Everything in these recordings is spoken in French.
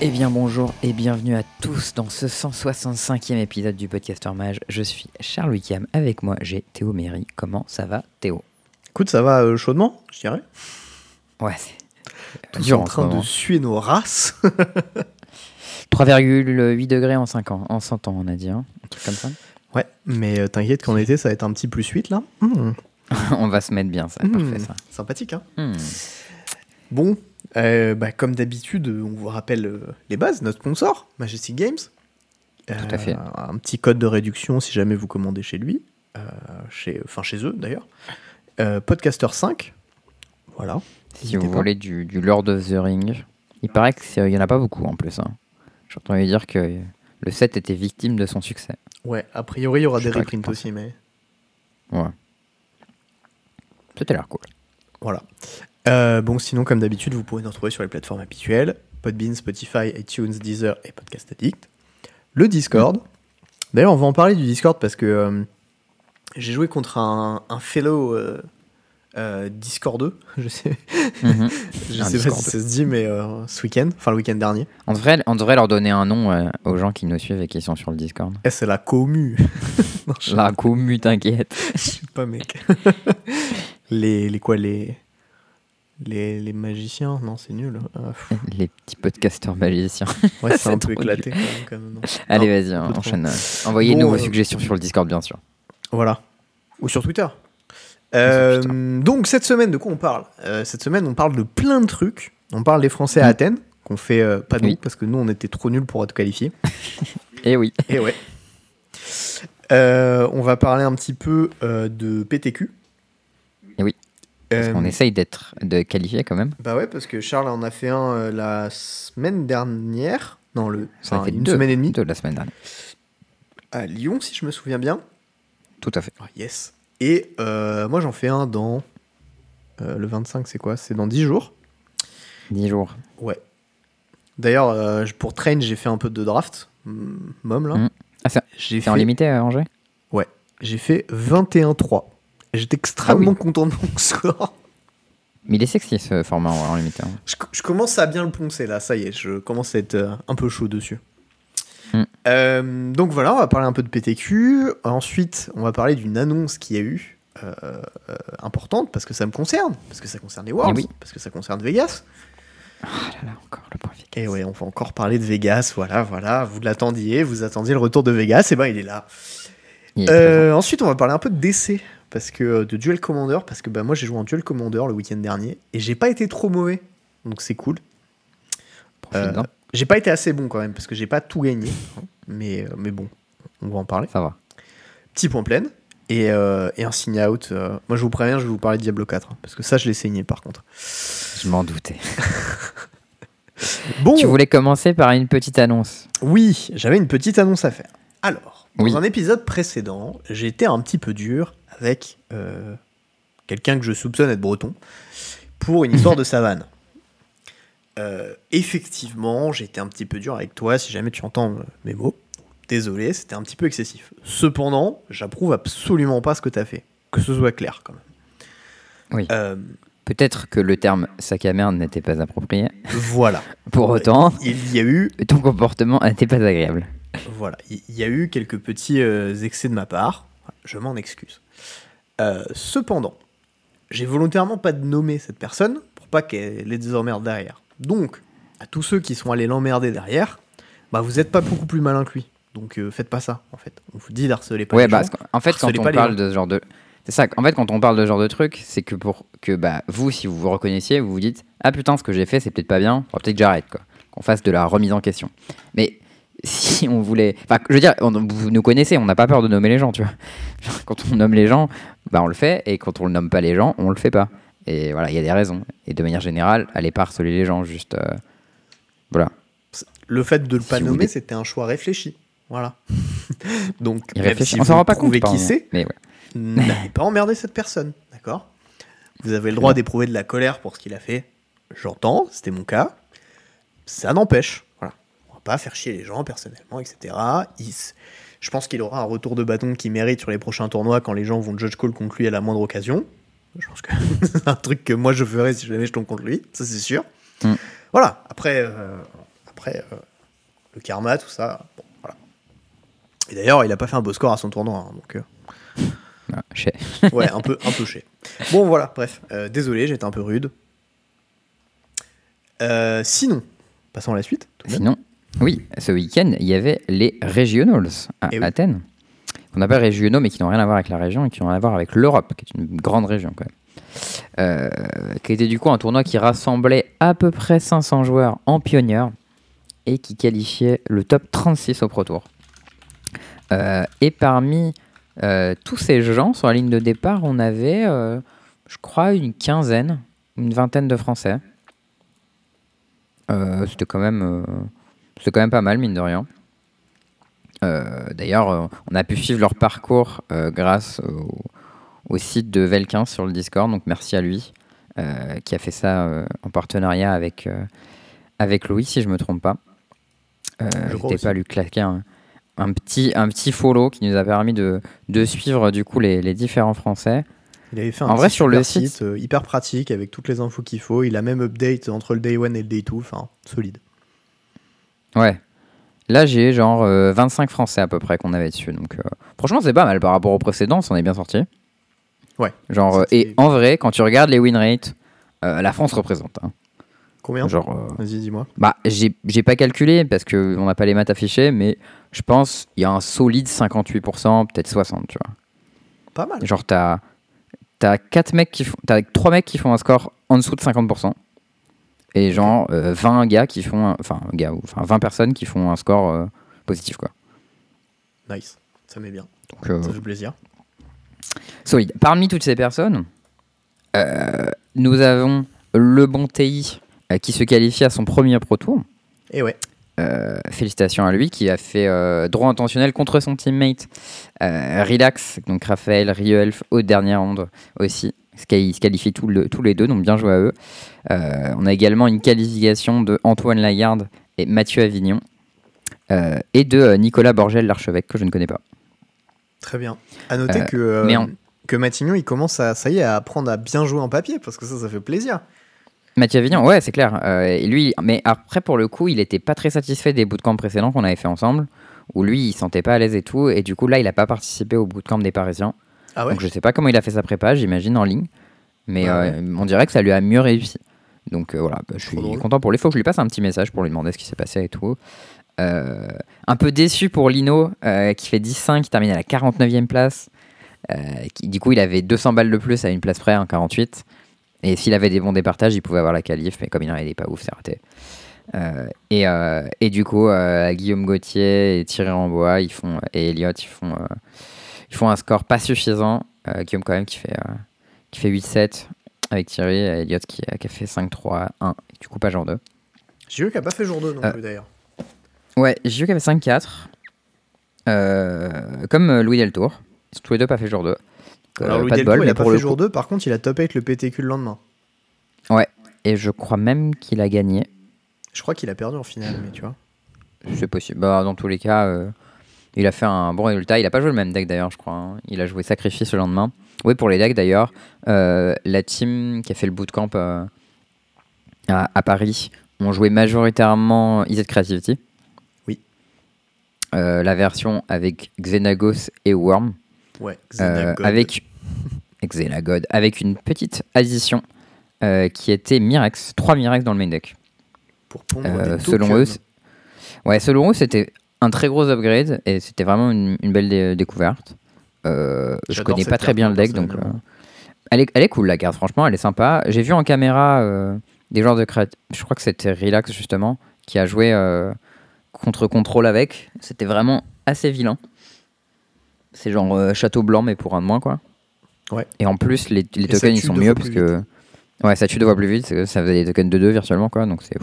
Eh bien bonjour et bienvenue à tous dans ce 165e épisode du Podcaster Mage. Je suis Charles Wickham, avec moi j'ai Théo Méry. Comment ça va Théo? Écoute, ça va euh, chaudement, je dirais. Ouais, c'est Tous dur en train de suer nos races. 3,8 degrés en 5 ans, en 100 ans on a dit, hein un truc comme ça. ouais, mais euh, t'inquiète qu'en été, ça va être un petit plus suite là. Mmh. on va se mettre bien, ça, Mmh. parfait ça. Sympathique, hein. Hmm. Bon, euh, bah, comme d'habitude, on vous rappelle euh, les bases, notre sponsor, Majestic Games. Tout à fait. Un petit code de réduction si jamais vous commandez chez lui, euh, chez, enfin chez eux d'ailleurs. Euh, Podcaster 5, voilà. Si vous pas. voulez du, du Lord of the Ring, il paraît qu'il n'y en a pas beaucoup en plus. Hein. J'ai entendu dire que le set était victime de son succès. Ouais, a priori, il y aura Je des reprints aussi, mais Ouais. C'était l'air cool. Voilà. Euh, bon, sinon, comme d'habitude, vous pouvez nous retrouver sur les plateformes habituelles Podbean, Spotify, iTunes, Deezer et Podcast Addict. Le Discord. D'ailleurs, on va en parler du Discord parce que euh, j'ai joué contre un, un fellow euh, Discordeux. Je sais, Mhm. je Un sais pas si ça se dit, mais ce week-end, enfin le week-end dernier. On, devrait, on devrait leur donner un nom aux gens qui nous suivent et qui sont sur le Discord. Eh, c'est la commu. non, La commu, t'inquiète. je sais pas, mec. les, les quoi, les. Les, les magiciens Non, c'est nul. Ah, pff. Les petits podcasteurs magiciens. ouais, c'est un peu éclaté quand même, quand même, non. Allez, vas-y, enchaîne. Envoyez-nous Bon, vos euh, suggestions sur le Discord, bien sûr. Voilà. Ou sur Twitter. Euh, donc cette semaine, de quoi on parle? Euh, Cette semaine, on parle de plein de trucs. On parle des Français à Mm. Athènes, qu'on fait pas nous, Oui. parce que nous, on était trop nuls pour être qualifiés. Eh oui. Et ouais. Euh, on va parler un petit peu de PTQ. Eh oui. Parce Euh, qu'on essaye d'être de qualifier quand même. Bah ouais, parce que Charles en a fait un euh, la semaine dernière. Non, le, Ça enfin, fait une deux, semaine et demie. deux de la semaine dernière. À Lyon, si je me souviens bien. Tout à fait. Ah, yes. Et euh, moi, j'en fais un dans. euh, le 25, c'est quoi? C'est dans 10 jours. 10 jours. Ouais. D'ailleurs, euh, pour Train, j'ai fait un peu de draft. Mom, là. Mm. Ah, c'est J'ai c'est en fait, limité à Angers ouais, j'ai fait 21-3. J'étais extrêmement Ah oui. content de mon score. Mais il est sexy ce format en limité. hein. Je, je commence à bien le poncer, là. Ça y est, je commence à être euh, un peu chaud dessus. Mm. Euh, donc voilà, on va parler un peu de PTQ. Ensuite, on va parler d'une annonce qu'il y a eu. euh, euh, importante parce que ça me concerne, parce que ça concerne les Worlds, Eh oui. parce que ça concerne Vegas. Ah là là, encore le point Vegas. Et ouais, on va encore parler de Vegas, voilà, voilà, vous l'attendiez, vous attendiez le retour de Vegas, et ben il est là. Il est ensuite, on va parler un peu de DC, parce que euh, de Duel Commander, parce que bah, moi j'ai joué en Duel Commander le week-end dernier, et j'ai pas été trop mauvais, donc c'est cool. Euh, j'ai pas été assez bon quand même, parce que j'ai pas tout gagné, mais, euh, mais bon, on va en parler. Ça va. Petit point plein, et, euh, et un signe out. euh, moi je vous préviens, je vais vous parler de Diablo 4, hein, parce que ça je l'ai saigné par contre. Je m'en doutais. Bon, Tu voulais commencer par une petite annonce. Oui, j'avais une petite annonce à faire. Alors, dans Oui. un épisode précédent, été un petit peu dur avec euh, quelqu'un que je soupçonne être breton pour une histoire de savane. Euh, effectivement, été un petit peu dur avec toi si jamais tu entends euh, mes mots. Désolé, c'était un petit peu excessif. Cependant, j'approuve absolument pas ce que tu as fait. Que ce soit clair quand même. Oui. Euh, Peut-être que le terme sac à merde n'était pas approprié. voilà. Pour autant, Il y a eu ton comportement n'était pas agréable. Voilà, il y a eu quelques petits excès de ma part, je m'en excuse. Euh, cependant, j'ai volontairement pas nommé cette personne pour pas qu'elle ait des emmerdes derrière. Donc, à tous ceux qui sont allés l'emmerder derrière, bah vous êtes pas beaucoup plus malin que lui. Donc euh, faites pas ça, en fait. On vous dit d'harceler pas Ouais, les bah, gens. en fait, quand on parle de ce genre de. C'est ça, en fait, quand on parle de ce genre de truc, c'est que pour que bah, vous, si vous vous reconnaissiez, vous vous dites Ah putain, ce que j'ai fait, c'est peut-être pas bien, peut-être que j'arrête, quoi. Qu'on fasse de la remise en question. Mais si on voulait. Enfin, je veux dire, on- vous nous connaissez, on n'a pas peur de nommer les gens, tu vois. Genre, Quand on nomme les gens, bah, on le fait, et quand on le nomme pas les gens, on le fait pas. Et voilà, il y a des raisons. Et de manière générale, allez pas harceler les gens, juste. euh, Voilà. Le fait de le pas Si nommer, voulez- c'était un choix réfléchi. Voilà. Donc, Il même si on s'en rend pas compte. prouvez par qui c'est, Mais ouais. n'allez pas emmerder cette personne, d'accord? Vous avez le droit d'éprouver de la colère pour ce qu'il a fait. J'entends, c'était mon cas. Ça n'empêche, pas faire chier les gens personnellement, etc. Il Je pense qu'il aura un retour de bâton qu'il mérite sur les prochains tournois quand les gens vont judge call contre lui à la moindre occasion. Je pense que c'est un truc que moi je ferais si jamais je tombe contre lui, ça c'est sûr. Mm. Voilà, après, euh, après, euh, le karma, tout ça. Bon, voilà. Et d'ailleurs, il a pas fait un beau score à son tournoi. hein, donc, euh, Ah, chez- ouais, un peu, un peu cher. Bon, voilà, bref. Désolé, j'étais un peu rude. Sinon, passons à la suite. tout. Sinon, oui, ce week-end, il y avait les Regionals à Eh oui. Athènes. On appelle régionaux, mais qui n'ont rien à voir avec la région et qui ont à voir avec l'Europe, qui est une grande région quand même. Euh, qui était du coup un tournoi qui rassemblait à peu près 500 joueurs en pionnière et qui qualifiait le top 36 au Pro Tour. Euh, et parmi euh, tous ces gens sur la ligne de départ, on avait, je crois, une quinzaine, une vingtaine de Français. C'était quand même, c'était quand même pas mal mine de rien. Euh, D'ailleurs, euh, on a pu suivre leur parcours euh, grâce au, au site de Velkin sur le Discord. Donc merci à lui qui a fait ça en partenariat avec avec Louis, si je me trompe pas. Je aussi. pas lui claquer un, un petit un petit follow qui nous a permis de, de suivre du coup les, les différents Français. Il avait fait un En vrai, sur le site- euh, hyper pratique avec toutes les infos qu'il faut. Il a même update entre le day 1 et le day 2. Enfin, solide. Ouais. Là, j'ai genre euh, 25 Français à peu près qu'on avait dessus. Donc, euh, franchement, c'est pas mal par rapport aux précédents. On est bien sorti. Ouais. Genre, euh, et en vrai, quand tu regardes les win rates, euh, la France représente. hein. Combien Genre, euh, Vas-y, dis-moi. bah, j'ai pas calculé parce que on n'a pas les maths affichées, mais je pense il y a un solide 58%, peut-être 60, tu vois. Pas mal. Genre, t'as as quatre mecs qui font, t'as trois mecs qui font un score en dessous de 50%. Et genre euh, 20 gars qui font, un- enfin, gars, ou- enfin 20 personnes qui font un score euh, positif, quoi. Nice. Ça met bien. Donc, euh, Ça fait plaisir. solide. Parmi toutes ces personnes, euh, nous avons le bon TI euh, qui se qualifie à son premier Pro Tour. Et ouais. Euh, félicitations à lui qui a fait euh, droit intentionnel contre son teammate euh, Relax, donc Raphaël, Rieulf au dernier round aussi. Ils se qualifient tous, le- tous les deux, donc bien joué à eux. Euh, on a également une qualification de Antoine Lagarde et Mathieu Avignon. euh, et de euh, Nicolas Borgel, l'archevêque, que je ne connais pas. Très bien. À noter que, mais en- que Matignon, il commence à, ça y est, à apprendre à bien jouer en papier parce que ça, ça fait plaisir. Mathieu Avignon, ouais, c'est clair. Et lui, mais après, pour le coup, il était pas très satisfait des bootcamps précédents qu'on avait fait ensemble, où lui, il se sentait pas à l'aise et tout. Et du coup, là, il a pas participé au bootcamp des Parisiens. Ah ouais Donc, je sais pas comment il a fait sa prépa, j'imagine en ligne. Mais Ouais, euh, on dirait que ça lui a mieux réussi. Donc euh, voilà, bah, je suis Trop content pour lui. Faut que je lui passe un petit message pour lui demander ce qui s'est passé et tout. Euh, un peu déçu pour Lino, qui fait 10-5, qui termine à la 49e place. Qui, du coup, il avait 200 balles de plus à une place près, en 48. Et s'il avait des bons départages, il pouvait avoir la qualif, mais comme il n'en avait pas ouf, c'est raté. Euh, et, euh, et du coup, euh, Guillaume Gauthier et Thierry Rambois, ils font, et Elliot, ils font, ils font un score pas suffisant. Euh, Guillaume, quand même, qui fait, euh, qui fait 8-7 avec Thierry, et Elliot qui, a- qui a fait 5-3, 1, du coup, pas genre 2. J'ai vu qu'il n'a pas fait jour 2 non Euh, plus d'ailleurs. Ouais, j'ai vu qu'il y avait 5-4. Euh, comme euh, Louis Deltour. Ils sont tous les deux pas fait jour 2. Alors, Louis pas de Deltour, bol, il a pas fait jour coup- 2, par contre, il a top 8 le PTQ le lendemain. Et je crois même qu'il a gagné. Je crois qu'il a perdu en finale, mais tu vois. C'est possible. Bah, dans tous les cas, euh, il a fait un bon résultat. Il a pas joué le même deck d'ailleurs, je crois. hein. Il a joué Sacrifice le lendemain. Oui, pour les decks d'ailleurs, euh, la team qui a fait le bootcamp euh, à, à Paris ont joué majoritairement EZ Creativity? Oui. Euh, la version avec Xenagos et Worm. Ouais, Xenagod. avec Xenagod, avec une petite addition qui était Mirex, 3 Mirex dans le main deck. Pour selon eux, ouais, selon eux, c'était un très gros upgrade et c'était vraiment une, une belle dé- découverte. Euh, je connais pas très bien le deck, donc euh, elle, est, elle est cool la carte. Franchement, elle est sympa. J'ai vu en caméra euh, des joueurs de créat... Je crois que c'était Relax justement qui a joué contre contrôle avec. C'était vraiment assez vilain. C'est genre château blanc mais pour un de moins quoi. Ouais. Et en plus les, les tokens ils sont mieux parce que ouais ça tue deux fois plus vite. Ça faisait des tokens de 2 virtuellement quoi. Donc c'est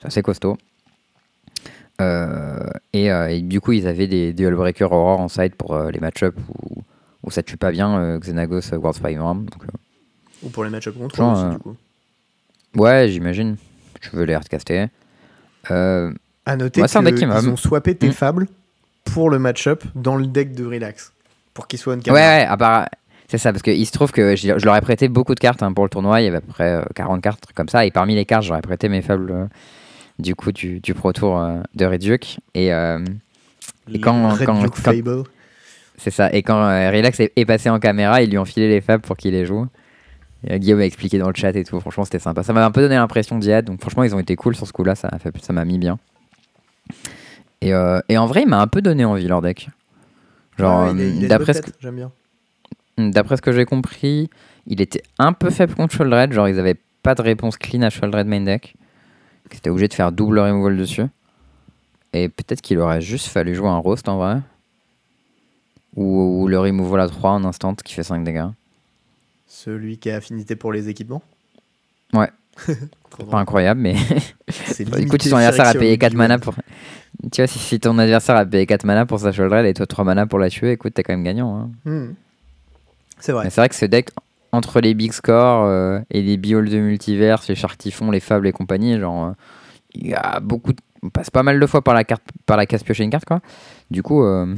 c'est assez costaud. Euh, et, euh, et du coup, ils avaient des, des Hullbreaker Aurore en side pour euh, les match-up où, où ça tue pas bien Xenagos World Fire Ram. Ou pour les match-up contre Genre, aussi, du coup. ouais, j'imagine. Tu veux les hardcaster. Euh, À noter qui qu'ils ont swappé tes Hmm. fables pour le match-up dans le deck de Relax. Pour qu'il soit une ouais, caméra. ouais, à part- c'est ça, parce qu'il se trouve que je, je leur ai prêté beaucoup de cartes hein, pour le tournoi. Il y avait à peu près euh, 40 cartes comme ça. Et parmi les cartes, j'aurais prêté mes fables, du coup du, du Pro Tour euh, de Reduke. Et, euh, Les quand- Red quand- Duke quand- c'est ça. Et quand euh, Relax est, est passé en caméra, ils lui ont filé les fables pour qu'il les joue. Et, Guillaume a expliqué dans le chat et tout. Franchement, c'était sympa. Ça m'a un peu donné l'impression d'y être. Donc, franchement, ils ont été cool sur ce coup-là. Ça m'a fait- ça m'a mis bien. Et, euh, et en vrai, il m'a un peu donné envie leur deck. Genre, Ouais, il a- il a une d'après ce tête, J'aime bien. D'après ce que j'ai compris, il était un peu faible contre Sholdred, genre ils avaient pas de réponse clean à Sholdred main deck. C'était obligé de faire double removal dessus. Et peut-être qu'il aurait juste fallu jouer un roast en vrai. Ou, ou le removal à 3 en instant qui fait 5 dégâts. Celui qui a affinité pour les équipements? Ouais. Pas drôle. incroyable, mais limité si ton adversaire a payé 4 Oblivion. mana pour. Tu vois, si, si ton adversaire a payé 4 mana pour sa Sholdred et toi 3 mana pour la tuer, écoute, t'es quand même gagnant. hein. Hmm. C'est vrai. C'est vrai que ce deck, entre les big scores euh, et les bioles de multiverse, les chartifons, les fables et compagnie, genre, euh, il y a beaucoup. On passe pas mal de fois par la carte, par la piocher une carte, quoi. Du coup, euh,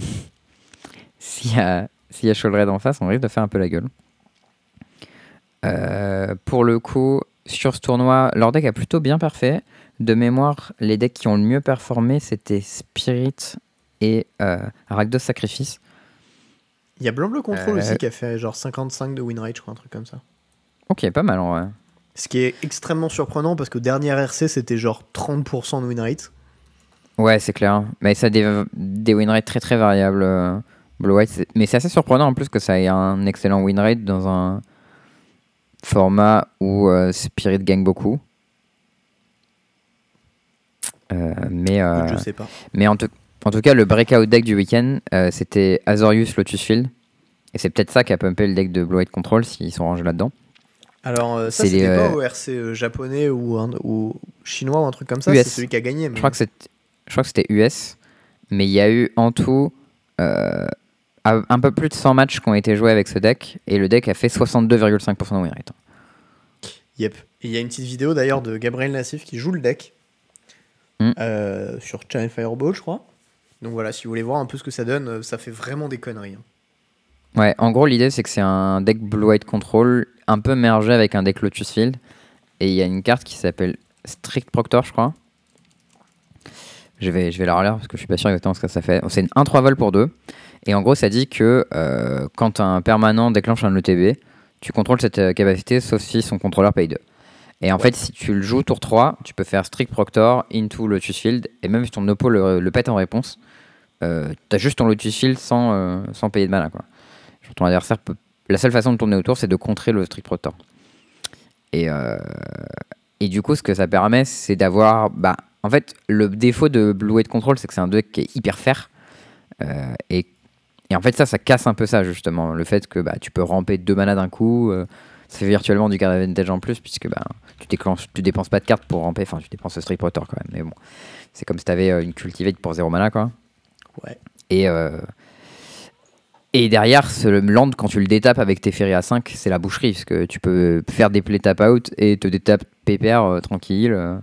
s'il y a, s'il y en face, on risque de faire un peu la gueule. Pour le coup, sur ce tournoi, leur deck a plutôt bien parfait. De mémoire, les decks qui ont le mieux performé, c'était Spirit et Rakdos Sacrifice. Il y a Blanc Bleu Control Euh, aussi qui a fait genre 55 de win rate, je crois, un truc comme ça. Ok, pas mal en vrai. Ce qui est extrêmement surprenant parce que dernier RC c'était genre 30% de win rate. Ouais, c'est clair. Mais ça a des, des win rates très très variables. euh, Blue White, mais c'est assez surprenant en plus que ça ait un excellent win rate dans un format où euh, Spirit gagne beaucoup. Euh, mais, euh, je sais pas. mais en, tout, en tout cas, le breakout deck du week-end, euh, c'était Azorius Lotus Field. Et c'est peut-être ça qui a pumpé le deck de Blue White Control s'ils sont rangés là-dedans. Alors, euh, ça c'était les, pas euh, au RC euh, japonais ou, chinois ou un truc comme ça, US. c'est celui qui a gagné. mais- Je crois que c'est- je crois que c'était US, mais il y a eu en tout euh, un peu plus de 100 matchs qui ont été joués avec ce deck, et le deck a fait 62,5% de win rate. Yep. Et Il y a une petite vidéo d'ailleurs de Gabriel Nassif qui joue le deck Mm. euh, sur Channel Fireball, je crois. Donc voilà, si vous voulez voir un peu ce que ça donne, euh, ça fait vraiment des conneries. hein. Ouais, en gros, l'idée c'est que c'est un deck Blue White Control un peu mergé avec un deck Lotus Field, et il y a une carte qui s'appelle Strict Proctor, je crois. Je vais, je vais la relire parce que je suis pas sûr exactement ce que ça fait. C'est une 1-3 vol pour 2. Et en gros, ça dit que euh, quand un permanent déclenche un ETB, tu contrôles cette euh, capacité sauf si son contrôleur paye 2. Et en fait, si tu le joues tour 3, tu peux faire Strict Proctor, Into Lotus Field, et même si ton oppo le, le pète en réponse, euh, t'as juste ton Lotus Field sans, euh, sans payer de mana. Quoi. Ton adversaire. La seule façon de tourner autour, c'est de contrer le Strict Proctor. Et, euh, et du coup, ce que ça permet, c'est d'avoir. Bah, en fait, le défaut de Blue White Control, c'est que c'est un deck qui est hyper fair. Et, et en fait, ça, ça casse un peu ça, justement. Le fait que bah, tu peux ramper deux mana d'un coup. ça fait virtuellement du card advantage en plus, puisque bah, tu, tu dépenses pas de cartes pour ramper. Enfin, tu dépenses le Strict Proctor quand même. Mais bon, c'est comme si tu avais une Cultivate pour 0 mana, quoi. Ouais. Et, euh, et derrière, ce land, quand tu le détapes avec tes ferries à 5, c'est la boucherie. Parce que tu peux faire des play tap out et te détape pépère euh, tranquille. euh.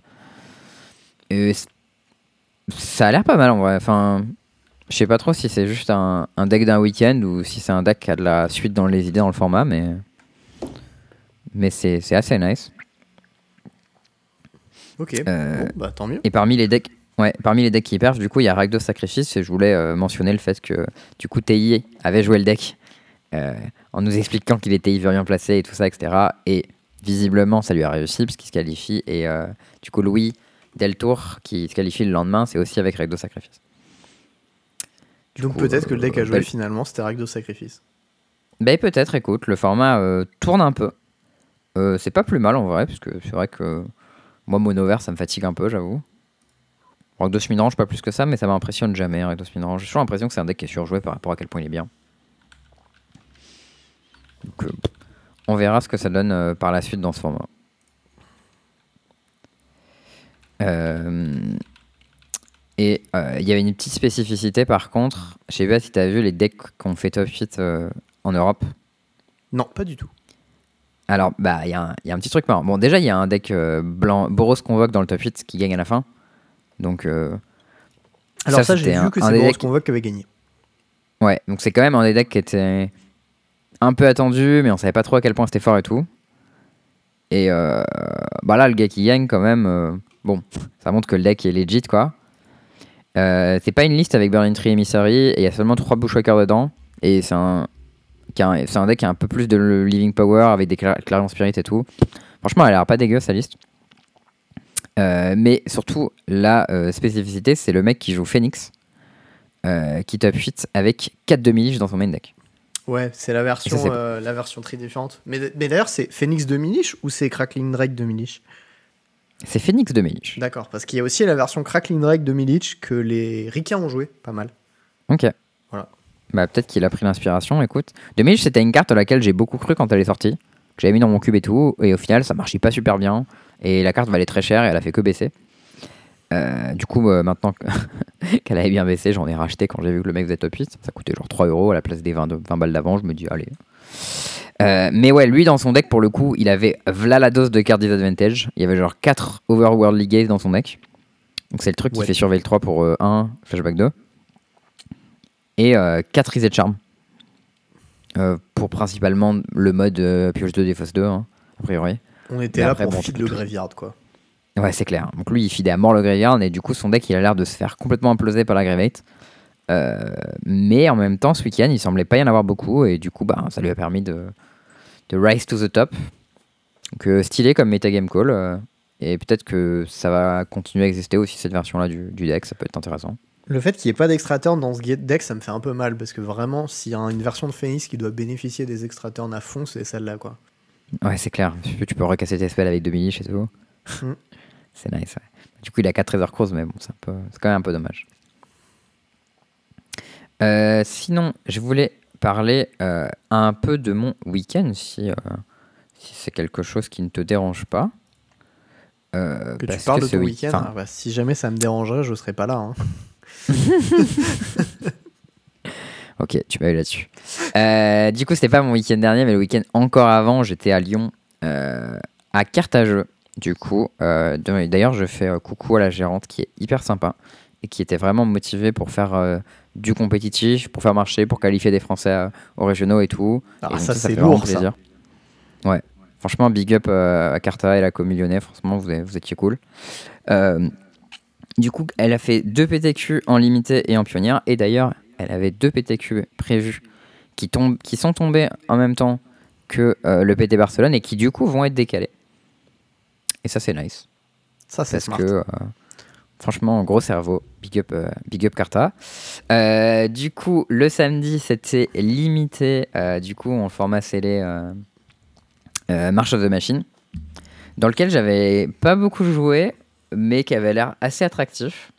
Et ça a l'air pas mal en vrai. Enfin, je sais pas trop si c'est juste un, un deck d'un week-end ou si c'est un deck qui a de la suite dans les idées, dans le format. Mais, mais c'est c'est assez nice. Ok, Euh, bon, bah tant mieux. Et parmi les decks, ouais, parmi les decks qui perchent, du coup, il y a Rakdos Sacrifice. Et je voulais euh, mentionner le fait que, du coup, TI avait joué le deck euh, en nous expliquant qu'il était bien placé et tout ça, etc. Et visiblement, ça lui a réussi puisqu'il se qualifie. Et euh, du coup, Louis Deltour, qui se qualifie le lendemain, c'est aussi avec Rakdos Sacrifice. Du Donc peut-être que le deck a joué finalement, c'était Rakdos Sacrifice. Ben peut-être, écoute, le format tourne un peu. C'est pas plus mal en vrai, parce que c'est vrai que moi, mono vert, ça me fatigue un peu, j'avoue. Rakdos Midrange, pas plus que ça, mais ça m'impressionne jamais, Rakdos Midrange. J'ai toujours l'impression que c'est un deck qui est surjoué par rapport à quel point il est bien. Donc, euh, on verra ce que ça donne euh, par la suite dans ce format. Euh, et il y avait une petite spécificité par contre. Je sais pas si tu as vu les decks qu'on fait top 8 euh, en Europe. Non, pas du tout. Alors, bah, il y, a un- il y a un petit truc marrant. Bon, déjà, il y a un deck blanc, Boros Convoque dans le top 8 qui gagne à la fin. Donc, euh, Alors ça, j'ai vu un- que c'est Boros Convoque qui avait gagné. Ouais, donc c'est quand même un des decks qui était un peu attendu, mais on savait pas trop à quel point c'était fort et tout. Et euh, bah là, le gars qui gagne, quand même, euh, Bon, ça montre que le deck est legit, quoi. Euh, c'est pas une liste avec Burning Tree Emissary, et il y a seulement 3 Bushwhackers dedans. Et c'est un, un- deck qui a un peu plus de Living Power avec des Cla- Clarion Spirit et tout. Franchement, elle a l'air pas dégueu, sa liste. Euh, mais surtout, la euh, spécificité, c'est le mec qui joue Phoenix, euh, qui top 8 avec 4 demi dans son main deck. Ouais, c'est la version, Ça, la version très différente. Mais, mais d'ailleurs, c'est Phoenix de Milish ou c'est Crackling Drake de Milish C'est Phoenix de Mage. D'accord, parce qu'il y a aussi la version Crackling Drake de Milish que les Ricains ont joué, pas mal. Ok. Voilà. Bah, peut-être qu'il a pris l'inspiration, écoute. De Mage, c'était une carte à laquelle j'ai beaucoup cru quand elle est sortie. J'avais mis dans mon cube et tout. Et au final, ça marchait pas super bien. Et la carte valait très cher et elle a fait que baisser. Euh, du coup, euh, maintenant que- qu'elle avait bien baissé, j'en ai racheté quand j'ai vu que le mec faisait top 8. Ça coûtait genre 3 euros à la place des 20, de- 20 balles d'avant. Je me dis, allez. Euh, mais ouais, lui dans son deck, pour le coup, il avait v'là la dose de carte disadvantage. Il y avait genre 4 Overworldly Gaze dans son deck. Donc c'est le truc qui Ouais. fait surveiller le 3 pour 1, flashback 2. Et 4 Reset Charm. Euh, pour principalement le mode euh, pioche 2, défausse 2, hein, a priori. On était Mais là après, pour bon, feed le Graveyard, quoi. Ouais, c'est clair. Donc lui, il fidait à mort le Graveyard et du coup, son deck, il a l'air de se faire complètement imploser par la Gravate. Euh, mais en même temps, ce week-end, il semblait pas y en avoir beaucoup et du coup, bah, ça lui a permis de, de rise to the top. Donc euh, stylé comme metagame call. euh, et peut-être que ça va continuer à exister aussi cette version-là du, du deck, ça peut être intéressant. Le fait qu'il n'y ait pas d'extra turn dans ce deck, ça me fait un peu mal parce que vraiment, s'il y a une version de Phoenix qui doit bénéficier des extra turns à fond, c'est celle-là, quoi. Ouais, c'est clair. Tu peux recasser tes spells avec 2 mini chez tout. Mm. c'est nice, ouais. Du coup, il a 4 Treasure Cross, mais bon, c'est un peu- c'est quand même un peu dommage. Euh, sinon, je voulais parler euh, un peu de mon week-end, si, euh, si c'est quelque chose qui ne te dérange pas. Que tu parles de ce ton week- week-end, ah bah, si jamais ça me dérangerait, je serais pas là. hein. Ok, tu m'as eu là-dessus. Euh, du coup, c'était pas mon week-end dernier, mais le week-end encore avant, j'étais à Lyon, euh, à Cartageux. Du coup, euh, d'ailleurs, je fais coucou à la gérante qui est hyper sympa et qui était vraiment motivée pour faire du compétitif, pour faire marcher, pour qualifier des Français aux régionaux et tout. Ah, Et donc ça, fait c'est lourd, ça. plaisir. Ouais, franchement, big up à Carta et la commu lyonnais. Franchement, vous, vous étiez cool. Du coup, elle a fait deux PTQ en limité et en pionnière. Et d'ailleurs, elle avait deux PTQ prévus qui, tombent, qui sont tombés en même temps que euh, le PT Barcelone et qui du coup vont être décalés. Et ça, c'est nice. Ça, c'est Parce smart. que, euh, franchement, gros cerveau. Big up, euh, big up Carta. Du coup, le samedi, c'était limité, du coup, en format scellé March of the Machine, dans lequel j'avais pas beaucoup joué, mais qui avait l'air assez attractif.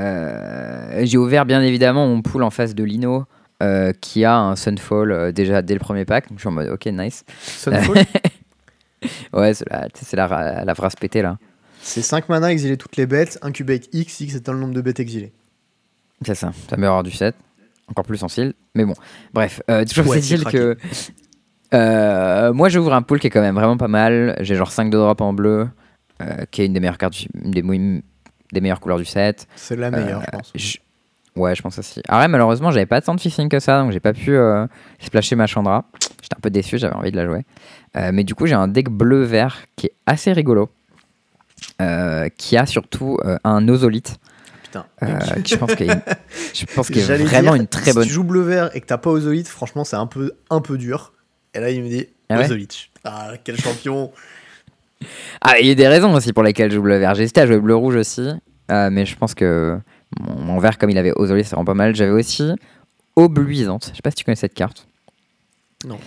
Euh, J'ai ouvert, bien évidemment, mon pool en face de Lino. euh, qui a un Sunfall euh, déjà dès le premier pack, donc je suis en mode ok nice. Sunfall, Ouais, c'est la, c'est la, la phrase pétée là. c'est 5 mana, exiler toutes les bêtes, incubate X, X étant le nombre de bêtes exilées. C'est ça, ça meurt du set. Encore plus sensible. Mais bon, bref, euh, toujours Ouais, c'est que. euh, moi, j'ouvre un pool qui est quand même vraiment pas mal. J'ai genre 5 de drop en bleu, euh, qui est une des meilleures cartes, une des, des meilleures couleurs du set. C'est la meilleure, Euh, je pense. je- Ouais, je pense aussi. Ah ouais, malheureusement, j'avais pas tant de fishing que ça, donc j'ai pas pu euh, splasher ma Chandra. J'étais un peu déçu, j'avais envie de la jouer. Euh, mais du coup, j'ai un deck bleu-vert qui est assez rigolo, qui a surtout un Putain. euh, je pense qu'il qu'il est vraiment dire, une très bonne. Si tu joues bleu vert et que t'as pas Ozolite, franchement, c'est un peu, un peu dur. Et là, il me dit Ah ouais. Ah, quel champion Ah, il y a des raisons aussi pour lesquelles je joue bleu vert. J'ai hésité à jouer bleu rouge aussi, euh, mais je pense que mon, mon vert, comme il avait Ozolite, c'est vraiment pas mal. J'avais aussi Aube luisante. Je sais pas si tu connais cette carte. Non.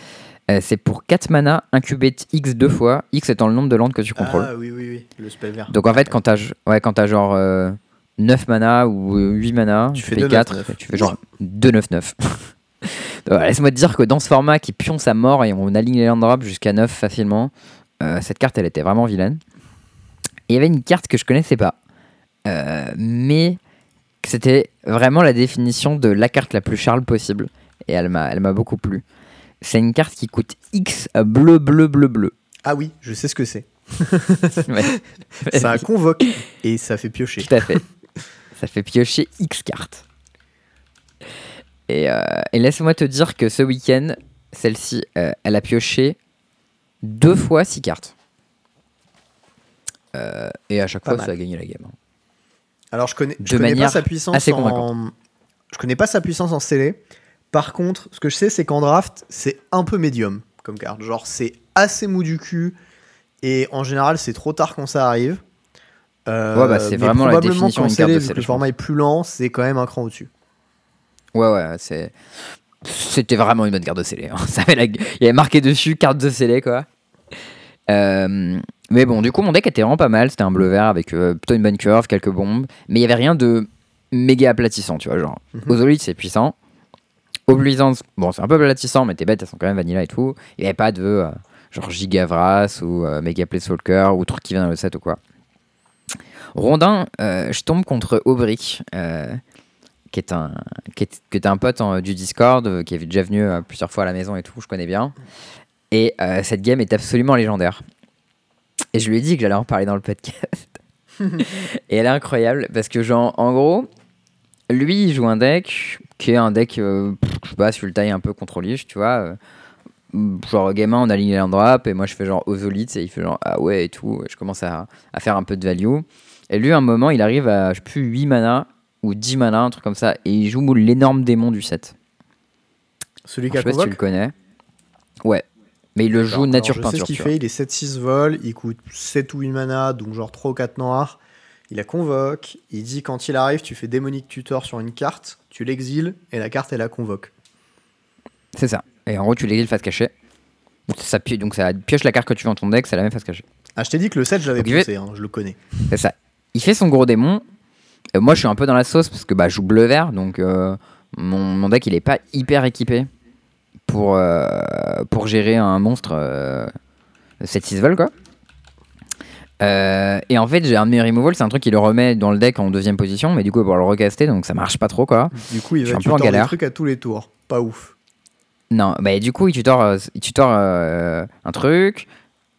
Euh, c'est pour 4 mana, incubate X deux fois, X étant le nombre de landes que tu contrôles. Ah oui, oui, oui, le spell vert. Donc en fait, quand t'as ouais, quand t'as genre euh, 9 mana ou euh, 8 mana, Tu tu, fais fais 2, 4, 9, 9. tu fais genre 2-9-9. Donc, Laisse-moi te dire que dans ce format qui pionce à mort et on aligne les land drops jusqu'à 9 facilement, euh, cette carte elle était vraiment vilaine. Et il y avait une carte que je connaissais pas, euh, mais c'était vraiment la définition de la carte la plus Charles possible. Et elle m'a elle m'a beaucoup plu. C'est une carte qui coûte X bleu, bleu, bleu, bleu. Ah oui, je sais ce que c'est. Ouais. Ça convoque et ça fait piocher. Tout à fait. Ça fait piocher X cartes. Et, euh, et laisse-moi te dire que ce week-end, celle-ci, euh, elle a pioché deux fois 6 cartes. Euh, et à chaque Pas fois, mal. ça a gagné la game. hein. Alors je connais, je De connais pas manière sa puissance assez en... convaincante. Je connais pas sa puissance en scellé. Par contre, ce que je sais, c'est qu'en draft, c'est un peu médium comme carte. Genre, c'est assez mou du cul. Et en général, c'est trop tard quand ça arrive. Euh, Ouais, bah, c'est mais vraiment la probablement définition qu'en d'une carte scellé, de vu que scellé, le je format est plus lent, c'est quand même un cran au-dessus. Ouais, ouais, c'est. C'était vraiment une bonne carte de scellé. hein. Ça avait la- Il y avait marqué dessus carte de scellé, quoi. Euh, Mais bon, du coup, mon deck était vraiment pas mal. C'était un bleu-vert avec euh, plutôt une bonne curve, quelques bombes. Mais il y avait rien de méga aplatissant, tu vois. Genre. Ozolite, c'est puissant. Oblivience, bon, c'est un peu aplatissant, mais tes bêtes, elles sont quand même vanilla et tout. Il n'y avait pas de euh, genre Gigavras ou euh, Mega Planeswalker ou truc qui vient dans le set ou quoi. Rondin, euh, je tombe contre Aubric, qui est un, qui est, qui est un pote en- du Discord, euh, qui est déjà venu euh, plusieurs fois à la maison et tout, je connais bien. Et euh, cette game est absolument légendaire. Et je lui ai dit que j'allais en parler dans le podcast. et elle est incroyable parce que, genre, en gros, lui, il joue un deck qui est un deck, euh, je sais pas, sur le taille un peu contrôlige, tu vois. euh, genre, gamin, on aligne les drop et moi, je fais genre Ozolite et il fait genre ah ouais et tout. Et je commence à, à faire un peu de value. Et lui, à un moment, il arrive à, je sais plus, 8 mana ou 10 mana, un truc comme ça, et il joue l'énorme démon du set. Celui Je qui a sais pas si tu le connais. Ouais. Mais il le joue Alors, nature alors, je sais peinture. ce qu'il fait, il est 7-6 vol, il coûte 7 ou 8 mana, donc genre 3 ou 4 noirs. Il a convoque, il dit quand il arrive, tu fais démonique tutor sur une carte, tu l'exiles, et la carte elle la convoque. C'est ça. Et en gros, tu l'exiles face cachée. Donc ça, donc ça pioche la carte que tu veux dans ton deck, c'est la même face cachée. Ah, je t'ai dit que le set, je l'avais il fait- poussé, hein, je le connais. C'est ça. Il fait son gros démon. Euh, moi, je suis un peu dans la sauce parce que bah, je joue bleu-vert, donc euh, mon, mon deck il est pas hyper équipé pour, euh, pour gérer un monstre euh, 7-6 vol quoi. Et en fait, j'ai un de mes removals, c'est un truc qui le remet dans le deck en deuxième position, mais du coup, pour le recaster, donc ça marche pas trop quoi. Du coup, il va tutor des trucs à tous les tours. Pas ouf. Non, bah du coup, il tutor, il tutor un truc.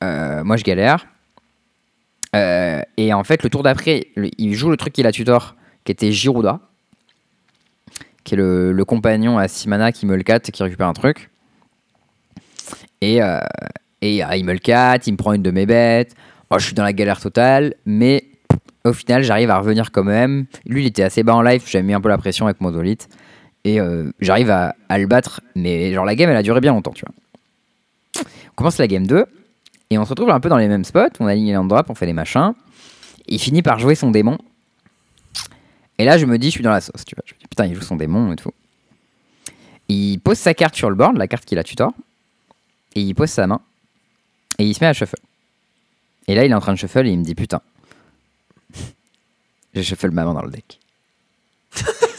Moi, je galère. Euh, et en fait, le tour d'après, il joue le truc qu'il a tutor, qui était Girouda, qui est le, compagnon à 6 mana qui me le 4 et qui récupère un truc. Et, euh, et euh, il me le 4, il me prend une de mes bêtes. Moi, je suis dans la galère totale, mais au final, j'arrive à revenir quand même. Lui, il était assez bas en life, j'avais mis un peu la pression avec mon Dolite. Et euh, j'arrive à, à le battre, mais genre la game elle a duré bien longtemps, tu vois. On commence la game 2, et on se retrouve un peu dans les mêmes spots, on aligne les land drop, on fait des machins. Il finit par jouer son démon. Et là je me dis, je suis dans la sauce, tu vois. Je me dis, putain, il joue son démon et tout. Il pose sa carte sur le board, la carte qu'il a tutor, et il pose sa main, et il se met à shuffle. Et là il est en train de shuffle et il me dit, putain, j'ai shuffle ma main dans le deck.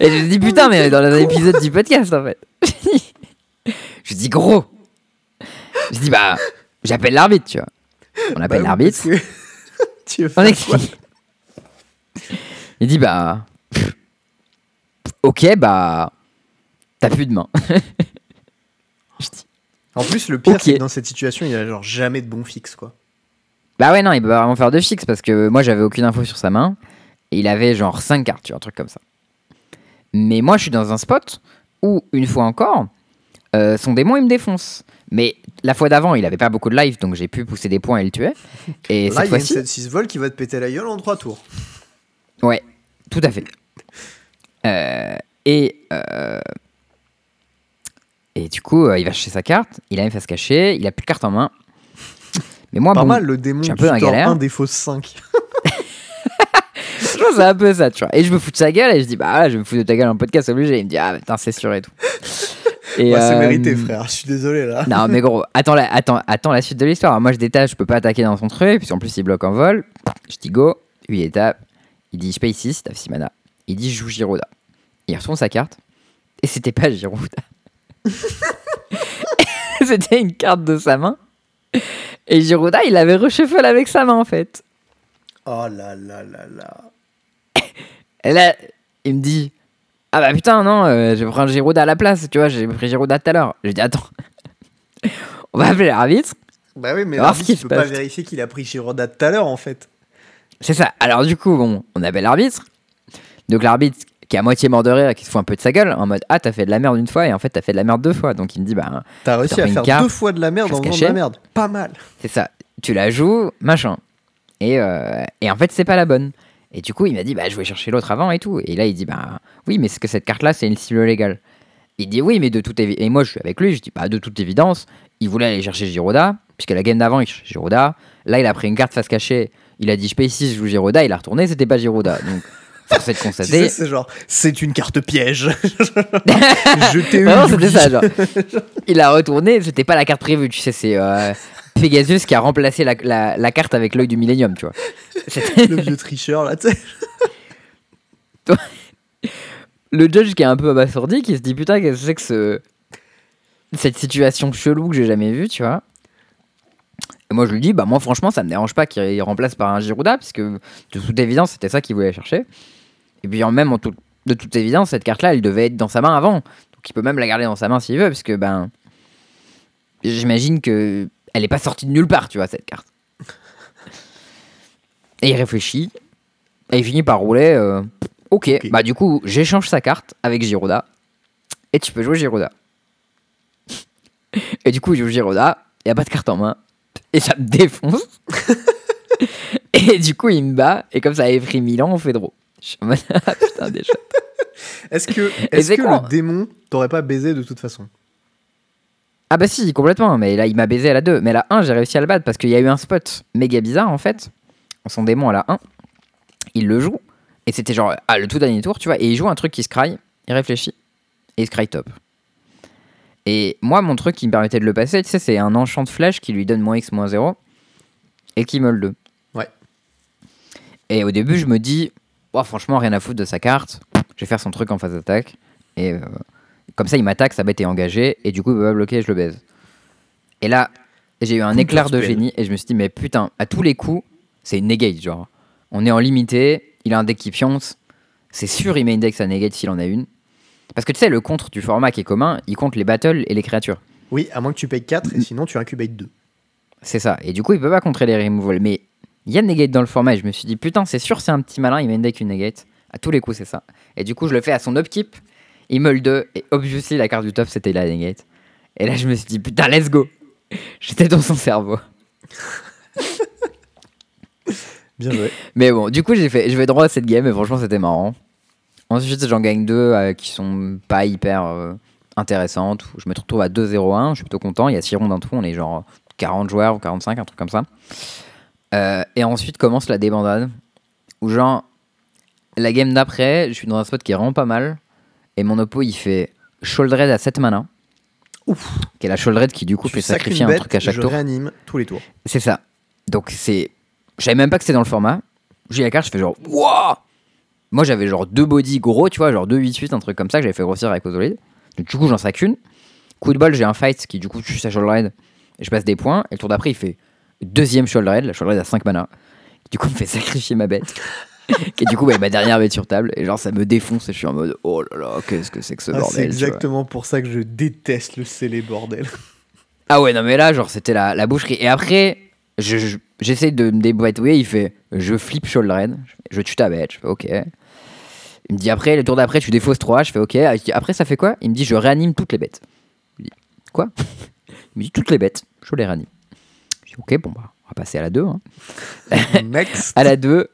Et je me dis putain, mais dans les épisodes du podcast en fait. je dis gros. Je dis bah, j'appelle l'arbitre, tu vois. On appelle Bah oui, l'arbitre. que- tu veux On faire quoi explique. Il dit bah, pff, ok bah, t'as plus de main. En plus, le pire, c'est que dans cette situation, il a genre jamais de bon fixe, quoi. Bah ouais non, il peut pas vraiment faire de fixe parce que moi j'avais aucune info sur sa main et il avait genre 5 cartes, tu vois, un truc comme ça. Mais moi je suis dans un spot où une fois encore, euh, son démon il me défonce. Mais la fois d'avant il avait pas beaucoup de life donc j'ai pu pousser des points et le tuer. Et Là, cette il y a une fois-ci, 7-6 vol qui va te péter la gueule en 3 tours. ouais, tout à fait. Euh, et euh, et du coup il va chercher sa carte, il a une face cachée, il a plus de carte en main. Mais moi Pas bon, mal le démon un peu tutor galère. un des fausses 5. Je pense que c'est un peu ça, tu vois. Et je me fous de sa gueule et je dis, bah je me fous de ta gueule en podcast obligé. Il me dit, ah putain, c'est sûr et tout. Et, Ouais, c'est euh, mérité, frère. Je suis désolé, là. Non, mais gros, attends la, attends, attends la suite de l'histoire. Moi, je détache, je peux pas attaquer dans son truc. Puis en plus, il bloque en vol. Je dis go, 8 étapes. Il dit, je paye 6, t'as 6 mana. Il dit, je joue Giroda. Il retourne sa carte. Et c'était pas Giroda. c'était une carte de sa main. Et Giroda, il avait reshuffle avec sa main, en fait. Oh là là là là. Et là, il me dit Ah bah putain, non, euh, je prends Giroud à la place, tu vois, j'ai pris Giroud tout à l'heure. Je dis Attends, on va appeler l'arbitre. Bah oui, mais l'arbitre, il peut pas vérifier qu'il a pris Giroda tout à l'heure, en fait. C'est ça. Alors du coup, bon, on appelle l'arbitre. Donc l'arbitre qui est à moitié mort de rire et qui se fout un peu de sa gueule en mode Ah, t'as fait de la merde une fois et en fait, t'as fait de la merde deux fois. Donc il me dit Bah, T'as réussi à faire carte, deux fois de la merde en faisant de cachée. la merde. Pas mal. c'est ça. tu la joues, machin. Et, euh, et en fait, c'est pas la bonne. Et du coup, il m'a dit, bah, je vais chercher l'autre avant et tout. Et là, il dit, bah, oui, mais est-ce que cette carte-là, c'est une cible légale Il dit, oui, mais de toute évidence. Et moi, je suis avec lui, je dis, bah, de toute évidence, il voulait aller chercher Giroda, puisque la game d'avant, il cherchait Giroda. Là, il a pris une carte face cachée. Il a dit, je paye ici, je joue Giroda. Il a retourné, c'était pas Giroda. Donc, force est Tu constater. sais, c'est genre, c'est une carte piège. je t'ai eu. Vraiment, c'était ça, genre. Il a retourné, c'était pas la carte prévue, tu sais, c'est euh, Pegasus qui a remplacé la, la- la carte avec l'œil du Millennium, tu vois. Le vieux tricheur, là, tu sais. le judge qui est un peu abasourdi, qui se dit putain, qu'est-ce que c'est que ce... cette situation chelou que j'ai jamais vue, tu vois. Et moi, je lui dis, bah, moi, franchement, ça me dérange pas qu'il remplace par un Girouda, puisque de toute évidence, c'était ça qu'il voulait chercher. Et puis, en même, en tout- de toute évidence, cette carte-là, elle devait être dans sa main avant. Donc, il peut même la garder dans sa main s'il veut, parce que, ben, j'imagine que elle est pas sortie de nulle part, tu vois, cette carte. Et il réfléchit, et il finit par rouler. euh, ok, Ok. bah, du coup, j'échange sa carte avec Girouda, et tu peux jouer Girouda. Et du coup, je joue Giroda, il n'y a pas de carte en main, et ça me défonce. et du coup, il me bat, et comme ça avait pris Milan, on fait draw. Je suis en mode, ah, putain, déjà. Est-ce que, le démon t'aurait pas baisé de toute façon? Ah bah si, complètement, mais là, il m'a baisé à la 2. Mais à la 1, j'ai réussi à le battre, parce qu'il y a eu un spot méga bizarre, en fait. Son démon à la 1, il le joue, et c'était genre, ah, le tout dernier tour, tu vois, et il joue un truc qui se il réfléchit, et il se top. Et moi, mon truc qui me permettait de le passer, tu sais, c'est un enchant de flèche qui lui donne moins x, moins 0, et qui me le 2. Ouais. Et au début, je me dis, oh, franchement, rien à foutre de sa carte, je vais faire son truc en phase d'attaque, et euh, comme ça, il m'attaque, sa bête est engagée, et du coup, il peut pas bloquer, je le baise. Et là, j'ai eu un éclair de génie, et je me suis dit, mais putain, à tous les coups, c'est une negate, genre. On est en limité, il a un deck qui pionce, c'est sûr, il met index à negate s'il en a une. Parce que tu sais, le contre du format qui est commun, il compte les battles et les créatures. Oui, à moins que tu payes 4 et sinon tu incubates 2. C'est ça. Et du coup, il peut pas contrer les removals. Mais il y a negate dans le format, et je me suis dit, putain, c'est sûr, c'est un petit malin, il met index une negate. À tous les coups, c'est ça. Et du coup, je le fais à son upkeep, il le 2, et obviously, la carte du top, c'était la negate. Et là, je me suis dit, putain, let's go. J'étais dans son cerveau. Bien joué. Mais bon, du coup, j'ai fait, je vais droit à cette game et franchement, c'était marrant. Ensuite, j'en gagne deux euh, qui sont pas hyper euh, intéressantes. Je me retrouve à 2-0-1, je suis plutôt content. Il y a 6 rondes en tout, on est genre 40 joueurs ou 45, un truc comme ça. Euh, et ensuite commence la débandade. Où genre, la game d'après, je suis dans un spot qui est vraiment pas mal. Et mon oppo, il fait Sholdred à 7 mana. Ouf. Qui est la Sholdred qui du coup Tu fait sacrifier un bête, truc à chaque je tour. réanime tous les tours. C'est ça. Donc c'est. Je savais même pas que c'était dans le format. J'ai la carte, je fais genre. Wouah Moi j'avais genre deux body gros, tu vois, genre 2-8-8, un truc comme ça que j'avais fait grossir avec Ozolid. Donc du coup j'en sac une. Coup de bol, j'ai un fight qui du coup tue sa Shoulder Raid. Et je passe des points. Et le tour d'après, il fait deuxième Shoulder Raid. La Shoulder Raid a 5 mana. Du coup me fait sacrifier ma bête. Qui du coup bah, ma dernière bête sur table. Et genre ça me défonce et je suis en mode oh là là, qu'est-ce que c'est que ce Ah, bordel. c'est exactement pour ça que je déteste le scellé bordel. Ah ouais, non, mais là, genre, c'était la, la boucherie. Et après, je- je- j'essaie de me débrouiller. Il fait Je flip shoulder raid. Je, je tue ta bête. Je fais Ok. Il me dit Après, le tour d'après, tu défausses 3. Je fais Ok. Je dis, Après, ça fait quoi? Il me dit Je réanime toutes les bêtes. Je dis Quoi? Il me dit Toutes les bêtes. Je les réanime. Je dis Ok, bon, bah, on va passer à la 2. hein. Next. À la 2,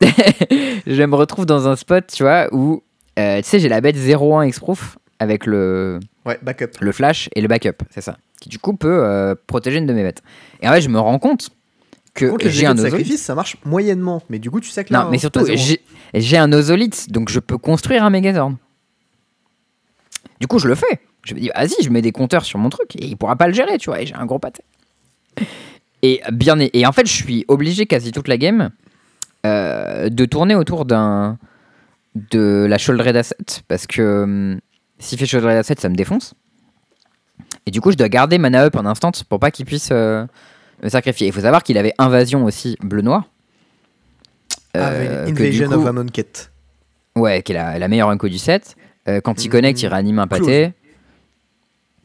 je me retrouve dans un spot, tu vois, où, euh, tu sais, j'ai la bête 0-1 exproof avec le, Ouais, backup. le flash et le backup, c'est ça. Qui du coup peut euh, protéger une de mes bêtes. Et en fait, je me rends compte que j'ai un de sacrifice, ça marche moyennement. Mais du coup, tu sais que là. Non, mais surtout, j'ai un ozolite, donc je peux construire un Megazord. Du coup, je le fais. Je me dis, vas-y, je mets des compteurs sur mon truc et il pourra pas le gérer, tu vois. Et j'ai un gros pâté. Et, bien, et en fait, je suis obligé quasi toute la game euh, de tourner autour d'un de la Shoulder Raid Asset parce que hum, s'il fait Shoulder Raid Asset, ça me défonce. Et du coup, je dois garder mana up en instant pour pas qu'il puisse euh, me sacrifier. Il faut savoir qu'il avait invasion aussi bleu-noir. Ah, Euh, que Invasion coup- of Amonkhet. Ouais, qui est la, la meilleure unco du set. Euh, quand il Mhm. connecte, il réanime un pâté.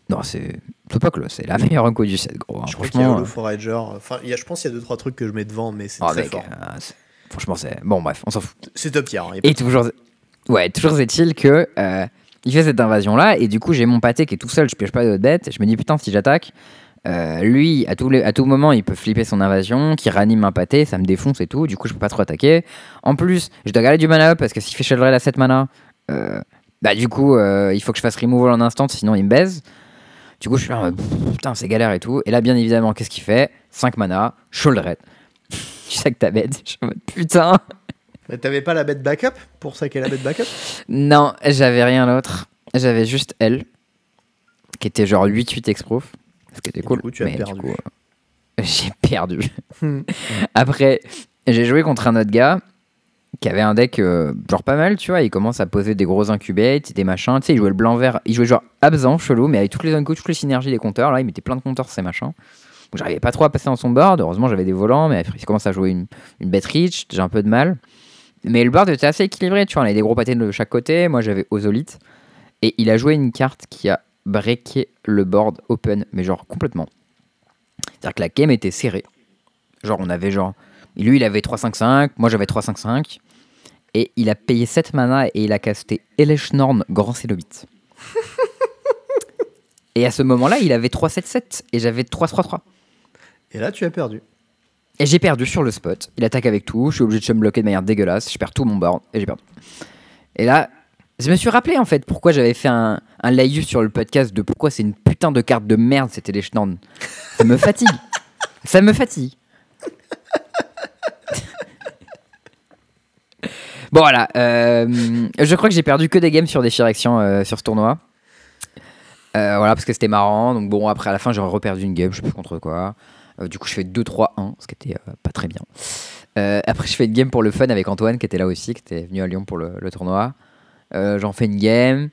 Non, c'est pas close, c'est la meilleure unco du set, gros. hein. Je crois qu'il y a franchement, Holo Forager. Enfin, il y a- je pense qu'il y a 2-trois trucs que je mets devant, mais c'est oh, très mec, fort. euh, franchement, c'est. Bon, bref, on s'en fout. C'est top tier. hein, Et toujours, ouais, toujours est-il que euh, il fait cette invasion là et du coup j'ai mon pâté qui est tout seul, je pioche pas d'autres bêtes. Je me dis putain si j'attaque, Euh, lui, à tout, les- à tout moment, il peut flipper son invasion, qui ranime un pâté, ça me défonce et tout. Du coup, je peux pas trop attaquer. En plus, je dois garder du mana up parce que s'il fait Shell Raid à 7 mana, euh, bah du coup, euh, il faut que je fasse removal en instant, sinon il me baise. Du coup, je suis là putain, c'est galère et tout. Et là, bien évidemment, qu'est-ce qu'il fait? 5 mana, Shoulder Tu sais que t'as bête. Je suis en mode, putain. Mais t'avais pas la bête backup pour saquer la bête backup? Non, j'avais rien d'autre. J'avais juste elle, qui était genre 8-8 exproof. Ce qui était Et du cool. coup, tu as perdu. coup, euh, j'ai perdu. Hmm. Après, j'ai joué contre un autre gars qui avait un deck euh, genre pas mal, tu vois. Il commence à poser des gros incubates, des machins. Tu sais, il jouait le blanc-vert. Il jouait genre absent, chelou, mais avec toutes les uncodes, toutes les synergies des compteurs. Là, il mettait plein de compteurs ces machins. Donc, j'arrivais pas trop à passer dans son board. Heureusement, j'avais des volants, mais après, il commence à jouer une, une bet reach. J'ai un peu de mal. Mais le board était assez équilibré, tu vois. On avait des gros pâtés de chaque côté. Moi, j'avais Ozolite. Et il a joué une carte qui a breaké le board open, mais genre complètement. C'est-à-dire que la game était serrée. Genre, on avait genre. Lui, il avait 3-5-5, moi j'avais 3-5-5. Et il a payé 7 mana et il a casté Eleshnorn Grand Célobite. et à ce moment-là, il avait 3-7-7 et j'avais 3-3-3. Et là, tu as perdu. Et j'ai perdu sur le spot. Il attaque avec tout. Je suis obligé de se bloquer de manière dégueulasse. Je perds tout mon board et j'ai perdu. Et là, je me suis rappelé en fait pourquoi j'avais fait un, un sur le podcast de pourquoi c'est une putain de carte de merde c'était les. Ça me fatigue. Ça me fatigue. bon voilà. euh, je crois que j'ai perdu que des games sur des directions euh, sur ce tournoi. Euh, voilà, parce que c'était marrant. Donc bon, après à la fin, j'ai reperdu une game, je sais plus contre quoi. Euh, du coup, je fais 2-3-1, ce qui était euh, pas très bien. Euh, après, je fais une game pour le fun avec Antoine, qui était là aussi, qui était venu à Lyon pour le, le tournoi. J'en fais une game.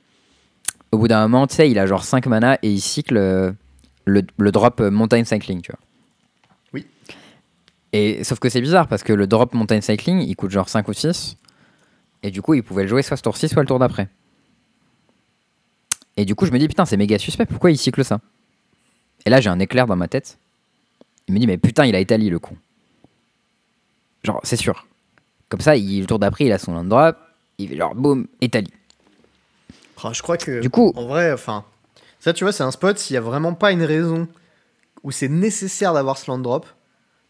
Au bout d'un moment, tu sais, il a genre 5 mana et il cycle le, le drop Mountain Cycling, tu vois. Oui. Et sauf que c'est bizarre parce que le drop Mountain Cycling, il coûte genre 5 ou 6. Et du coup, il pouvait le jouer soit ce tour-ci, soit le tour d'après. Et du coup, je me dis, putain, c'est méga suspect, pourquoi il cycle ça? Et là, j'ai un éclair dans ma tête. Il me dit, mais putain, il a Italie, le con. Genre, c'est sûr. Comme ça, il, le tour d'après, il a son land drop. Il genre, boum, Italie. Ah, je crois que. Du coup- En vrai, enfin. Ça, tu vois, c'est un spot, s'il y a vraiment pas une raison où c'est nécessaire d'avoir ce land drop,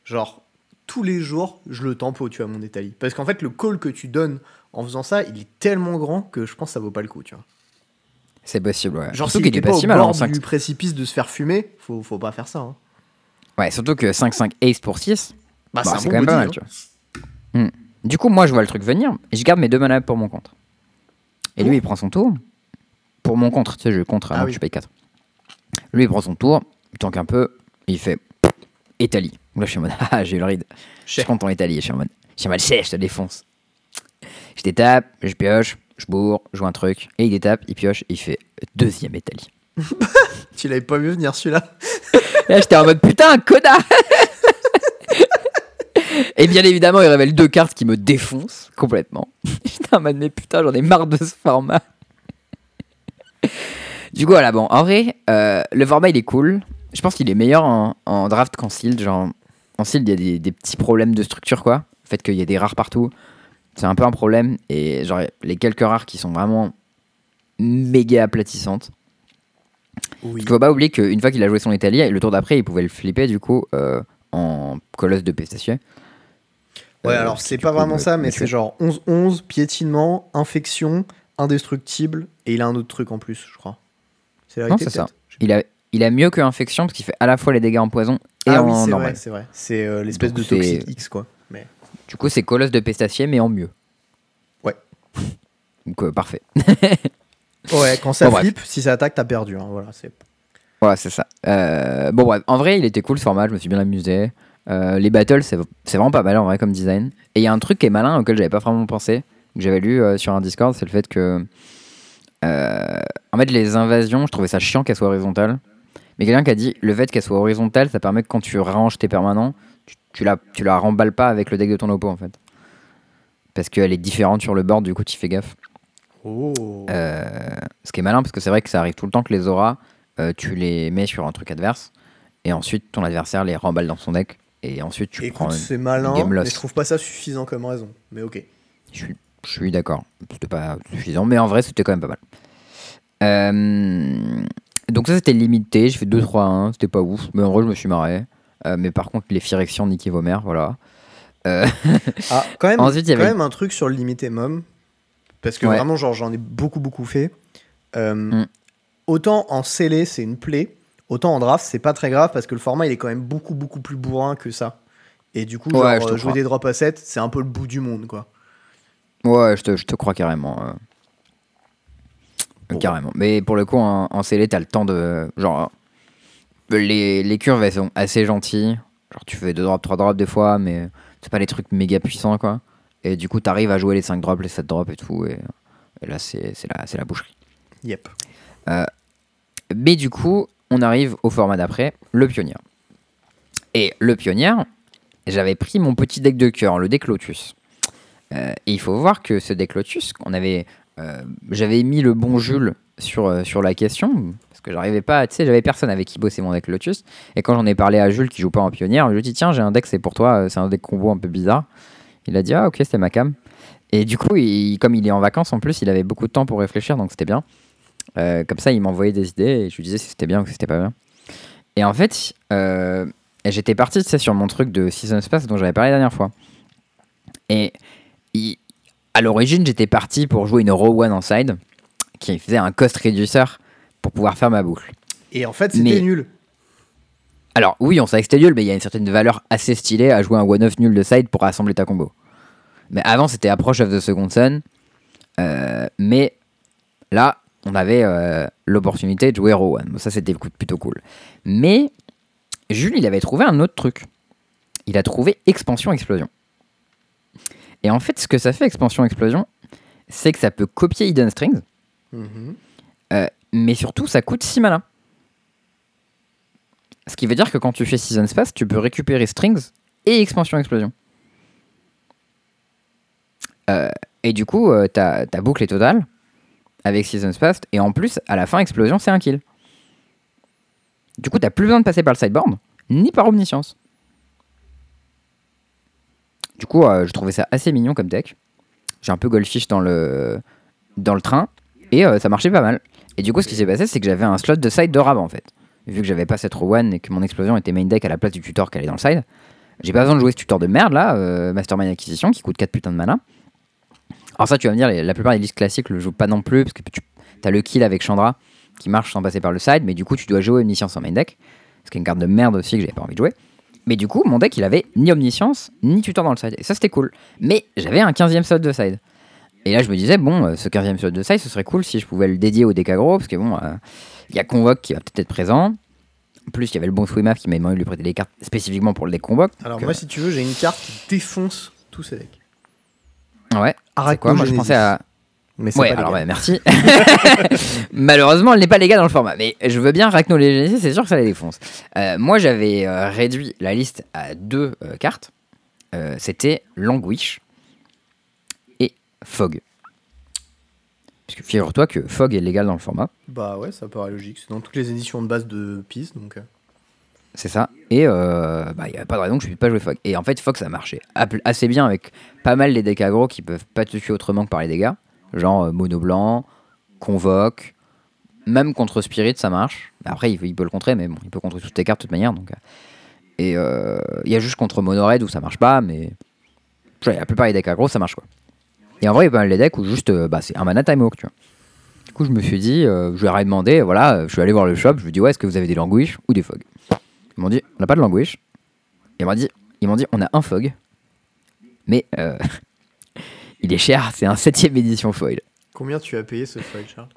genre, tous les jours, je le tempo, tu vois, mon Italie. Parce qu'en fait, le call que tu donnes en faisant ça, il est tellement grand que je pense que ça vaut pas le coup, tu vois. C'est possible, ouais. Genre, surtout s'il qu'il est pas si mal en bord 5. du précipice de se faire fumer, faut, faut pas faire ça. hein. Ouais, surtout que 5-5 ace pour 6, Bah, bah, c'est quand même pas mal, body, tu vois. Hmm. Du coup, moi, je vois le truc venir et je garde mes deux mana pour mon contre. Et lui, il prend son tour pour mon contre. Tu sais, je contre avant Ah que oui. je paye 4. Lui, il prend son tour, il tank un peu, et il fait Italie. Là, je suis en mode Ah, j'ai eu le ride. Je Chais. content Italie. Je suis en mode Je suis en mode chais, je te défonce. Je détape, je pioche, je bourre, je joue un truc. Et il détape, il pioche, et il fait deuxième Italie. Tu l'avais pas vu venir celui-là là, j'étais en mode putain, connard Et bien évidemment, il révèle deux cartes qui me défoncent complètement. J'étais en mode mais putain, j'en ai marre de ce format. Du coup, voilà, bon, en vrai, euh, le format il est cool. Je pense qu'il est meilleur en, draft qu'en sealed. Genre, en sealed, il y a des, petits problèmes de structure, quoi. Le fait qu'il y ait des rares partout, c'est un peu un problème. Et genre, les quelques rares qui sont vraiment méga aplatissantes. Oui. Il faut pas oublier qu'une fois qu'il a joué son Italie, le tour d'après, il pouvait le flipper du coup euh, en colosse de Pestacieux. Ouais, Euh, alors c'est pas coup, vraiment me- ça, mais c'est genre 11-11, piétinement, infection, indestructible, et il a un autre truc en plus, je crois. C'est la c'est ça. Il a, il a mieux que Infection parce qu'il fait à la fois les dégâts en poison et Ah en oui, c'est normal. c'est vrai. C'est euh, l'espèce de toxic X, quoi. Mais... Du coup, c'est colosse de Pestacier mais en mieux. Ouais. Donc euh, parfait. Ouais, quand ça Bon, bref. flippe, si ça attaque, t'as perdu. hein, Voilà, c'est... Voilà, c'est ça. Euh, bon, bref, en vrai, il était cool ce format, je me suis bien amusé. Euh, les battles, c'est c'est vraiment pas mal en vrai comme design. Et il y a un truc qui est malin auquel j'avais pas vraiment pensé, que j'avais lu euh, sur un Discord, c'est le fait que. en fait, les invasions, je trouvais ça chiant qu'elles soient horizontales. Mais quelqu'un qui a dit le fait qu'elles soient horizontales, ça permet que quand tu ranges tes permanents, tu, tu la, tu la remballes pas avec le deck de ton oppo en fait. Parce qu'elle est différente sur le board, du coup, tu fais gaffe. Oh Euh, ce qui est malin parce que c'est vrai que ça arrive tout le temps que les auras, euh, tu les mets sur un truc adverse et ensuite ton adversaire les remballe dans son deck et ensuite tu prends. Écoute, une- c'est malin, game mais loss. je trouve pas ça suffisant comme raison. Mais ok. Je suis, je suis d'accord, c'était pas suffisant, mais en vrai c'était quand même pas mal. Euh, Donc ça c'était limité, j'ai fait 2-3-1, c'était pas ouf, mais en vrai je me suis marré. Mais par contre les niquaient vos mères, voilà. Ah, quand même, Ensuite, il y quand avait- même un truc sur le limité mom. Parce que Ouais. vraiment, genre, j'en ai beaucoup, beaucoup fait. Euh, Mm. Autant en scellé, c'est une plaie. Autant en draft, c'est pas très grave parce que le format, il est quand même beaucoup, beaucoup plus bourrin que ça. Et du coup, Ouais, genre, euh, jouer crois. des drops à 7, c'est un peu le bout du monde, quoi. ouais, je te, je te crois carrément. euh. Bon. Carrément. Mais pour le coup, en, en scellé, t'as le temps de. Genre. Les, les curves, elles sont assez gentilles. Genre, tu fais 2 drops, 3 drops des fois, mais c'est pas les trucs méga puissants, quoi. Et du coup, t'arrives à jouer les 5 drops, les 7 drops et tout. Et, et là, c'est la, la boucherie. Yep. Mais du coup, on arrive au format d'après, le pionnier. Et le pionnier, j'avais pris mon petit deck de cœur, le deck Lotus. Euh, et il faut voir que ce deck Lotus, on avait, euh, j'avais mis le bon Jules sur, euh, sur la question, parce que j'arrivais pas, tu sais, j'avais personne avec qui bosser mon deck Lotus. Et quand j'en ai parlé à Jules qui joue pas en pionnier, je lui ai dit tiens, j'ai un deck, c'est pour toi, euh, c'est un deck combo un peu bizarre. Il a dit ah ok, c'était ma cam. Et du coup, il- comme il est en vacances en plus, il avait beaucoup de temps pour réfléchir, donc c'était bien. Euh, comme ça, il m'envoyait des idées et je lui disais si c'était bien ou si c'était pas bien. Et en fait, euh, j'étais parti tu sais, sur mon truc de Season Space dont j'avais parlé la dernière fois. Et il- à l'origine, j'étais parti pour jouer une Row One en side qui faisait un cost reducer pour pouvoir faire ma boucle. Et en fait, c'était nul. Alors oui, on savait que c'était nul, mais il y a une certaine valeur assez stylée à jouer un one-off nul de side pour rassembler ta combo. Mais avant, c'était Approach of the Second Sun. Euh, mais là, on avait euh, l'opportunité de jouer Row One. Ça, c'était plutôt cool. Mais Jules, il avait trouvé un autre truc. Il a trouvé Expansion Explosion. Et en fait, ce que ça fait Expansion Explosion, c'est que ça peut copier Hidden Strings, Mhm. mais surtout, ça coûte 6 mana. Ce qui veut dire que quand tu fais Season Space, tu peux récupérer Strings et Expansion Explosion. Euh, et du coup, euh, ta, boucle est totale avec Season Space, et en plus, à la fin, Explosion, c'est un kill. Du coup, t'as plus besoin de passer par le sideboard, ni par Omniscience. Du coup, euh, je trouvais ça assez mignon comme deck. J'ai un peu goldfish dans le, train, et ça marchait pas mal. Et du coup, ce qui s'est passé, c'est que j'avais un slot de side de rabat en fait. Vu que j'avais pas cette row one et que mon explosion était main deck à la place du tutor qui allait dans le side, j'ai pas besoin de jouer ce tutor de merde là, euh, Mastermind Acquisition, qui coûte 4 putains de mana. Alors, ça, tu vas me dire, la plupart des listes classiques le jouent pas non plus, parce que tu as le kill avec Chandra qui marche sans passer par le side, mais du coup, tu dois jouer Omniscience en main deck, ce qui est une carte de merde aussi que j'avais pas envie de jouer. Mais du coup, mon deck, il avait ni Omniscience, ni tutor dans le side. Et ça, c'était cool. Mais j'avais un 15ème slot de side. Et là, je me disais, bon, euh, ce 15ème slot de side, ce serait cool si je pouvais le dédier au deck aggro, parce que bon, euh, il y a Convoque qui va peut-être être présent. En plus, il y avait le bon Swimaf qui m'a demandé de lui prêter des cartes spécifiquement pour le deck Convoque. Alors, moi, si tu veux, j'ai une carte qui défonce tous ces decks. euh, ouais. C'est quoi Moi, je pensais à. Mais c'est Ouais, pas alors merci. Malheureusement, elle n'est pas légale dans le format. Mais je veux bien Rachno Genesis, c'est sûr que ça les défonce. Euh, moi, j'avais euh, réduit la liste à deux euh, cartes. Euh, C'était Languish et Fog. Parce que figure-toi que Fog est légal dans le format. Bah ouais, ça paraît logique. C'est dans toutes les éditions de base de Peace, donc... euh, C'est ça. Et euh, bah, il n'y avait pas de raison que je puisse pas jouer Fog. Et en fait, Fog, ça marchait assez bien avec pas mal les decks aggro qui peuvent pas te tuer autrement que par les dégâts. Genre euh, Mono Blanc, Convoque, même contre Spirit, ça marche. Après, il, il peut le contrer, mais bon, il peut contrer toutes tes cartes de toute manière. Donc. Et euh, il y a juste contre Mono Red où ça marche pas, mais genre, la plupart des decks aggro, ça marche quoi. Et en vrai, il y a pas mal de decks où juste euh, bah, c'est un mana time hawk, tu vois. Du coup, je me suis dit, euh, je leur ai demandé, voilà, euh, je suis allé voir le shop, je lui ai dit, ouais, est-ce que vous avez des languish ou des fog Ils m'ont dit, on n'a pas de languish. Ils m'ont dit, ils m'ont dit, on a un fog, mais euh, il est cher, c'est un 7 édition foil. Combien tu as payé ce foil, Charles?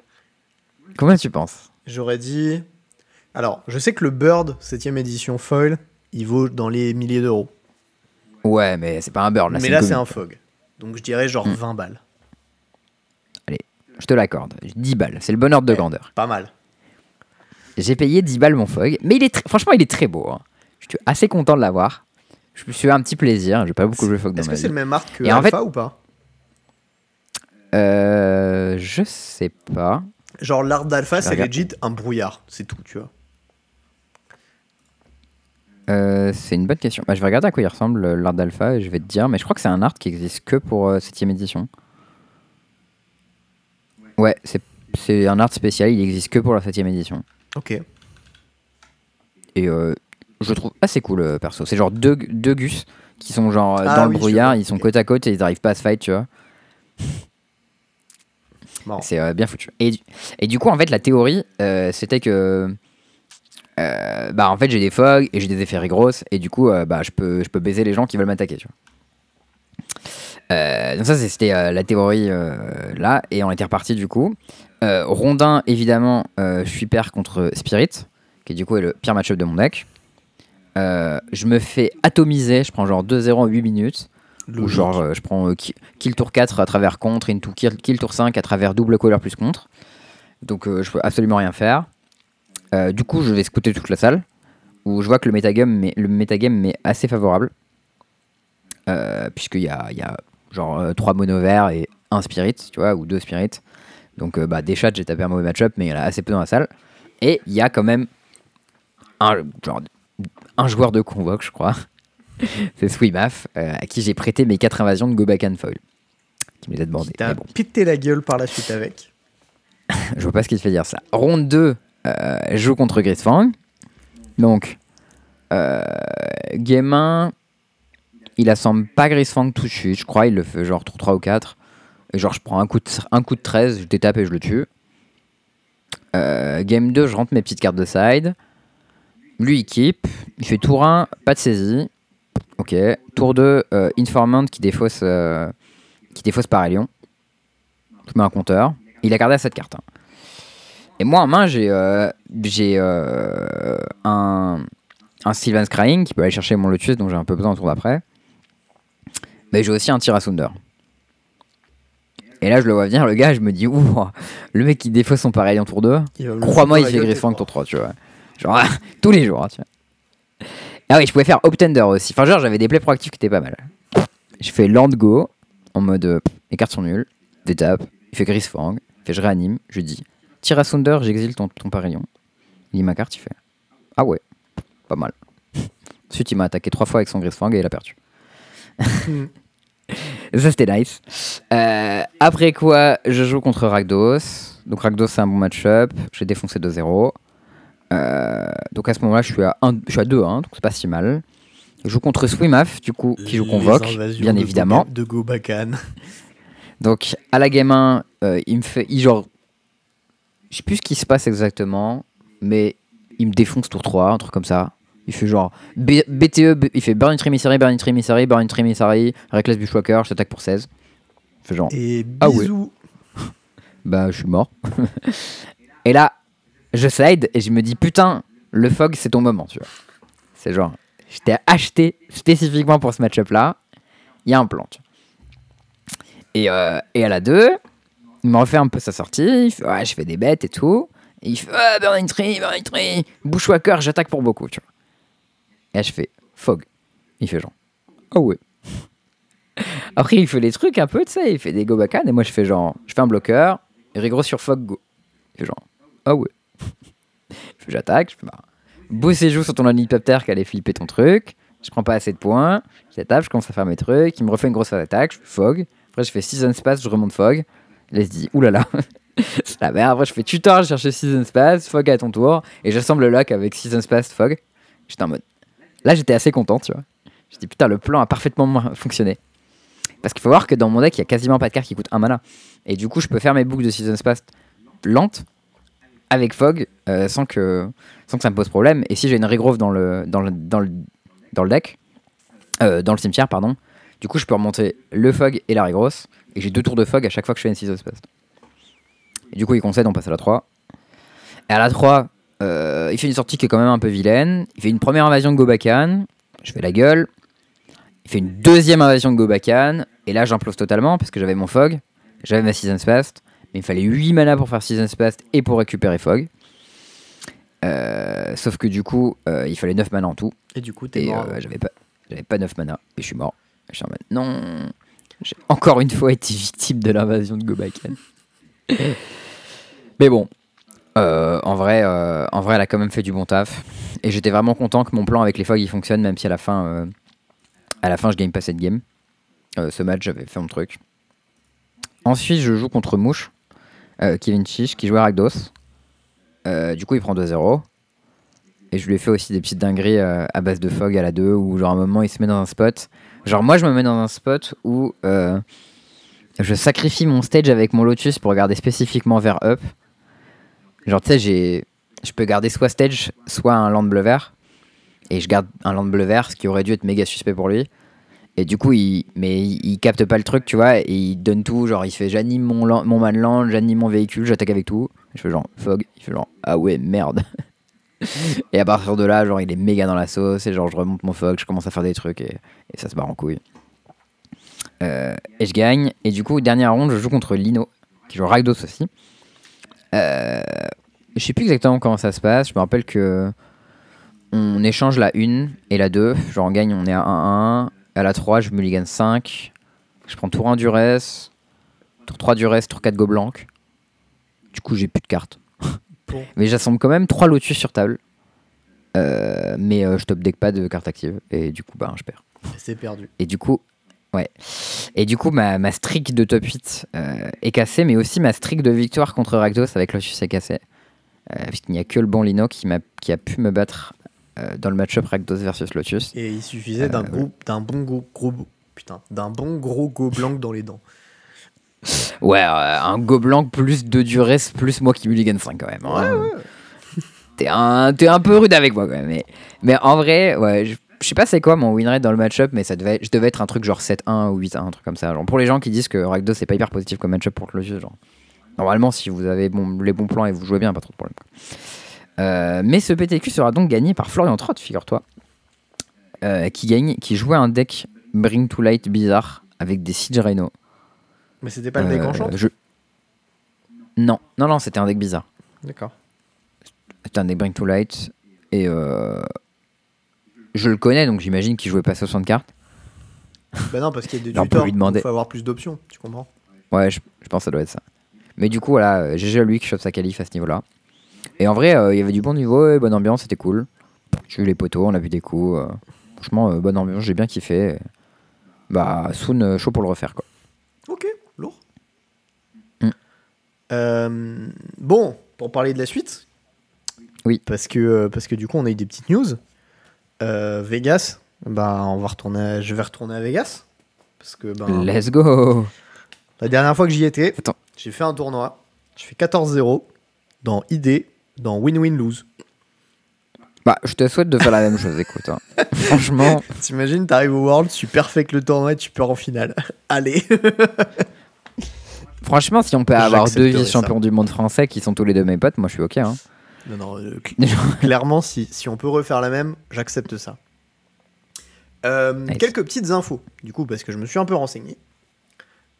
Combien tu penses? J'aurais dit... Alors, je sais que le Bird 7ème édition foil, il vaut dans les milliers d'euros. Ouais, mais c'est pas un là, Mais là, c'est un fog. Donc je dirais genre Hmm. 20 balles. Je te l'accorde, 10 balles, c'est le bon ordre de Ouais. grandeur. Pas mal. J'ai payé 10 balles mon fog, mais il est franchement, il est très beau. hein. Je suis assez content de l'avoir. Je me suis fait un petit plaisir, j'ai pas beaucoup joué fog dans Est-ce ma que c'est le même art que Et en Alpha ou pas? Euh, je sais pas. Genre l'art d'Alpha, Je c'est legit un brouillard, c'est tout, tu vois. Euh, c'est une bonne question. Bah, je vais regarder à quoi il ressemble euh, l'art d'alpha et je vais te dire, mais je crois que c'est un art qui existe que pour 7ème édition. Ouais, c'est c'est un art spécial, il existe que pour la 7ème édition. Ok. Et euh, je trouve assez cool, euh, perso. C'est genre deux, deux Gus qui sont genre euh, Ah dans oui, le brouillard, ils sont côte à côte et ils n'arrivent pas à se fight, tu vois. C'est euh, bien foutu. Et, du- et du coup, en fait, la théorie, euh, c'était que. Euh, bah, en fait, j'ai des fogs et j'ai des effets grosses, et du coup, euh, bah, je peux, je peux baiser les gens qui veulent m'attaquer, tu vois. Euh, donc, ça, c'était la théorie là, et on était reparti du coup. Rondin, évidemment, je suis pair contre Spirit, qui du coup est le pire match-up de mon deck. Je me fais atomiser, je prends genre 2-0 en 8 minutes. Ou genre, je prends ki- kill tour 4 à travers contre, into kill, kill tour 5 à travers double colère plus contre. Donc, je peux absolument rien faire. Euh, du coup, je vais scouter toute la salle, où je vois que le metagame m'est, le metagame m'est assez favorable. Euh, Puisqu'il y a, y a genre 3 mono verts et un spirit, tu vois, ou 2 spirits. Donc, euh, bah, des chats, j'ai tapé un mauvais match-up, mais il y en a assez peu dans la salle. Et il y a quand même un, genre, un joueur de convoque, je crois. C'est Swimaf, euh, à qui j'ai prêté mes 4 invasions de Gobakan Foil. Qui me les a demandé. T'as bon, pété la gueule par la suite avec. je vois pas ce qui te fait dire ça. Ronde 2, euh, joue contre Grisfang. Donc, euh, game 1, il assemble pas Grisfang tout de suite, je crois. Il le fait genre tour 3 ou 4. Et genre, je prends un coup de, un coup de 13, je détape et je le tue. Euh, game 2, je rentre mes petites cartes de side. Lui, il keep. Il fait tour 1, pas de saisie. Ok. Tour 2, euh, Informant qui défausse, euh, qui défausse Parélion. Je mets un compteur. Il a gardé à cette carte. hein. Et moi, en main, j'ai euh, j'ai euh, un, un Sylvan Scrying qui peut aller chercher mon Lotus, dont j'ai un peu besoin au tour d'après. Mais j'ai aussi un Tirasunder. Et là, je le vois venir, le gars, je me dis, ouh, le mec qui défausse son pareil en tour 2, Il va me le crois-moi, il fait Grisfang tes tour 3, tu vois. Genre, tous les jours, hein, tu vois. Ah oui, je pouvais faire Optender aussi. Enfin, genre, j'avais des plays proactifs qui étaient pas mal. Je fais Land Go, en mode, euh, les cartes sont nulles, d'étape, il fait Grisfang, il fait je réanime, je dis, Tirasunder, j'exile ton, ton Pareillon. Il lit ma carte, il fait, ah ouais, pas mal. Ensuite, il m'a attaqué trois fois avec son Grisfang et il a perdu. Ça, c'était nice. Euh, après quoi, je joue contre Rakdos. Donc Rakdos, c'est un bon match-up. J'ai défoncé 2-0. Euh, donc à ce moment-là, je suis à, 1, je suis à 2-1, donc c'est pas si mal. Je joue contre Swimaf, du coup, qui joue Convoque, bien de évidemment. De Gobakan. Donc à la game 1, euh, il me fait. Il, genre. Je sais plus ce qui se passe exactement, mais il me défonce tour 3, un truc comme ça. Il fait genre B- BTE, B- il fait Burn It Emissary, Burn It Emissary, Burn It Emissary, Reckless Bushwhacker, je t'attaque pour 16. Il fait genre. Et Ah ouais. bisous. bah je suis mort. et là, je side et je me dis putain, le fog c'est ton moment, tu vois. C'est genre, je t'ai acheté spécifiquement pour ce match-up là, il y a un plan, tu vois. Et, euh, et à la 2, il me refait un peu sa sortie, il fait ouais, je fais des bêtes et tout. Et il fait ah, Burning Tree, Burning Tree, Bushwhacker, j'attaque pour beaucoup, tu vois. Et là je fais fog. Il fait genre, oh ouais. Après, il fait les trucs un peu, tu sais, il fait des go et moi je fais genre, je fais un bloqueur, et rigolo sur fog go. Il fait genre, ah ouais. J'attaque, je fais bah, beau séjour sur ton hélicoptère qui allait flipper ton truc, je prends pas assez de points, je tape, je commence à faire mes trucs, il me refait une grosse attaque, je fais fog, après je fais season space, je remonte fog, là se dit, oulala, c'est la merde, après je fais tutor, je cherche season space, fog à ton tour, et j'assemble le lock avec season space, fog, j'étais en mode, là j'étais assez content, tu vois. Je dis putain, le plan a parfaitement fonctionné. Parce qu'il faut voir que dans mon deck, il y a quasiment pas de cartes qui coûtent un mana. Et du coup, je peux faire mes boucles de Season Space lentes avec Fog euh, sans, que, sans que ça me pose problème. Et si j'ai une Regrove dans le, dans le, dans le, dans le deck, euh, dans le cimetière, pardon, du coup, je peux remonter le Fog et la. Et j'ai deux tours de Fog à chaque fois que je fais une Season Space. Et du coup, il concède, on passe à la 3. Et à la 3, euh, il fait une sortie qui est quand même un peu vilaine. Il fait une première invasion de Gobakan. Je fais la gueule. Il fait une deuxième invasion de Gobakan. Et là, j'implose totalement parce que j'avais mon Fog. J'avais ma Season Space. Mais il fallait 8 mana pour faire Season Space et pour récupérer Fog. Euh, sauf que du coup, euh, il fallait 9 mana en tout. Et du coup, t'es mort. j'avais pas, j'avais pas 9 mana. Et je suis mort. Je non. J'ai encore une fois été victime de l'invasion de Gobakan. Mais bon. euh, en, vrai, euh, en vrai, elle a quand même fait du bon taf. Et j'étais vraiment content que mon plan avec les Fog il fonctionne, même si à la fin, euh, à gagne pas cette game. Euh, ce match, j'avais fait mon truc. Ensuite, je joue contre Mouche, Kevin Chiche, qui jouait à Rakdos. Du coup, il prend 2-0. Et je lui ai fait aussi des petites dingueries euh, à base de fog à la 2 où, genre, à un moment, il se met dans un spot. Genre, moi, je me mets dans un spot où euh, je sacrifie mon stage avec mon Lotus pour regarder spécifiquement vers up. Genre, tu sais, j'ai. Je peux garder soit stage, soit un land bleu vert. Et je garde un land bleu vert, ce qui aurait dû être méga suspect pour lui. Et du coup, il, mais il, capte pas le truc, tu vois, et il donne tout. Genre, il fait j'anime mon, lan- mon man land, j'anime mon véhicule, j'attaque avec tout. Je fais genre fog, il fait genre ah ouais, merde. et à partir de là, il est méga dans la sauce, et genre, je remonte mon fog, je commence à faire des trucs, et, et ça se barre en couille. Euh, et je gagne, et du coup, dernière ronde, je joue contre Lino, qui joue Rakdos aussi. Euh, je sais plus exactement comment ça se passe, je me rappelle que on échange la 1 et la 2. Genre on gagne, on est à 1-1. À la 3, je mulligan 5. Je prends tour 1 du reste. Tour 3 du reste, tour 4 go blanc. Du coup, j'ai plus de cartes. Mais j'assemble quand même 3 lotus sur table. Euh, mais euh, je top deck pas de cartes actives. Et du coup, bah, je perds. C'est perdu. Et du coup, ouais. Et du coup, ma, ma streak de top 8 euh, est cassée, mais aussi ma streak de victoire contre Rakdos avec Lotus est cassée. Euh, Puisqu'il n'y a que le bon Lino qui, m'a- qui a pu me battre euh, dans le match-up Rakdos versus Lotus. Et il suffisait d'un Euh, gros, d'un bon gros, gros putain, d'un bon gros go blanc dans les dents. Ouais, euh, un go blanc plus 2 duress plus moi qui mulligan 5 quand même. hein. T'es un, t'es un peu rude avec moi quand même. Mais, mais en vrai, ouais, je, je sais pas c'est quoi mon win rate dans le match-up, mais ça devait, je devais être un truc genre 7-1 ou 8-1, un truc comme ça. Genre, pour les gens qui disent que Rakdos c'est pas hyper positif comme match-up pour Lotus, genre. Normalement, si vous avez bon, les bons plans et vous jouez bien, pas trop de problème. Euh, mais ce PTQ sera donc gagné par Florian Trott, figure-toi. Euh, qui gagne, qui jouait un deck Bring to Light bizarre avec des Siege Rhino. Mais c'était pas le deck Euh, enchant je- Non, non, non, c'était un deck bizarre. D'accord. C'était un deck Bring to Light. Et euh, je le connais, donc j'imagine qu'il jouait pas 60 cartes. Bah non, parce qu'il y a des tutors. Il faut avoir plus d'options, tu comprends Ouais, je, je pense que ça doit être ça. Mais du coup, voilà, GG à lui qui chope sa qualif à ce niveau-là. Et en vrai, euh, il y avait du bon niveau, et bonne ambiance, c'était cool. J'ai eu les poteaux, on a vu des coups. euh, franchement, euh, bonne ambiance, j'ai bien kiffé. Bah, Soon, chaud pour le refaire, quoi. Ok. Euh, bon, pour parler de la suite. Oui. Parce que, euh, parce que du coup, on a eu des petites news. Euh, Vegas, bah, on va retourner à- je vais retourner à Vegas. Parce que ben, Let's go la dernière fois que j'y étais, j'ai fait un tournoi. Je fais 14-0 dans ID, dans Win-Win-Lose. Bah, je te souhaite de faire la même chose, écoute. hein. Franchement, T'imagines, t'arrives au World, tu perfectes le tournoi et tu pars en finale. Allez franchement, si on peut avoir deux vice-champions du monde français qui sont tous les deux mes potes, moi je suis ok. Hein. Non, non, euh, cl- clairement, si, si on peut refaire la même, j'accepte ça. Euh, Nice. Quelques petites infos, du coup, parce que je me suis un peu renseigné.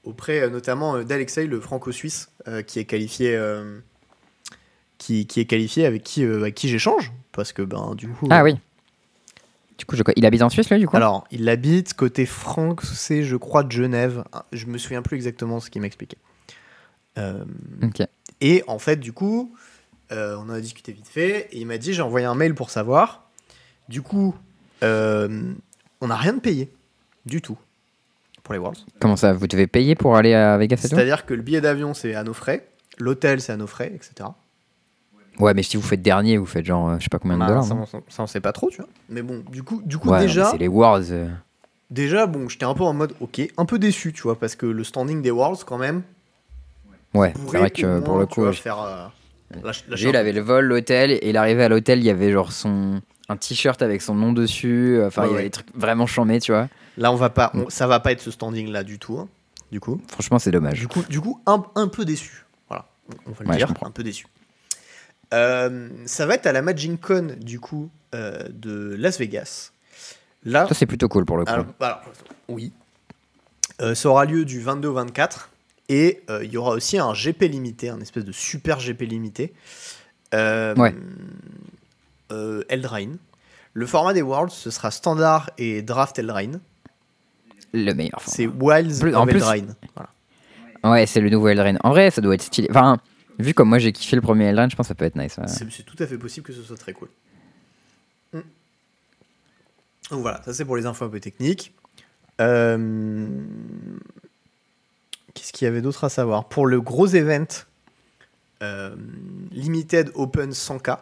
Auprès euh, notamment d'Alexei, le franco-suisse, euh, qui est qualifié. qui, qui est qualifié avec qui, avec qui j'échange. Parce que, ben, du coup. Ah oui. Du coup, je... il habite en Suisse, là, du coup? Alors, il habite côté français, je crois, de Genève. Ah, Je me souviens plus exactement ce qu'il m'expliquait. Euh. Et en fait, du coup, euh, on en a discuté vite fait. Et il m'a dit j'ai envoyé un mail pour savoir. Du coup, euh, on n'a rien de payé. Du tout. Pour les Worlds. Comment ça Vous devez payer pour aller à Vegas C'est-à-dire que le billet d'avion, c'est à nos frais. L'hôtel, c'est à nos frais, etc. Ouais, mais si vous faites dernier, vous faites genre, je sais pas combien de Bah, dollars. ça, on, ça, on sait pas trop, tu vois. Mais bon, du coup, du coup Ouais, déjà, c'est les Worlds. déjà, bon, j'étais un peu en mode, ok, un peu déçu, tu vois, parce que le standing des Worlds, quand même, Ouais, c'est vrai que moins, pour le coup, je- faire. euh, Lui, il un avait le vol, l'hôtel, et il arrivait à l'hôtel, il y avait genre son un t-shirt avec son nom dessus. Enfin, Ouais, il y avait ouais. des trucs vraiment chambés, tu vois. Là, on va pas, Mm. on- ça va pas être ce standing-là du tout. hein, du coup, Franchement, c'est dommage. du coup, du coup, un, un peu déçu. Voilà, on va le Ouais, dire, un peu déçu. Euh, ça va être à la Magic Con du coup euh, de Las Vegas. Là, Ça, c'est plutôt cool pour le coup. alors, alors, oui, Euh, ça aura lieu du 22 au 24 et euh, il y aura aussi un GP limité, un espèce de super GP limité. Euh, Ouais. euh, Eldraine. Le format des Worlds, ce sera standard et draft Eldraine. Le meilleur. format. C'est Wilds Plus- en plus- Eldraine. Voilà. Ouais, c'est le nouveau Eldraine. En vrai, ça doit être stylé. Enfin, vu comme moi j'ai kiffé le premier Eldraine, je pense que ça peut être nice. ouais. C'est c'est tout à fait possible que ce soit très cool. Mm. Donc voilà, ça c'est pour les infos un peu techniques. Euh, Qu'est-ce qu'il y avait d'autre à savoir Pour le gros event, euh, Limited Open 100K.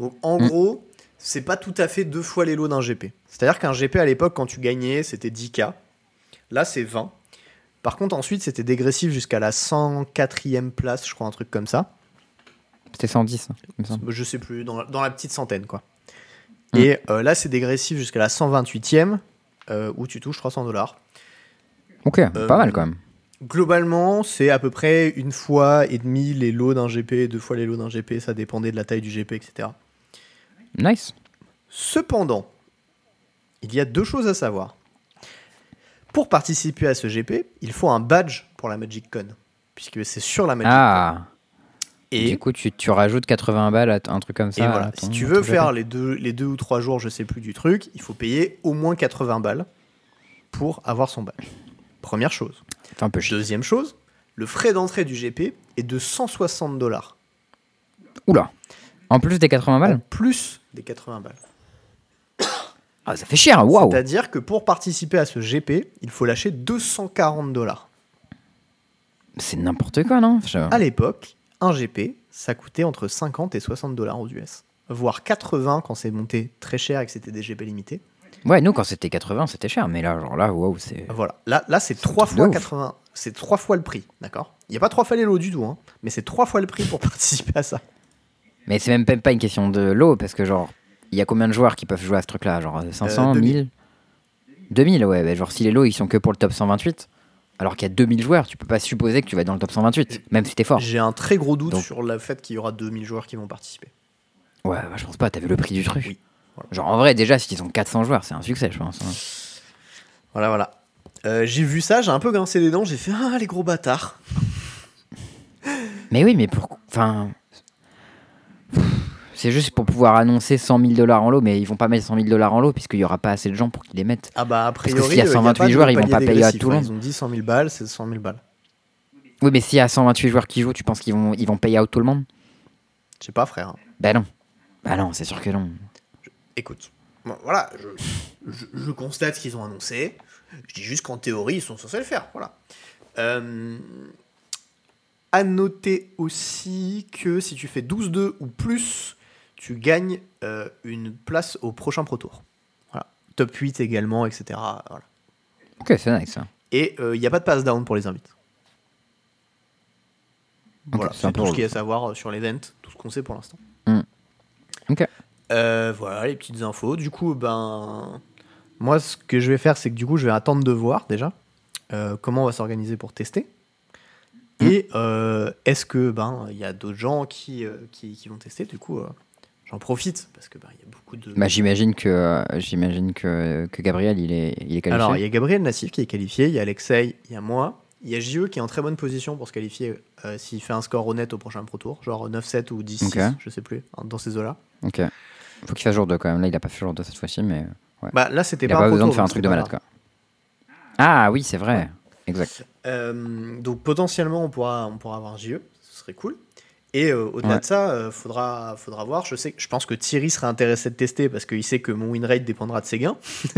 Donc en Mm. gros, c'est pas tout à fait deux fois les lots d'un GP. C'est-à-dire qu'un GP à l'époque, quand tu gagnais, c'était 10K. Là, c'est 20. Par contre, ensuite, c'était dégressif jusqu'à la 104e place, je crois, un truc comme ça. C'était 110, hein. Je sais plus, dans la, dans la petite centaine, quoi. Mm. Et euh, là, c'est dégressif jusqu'à la 128e, euh, où tu touches 300 dollars. Ok, Euh, pas mal quand même. Globalement, c'est à peu près une fois et demi les lots d'un GP, deux fois les lots d'un GP, ça dépendait de la taille du GP, etc. Nice. Cependant, il y a deux choses à savoir. Pour participer à ce GP, il faut un badge pour la Magic Con, puisque c'est sur la Magic Ah, Con. Et, du coup, tu, tu rajoutes 80 balles à un truc comme ça. et voilà, à ton- si tu veux faire les deux, les deux ou trois jours, je sais plus du truc, il faut payer au moins 80 balles pour avoir son badge. Première chose. Un peu. Deuxième chose, le frais d'entrée du GP est de 160 dollars. Oula. En plus des 80 En balles plus des 80 balles. Ah, ça fait cher, waouh C'est-à-dire que pour participer à ce GP, il faut lâcher 240 dollars. C'est n'importe quoi, non? Je- À l'époque, un GP, ça coûtait entre 50 et 60 dollars aux US. Voire 80 quand c'est monté très cher et que c'était des GP limités. Ouais, nous, quand c'était 80, c'était cher, mais là, genre là, waouh, c'est. Voilà. Là, là c'est trois fois de ouf. 80. C'est trois fois le prix, d'accord? Il n'y a pas trois fois les lots du tout, hein, mais c'est trois fois le prix pour participer à ça. Mais c'est même pas- une question de lot, parce que genre, il y a combien de joueurs qui peuvent jouer à ce truc-là? Genre euh, 500, 2000. 1000 2000, ouais, bah, genre si les lots ils sont que pour le top 128, alors qu'il y a 2000 joueurs, tu peux pas supposer que tu vas être dans le top 128, même si t'es fort. J'ai un très gros doute Donc- sur le fait qu'il y aura 2000 joueurs qui vont participer. Ouais, bah, je pense pas, t'as vu le prix du truc? Oui. Genre en vrai, déjà, s'ils ont 400 joueurs, c'est un succès, je pense. hein. Voilà, voilà. Euh, j'ai vu ça, j'ai un peu grincé les dents, j'ai fait Ah, les gros bâtards. Mais oui, mais pour. Enfin. C'est juste pour pouvoir annoncer 100 000 dollars en lot, mais ils vont pas mettre 100 000 dollars en lot puisqu'il y aura pas assez de gens pour qu'ils les mettent. Ah bah a que priori, s'il y a euh, 128 pas de joueurs, ils vont pas payer à tout le hein. monde. Ils ont dit 100 000 balles, c'est 100 000 balles. Oui, mais s'il y a 128 joueurs qui jouent, tu penses qu'ils vont, ils vont payer out tout le monde? Je sais pas, frère. Bah non. Bah non, c'est sûr que non. Écoute, bon, voilà, je, je- je constate qu'ils ont annoncé. Je dis juste qu'en théorie, ils sont censés le faire. Voilà. Euh, à noter aussi que si tu fais 12-2 ou plus, tu gagnes euh, une place au prochain Pro Tour. Voilà. Top 8 également, etc. Voilà. Ok, c'est nice. ça. Et euh, il n'y a pas de pass down pour les invites. Voilà, c'est tout ce qu'il y a à savoir sur l'event, tout ce qu'on sait pour l'instant. Hmm. Ok. Euh, voilà les petites infos. Du coup, ben, moi, ce que je vais faire, c'est que du coup, je vais attendre de voir déjà euh, comment on va s'organiser pour tester. Hmm. Et euh, est-ce que ben il y a d'autres gens qui, euh, qui, qui vont tester? Du coup, euh, j'en profite parce que ben, il y a beaucoup de. Bah j'imagine que euh, j'imagine que, que Gabriel il est il est qualifié. Alors, il y a Gabriel Nassif qui est qualifié, il y a Alexei, il y a moi, il y a JE qui est en très bonne position pour se qualifier euh, s'il fait un score honnête au prochain Pro Tour, genre 9-7 ou 10-6, Ok. je sais plus, dans ces eaux-là. Ok. Faut qu'il fasse jour 2 quand même. Là, il a pas fait jour 2 cette fois-ci, mais ouais. Bah là, c'était il a pas, pas un Pro besoin de faire un truc de pas malade quoi. Ah oui, c'est vrai. Exact. Euh, donc potentiellement on pourra, on pourra avoir JE, ce serait cool. Et euh, au-delà Ouais. de ça, euh, faudra, faudra voir. Je sais, je pense que Thierry serait intéressé de tester parce qu'il sait que mon win rate dépendra de ses gains.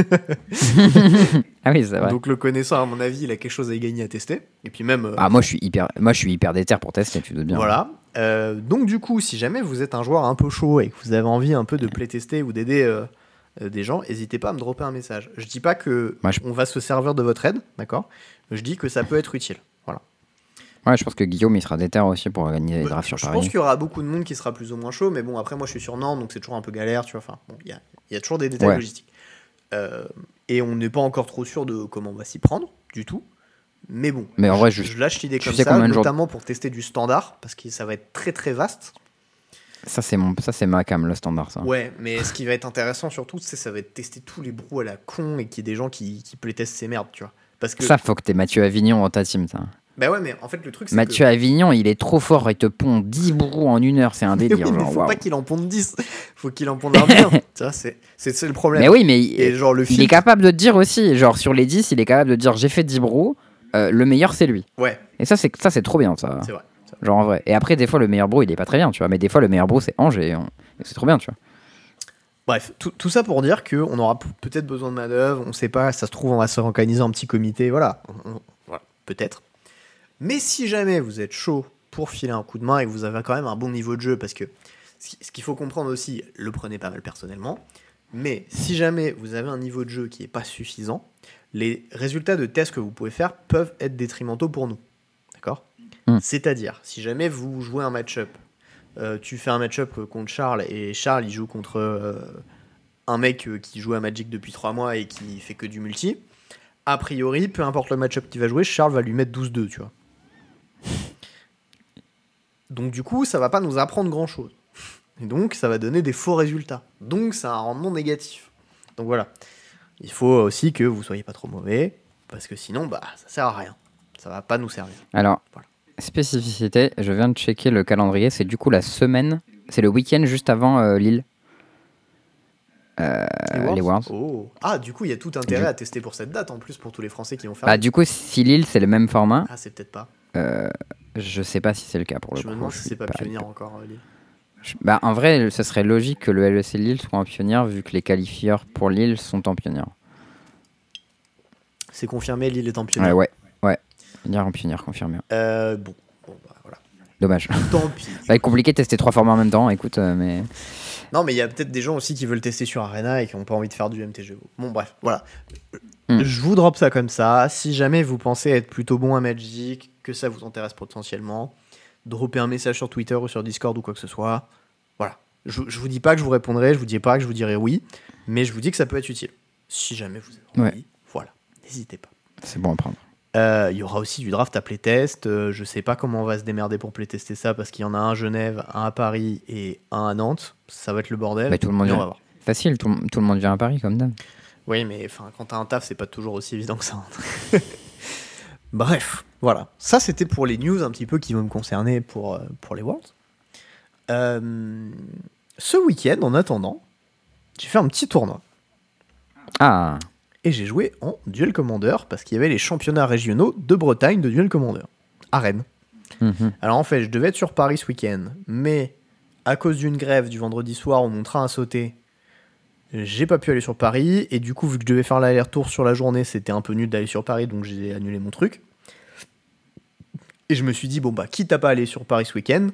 Ah oui, c'est vrai. Donc le connaissant, à mon avis, il a quelque chose à y gagner à tester. Et puis même, euh, Ah moi je suis hyper moi je suis hyper déter pour tester, tu te doutes bien. voilà. Euh, donc du coup, si jamais vous êtes un joueur un peu chaud et que vous avez envie un peu de playtester ou d'aider euh, euh, des gens, n'hésitez pas à me dropper un message. Je dis pas que je- on va se servir de votre aide, d'accord? Je dis que ça peut être utile. Voilà. Ouais, je pense que Guillaume il sera déter aussi pour organiser les Ouais, drafts sur je pense Paris. qu'il y aura beaucoup de monde qui sera plus ou moins chaud, mais bon, après, moi, je suis sur Nantes, donc c'est toujours un peu galère, tu vois. Enfin, bon, il y a, y a toujours des détails Ouais. logistiques. Euh, et on n'est pas encore trop sûr de comment on va s'y prendre, du tout. Mais bon, Mais en vrai, je, je lâche l'idée comme sais ça, jours- notamment pour tester du standard, parce que ça va être très très vaste. ça c'est mon ça c'est ma cam le standard ça. Ouais, mais ce qui va être intéressant surtout, c'est ça va être tester tous les brous à la con et qu'il y ait des gens qui, qui playtestent ces merdes, tu vois. Parce que, Ça faut que t'aies Mathieu Avignon dans ta team ça. bah ouais, mais en fait, le truc, c'est Mathieu Avignon, il est trop fort, il te pond 10 bourreaux en une heure, c'est un délire. oui, mais genre, faut pas qu'il en ponde 10, faut qu'il en ponde un bien. c'est le problème. Mais oui, mais Et genre, le il est capable de te dire aussi, genre sur les 10, il est capable de te dire j'ai fait 10 bros, euh, le meilleur c'est lui. Ouais, Et ça c'est ça c'est trop bien ça. c'est vrai. Genre en vrai. Et après des fois le meilleur bro il est pas très bien, tu vois, mais des fois le meilleur bro c'est Ange et, on- et c'est trop bien, tu vois. Bref, tout, tout ça pour dire qu'on aura peut-être besoin de main-d'œuvre, on sait pas, ça se trouve, on va se organiser en petit comité, voilà. Voilà, peut-être. Mais si jamais vous êtes chaud pour filer un coup de main et que vous avez quand même un bon niveau de jeu. Parce que ce qui- ce qu'il faut comprendre aussi, le prenez pas mal personnellement. Mais si jamais vous avez un niveau de jeu qui n'est pas suffisant, les résultats de tests que vous pouvez faire peuvent être détrimentaux pour nous. D'accord Hmm. C'est-à-dire, si jamais vous jouez un match-up, euh, tu fais un match-up contre Charles et Charles il joue contre euh, un mec euh, qui joue à Magic depuis 3 mois et qui fait que du multi, a priori, peu importe le match-up qu'il va jouer, Charles va lui mettre 12-2, tu vois. Donc du coup, ça va pas nous apprendre grand-chose. Et donc, ça va donner des faux résultats. Donc, c'est un rendement négatif. Donc voilà. Il faut aussi que vous soyez pas trop mauvais, parce que sinon, bah, ça sert à rien. Ça va pas nous servir. Alors, Voilà. spécificité, je viens de checker le calendrier, c'est du coup la semaine, c'est le week-end juste avant euh, Lille. Euh, les Worlds. Oh. Ah, du coup, il y a tout intérêt Du- à tester pour cette date, en plus, pour tous les Français qui vont faire. Bah, du coup, si Lille c'est le même format, Ah, c'est peut-être pas. euh, je sais pas si c'est le cas pour le Je me coup. demande je si suis c'est pas pas pionnier encore, euh, Lille. Bah, en vrai, ce serait logique que le LEC Lille soit en pionnière vu que les qualifieurs pour Lille sont en pionnière. C'est confirmé, Lille est en pionnier. Ouais, ouais, ouais. En pionnière confirmé. Euh, bon. Bon, bah, voilà. Dommage. Tant pis. Ça va être compliqué de tester trois formats en même temps, écoute, euh, mais. Non, mais il y a peut-être des gens aussi qui veulent tester sur Arena et qui n'ont pas envie de faire du MTGO. Bon, bref, voilà. Hmm. Je vous drop ça comme ça. Si jamais vous pensez être plutôt bon à Magic, que ça vous intéresse potentiellement, droppez un message sur Twitter ou sur Discord ou quoi que ce soit. Voilà. Je, je vous dis pas que je vous répondrai, je vous dis pas que je vous dirai oui, mais je vous dis que ça peut être utile. Si jamais vous avez envie, voilà. N'hésitez pas. C'est bon à prendre. Euh, Il y aura aussi du draft à playtest. Euh, je sais pas comment on va se démerder pour playtester ça parce qu'il y en a un à Genève, un à Paris et un à Nantes. Ça va être le bordel. Bah, tout le monde on vient. va voir. Facile, tout, le- tout le monde vient à Paris comme d'hab. Oui, mais enfin, quand t'as un taf, c'est pas toujours aussi évident que ça. hein. Bref, voilà. Ça, c'était pour les news un petit peu qui vont me concerner pour, euh, pour les Worlds. Euh, ce week-end, en attendant, j'ai fait un petit tournoi. Ah, Et j'ai joué en Duel Commander parce qu'il y avait les championnats régionaux de Bretagne de Duel Commander à Rennes. mhm. Alors en fait, je devais être sur Paris ce week-end, mais à cause d'une grève du vendredi soir où mon train a sauté, j'ai pas pu aller sur Paris. Et du coup, vu que je devais faire l'aller-retour sur la journée, c'était un peu nul d'aller sur Paris, donc j'ai annulé mon truc. Et je me suis dit, bon bah, quitte à pas aller sur Paris ce week-end,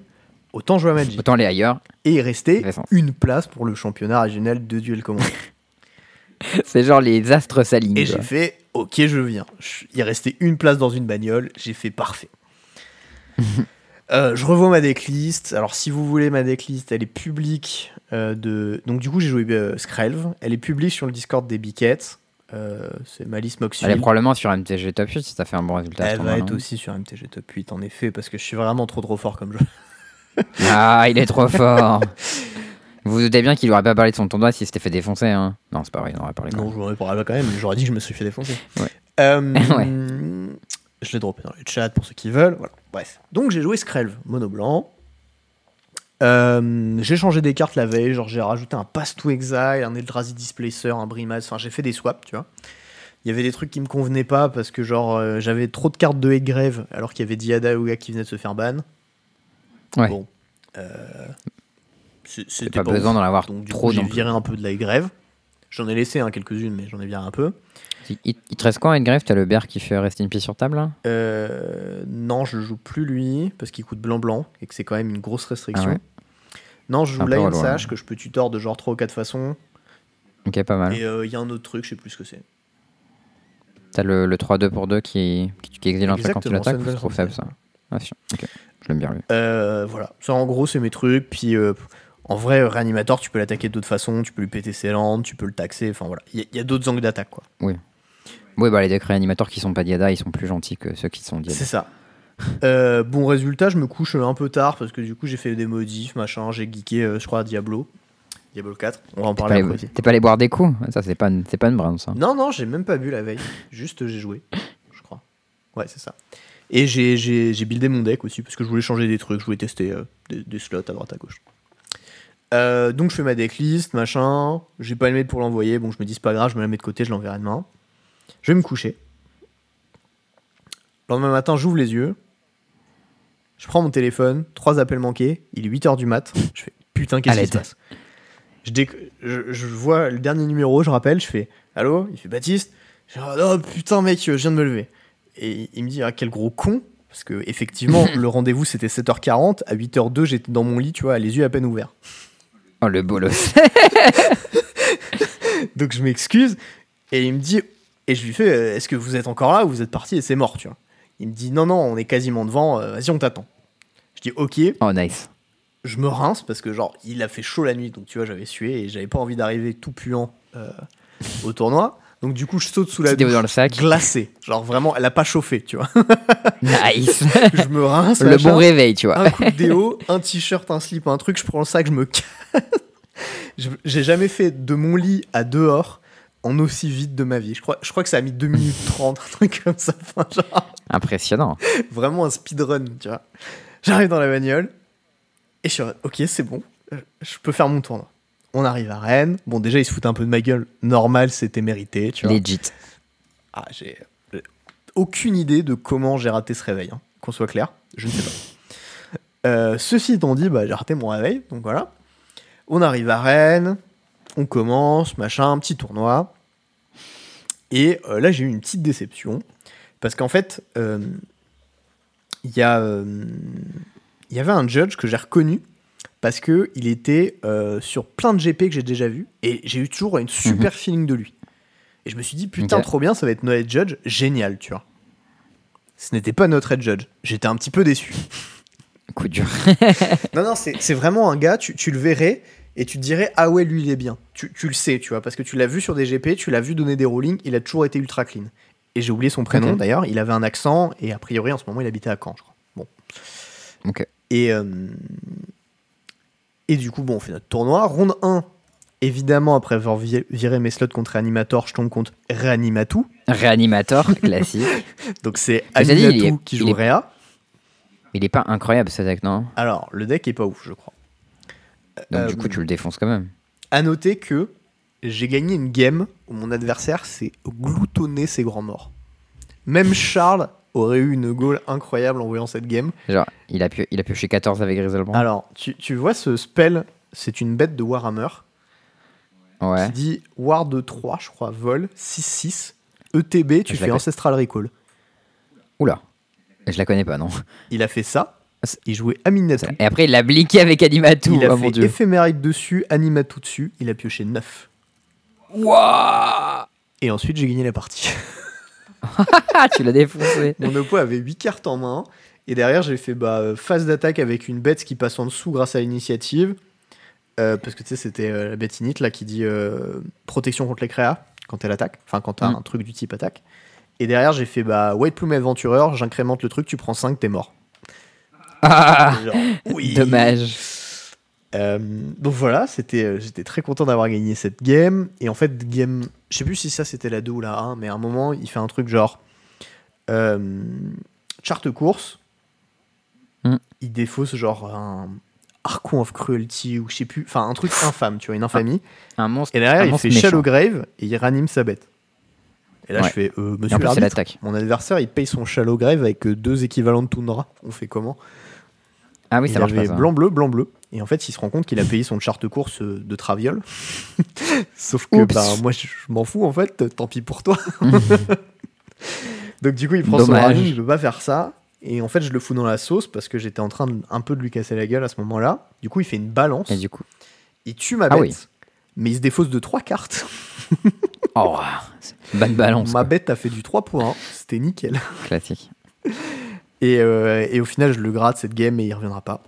autant jouer à Magic. autant aller ailleurs. Et il restait une place pour le championnat régional de duel commandé. C'est genre les astres s'alignent. Et j'ai fait, ok, je viens. Il restait une place dans une bagnole, j'ai fait parfait. Euh, je revois ma decklist. Alors, si vous voulez ma decklist, elle est publique. euh, de... Donc, du coup, j'ai joué euh, Skrelv. Elle est publique sur le Discord des Biquettes. Euh, c'est Malice Elle est Moxfield. probablement sur MTG Top 8 si t'as fait un bon résultat. Elle va être aussi sur MTG Top 8, en effet, parce que je suis vraiment trop trop fort comme jeu. Ah, il est trop fort. Vous vous doutez bien qu'il aurait pas parlé de son tournoi s'il s'était fait défoncer. Hein. Non, c'est pas vrai, il en aurait parlé. quand Non, même. je l'aurais parlé quand même, j'aurais dit que je me suis fait défoncer. Ouais. Euh, Je l'ai droppé dans le chat pour ceux qui veulent. Voilà. Bref. Donc j'ai joué Skrelv, mono blanc. Euh, j'ai changé des cartes la veille, genre j'ai rajouté un Pass to Exile, un Eldrazi Displacer, un Brimaz, enfin j'ai fait des swaps, tu vois. Il y avait des trucs qui me convenaient pas parce que genre euh, j'avais trop de cartes de Headgrave alors qu'il y avait Diada Ouga qui venait de se faire ban. Ouais. Bon. Euh, c'était pas, besoin d'en avoir Donc du trop j'ai viré un peu de la grève. J'en ai laissé hein, quelques-unes, mais j'en ai viré un peu. Il, il- te reste quoi, Edgrave T'as le bear qui fait rester une pièce sur table là? Euh, non, je joue plus lui parce qu'il coûte blanc-blanc et que c'est quand même une grosse restriction. Ah ouais. Non, je joue Lion Sage que je peux tutor de genre 3 ou 4 façons. Ok, pas mal. Et euh, il y a un autre truc, je sais plus ce que c'est. T'as le, le 3-2 pour 2 qui, qui, qui exile un truc quand tu l'attaques. C'est trop faible ça. Ah, si. L'aime bien lui. Euh, voilà, ça en gros c'est mes trucs. Puis euh, en vrai, euh, Réanimator, tu peux l'attaquer d'autres façons, tu peux lui péter ses landes, tu peux le taxer. Enfin voilà, il y a- il y, a d'autres angles d'attaque quoi. Oui, bah les decks réanimateurs qui sont pas Diada, ils sont plus gentils que ceux qui sont Diada. C'est ça. Euh, bon résultat, je me couche un peu tard parce que du coup j'ai fait des modifs, machin, j'ai geeké, euh, je crois, à Diablo. Diablo 4, on va en T'es parler pas, après allé- t'es pas allé boire des coups? Ça, c'est pas, une- c'est pas une brand ça. Non, non, j'ai même pas bu la veille. Juste, j'ai joué, je crois. Ouais, c'est ça. Et j'ai, j'ai, j'ai buildé mon deck aussi, parce que je voulais changer des trucs, je voulais tester euh, des, des slots à droite à gauche. Euh, donc je fais ma decklist, machin. J'ai pas le mail pour l'envoyer, bon je me dis c'est pas grave, je me la mets de côté, je l'enverrai demain. Je vais me coucher. Le lendemain matin, j'ouvre les yeux. Je prends mon téléphone, trois appels manqués, il est 8h du mat. Je fais putain, qu'est-ce qui se passe? Je, je, je vois le dernier numéro, je rappelle, je fais Allô? Il fait Baptiste? Je fais, oh putain, mec, je viens de me lever. Et il me dit Ah, quel gros con. Parce que, effectivement, le rendez-vous c'était 7h40. À 8h02, j'étais dans mon lit, tu vois, les yeux à peine ouverts. Oh, le bolos. Donc je m'excuse. Et il me dit, et je lui fais, euh, est-ce que vous êtes encore là ou vous êtes parti et c'est mort, tu vois. Il me dit, non, non, on est quasiment devant, euh, vas-y, on t'attend. Je dis, ok, oh, nice. je me rince parce que, genre, il a fait chaud la nuit, donc tu vois, j'avais sué et j'avais pas envie d'arriver tout puant euh, au tournoi. Donc du coup, je saute sous la douche dans le sac. glacée. Genre vraiment, elle a pas chauffé, tu vois. Nice. je me rince, le bon réveil, tu vois. un coup de déo, un t-shirt, un slip, un truc, je prends le sac, je me casse. J'ai jamais fait de mon lit à dehors en aussi vite de ma vie. Je crois, je crois que ça a mis 2 minutes 30, un truc comme ça. Enfin, genre, Impressionnant. vraiment un speedrun, tu vois. J'arrive dans la bagnole et je suis ok, c'est bon, je peux faire mon tournoi. On arrive à Rennes. Bon, déjà, ils se foutent un peu de ma gueule. Normal, c'était mérité, tu vois. Legit. Ah, j'ai euh, aucune idée de comment j'ai raté ce réveil, hein, qu'on soit clair, je ne sais pas. Euh, ceci étant dit, bah, j'ai raté mon réveil, donc voilà. On arrive à Rennes, on commence, machin, un petit tournoi. Et euh, là, j'ai eu une petite déception, parce qu'en fait, il y, euh, y avait un judge que j'ai reconnu, parce que il était euh, sur plein de GP que j'ai déjà vu, et j'ai eu toujours une super feeling de lui. Et je me suis dit, putain, trop bien, ça va être notre head judge, génial, tu vois. Ce n'était pas notre head judge. J'étais un petit peu déçu. Coup dur. non, non, c'est vraiment un gars, tu, tu le verrais et tu te dirais, ah ouais, lui, il est bien. Tu, tu le sais, tu vois, parce que tu l'as vu sur des GP, tu l'as vu donner des rollings, il a toujours été ultra clean. Et j'ai oublié son prénom d'ailleurs, il avait un accent et a priori en ce moment il habitait à Caen, je crois. Bon. Ok. Et, euh, et du coup, bon, on fait notre tournoi. Ronde 1, évidemment, après avoir vi- viré mes slots contre Reanimator, je tombe contre Reanimatou. Réanimator, classique. Donc c'est il est- qui il joue est- Réa. Il est pas incroyable ce deck, non? Alors, le deck est pas ouf, je crois. Donc Euh, du coup, tu le défonces quand même. À noter que j'ai gagné une game où mon adversaire s'est gloutonné ses grands morts. Même Charles aurait eu une goal incroyable en voyant cette game. Genre, il a, pu, il a pioché 14 avec Griselbrand. Alors, tu, tu vois ce spell, c'est une bête de Warhammer ouais. qui dit War de 3, je crois, vol, 6-6, ETB, tu Je fais. Ancestral Recall. Oula. Je la connais pas, non. Il a fait ça, il jouait Aminatu. Et après, il l'a bliqué avec Animatou. Il a oh mon fait dieu. éphémérite dessus, Animatu dessus, il a pioché 9. Wouah Et ensuite, j'ai gagné la partie. Tu l'as défoncé. Mon oppo avait 8 cartes en main. Et derrière, j'ai fait bah, euh, phase d'attaque avec une bête qui passe en dessous grâce à l'initiative. Euh, parce que tu sais, c'était euh, la bête init là qui dit euh, protection contre les créas quand elle attaque. Enfin, quand t'as Mm. un truc du type attaque. Et derrière, j'ai fait bah, White Plume Adventureur, j'incrémente le truc, tu prends 5, t'es mort. Ah, Genre, oui. dommage. Euh, donc voilà, c'était, euh, j'étais très content d'avoir gagné cette game. Et en fait, game, je sais plus si ça c'était la 2 ou la 1, mais à un moment, il fait un truc genre euh, charte course. Hmm. Il défausse genre un Archon of Cruelty ou je sais plus, enfin un truc infâme, tu vois, une infamie. Un monstre. Et derrière, un il fait. Shallow Grave et il ranime sa bête. Et là, Ouais. je fais, euh, monsieur l'arbitre, mon adversaire, il paye son Shallow Grave avec deux équivalents de Tundra. On fait comment? Ah oui, il ça marche pas avait ça. blanc-bleu, blanc-bleu. Et en fait, il se rend compte qu'il a payé son charte course euh, de Traviol. Sauf que Oups. bah, moi, je, m'en fous en fait. Tant pis pour toi. Donc du coup, il prend son running, je veux pas faire ça. Et en fait, je le fous dans la sauce parce que j'étais en train de, un peu de lui casser la gueule à ce moment-là. Du coup, il fait une balance. Et du coup. Il tue ma Ah bête. oui. Mais il se défausse de trois cartes. Oh, bonne balance. ma quoi. bête a fait du 3 points. C'était nickel. Classique. Et, euh, et au final, je le gratte cette game et il reviendra pas.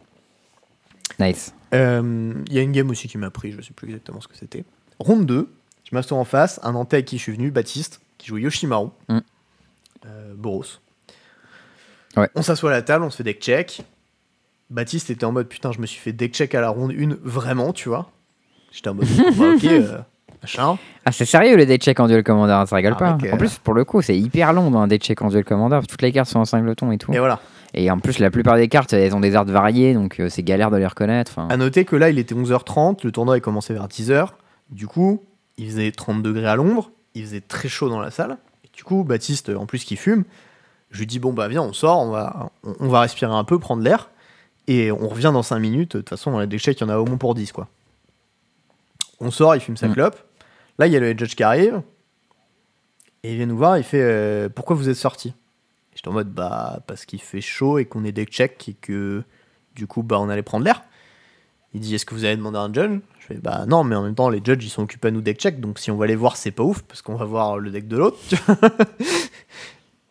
Nice. Euh, Il y a une game aussi qui m'a pris, je sais plus exactement ce que c'était. Ronde 2, je m'assois en face, un Nantais avec qui je suis venu, Baptiste, qui joue Yoshimaru, Mm. euh, Boros. Ouais. On s'assoit à la table, on se fait deck check. Baptiste était en mode putain, je me suis fait deck check à la ronde 1, vraiment, tu vois. J'étais en mode bah, ok, euh, machin. Ah, c'est sérieux le deck check en duel commander, ça rigole pas. En plus, pour le coup, c'est hyper long dans un deck check en duel commander. Toutes les cartes sont en singleton et tout. Et voilà. Et en plus, la plupart des cartes, elles ont des arts variés, donc euh, c'est galère de les reconnaître. Enfin, À noter que là, il était 11h30, le tournoi est commencé vers 10h. Du coup, il faisait 30 degrés à l'ombre, il faisait très chaud dans la salle. Et du coup, Baptiste, en plus, qui fume, je lui dis Bon, bah, viens, on sort, on va, on, on va respirer un peu, prendre l'air. Et on revient dans 5 minutes. De toute façon, dans les déchets, il y en a au moins pour 10, quoi. On sort, il fume sa Mm. clope. Là, il y a le judge qui arrive. Et il vient nous voir, il fait euh, Pourquoi vous êtes sorti J'étais en mode bah parce qu'il fait chaud et qu'on est deck check et que du coup bah on allait prendre l'air. Il dit est-ce que vous allez demander un judge? Je fais bah non mais en même temps les judges ils sont occupés à nous deck check donc si on va les voir c'est pas ouf parce qu'on va voir le deck de l'autre.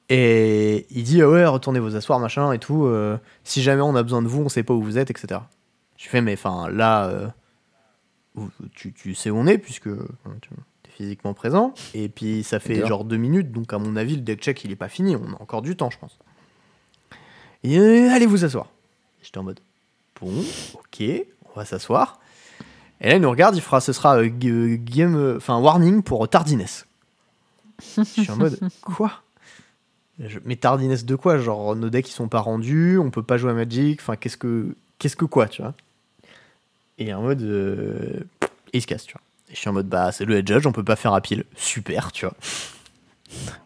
et il dit ah ouais retournez vos asseoirs machin et tout. euh, si jamais on a besoin de vous on sait pas où vous êtes etc. Je fais mais enfin là euh, tu, tu sais où on est puisque euh, tu es physiquement présent et puis ça fait genre deux minutes donc à mon avis le deck check il est pas fini on a encore du temps je pense. Et euh, allez vous asseoir. J'étais en mode bon ok on va s'asseoir. Et là il nous regarde il fera ce sera euh, g- game euh, enfin warning pour tardiness. Je suis en mode quoi? Je- Mais tardiness de quoi? Genre nos decks ils sont pas rendus, on peut pas jouer à Magic, enfin qu'est-ce que qu'est-ce que quoi, tu vois? Et en mode euh, et il se casse, tu vois. Et je suis en mode bah c'est le head judge, on peut pas faire à pile. Super, tu vois.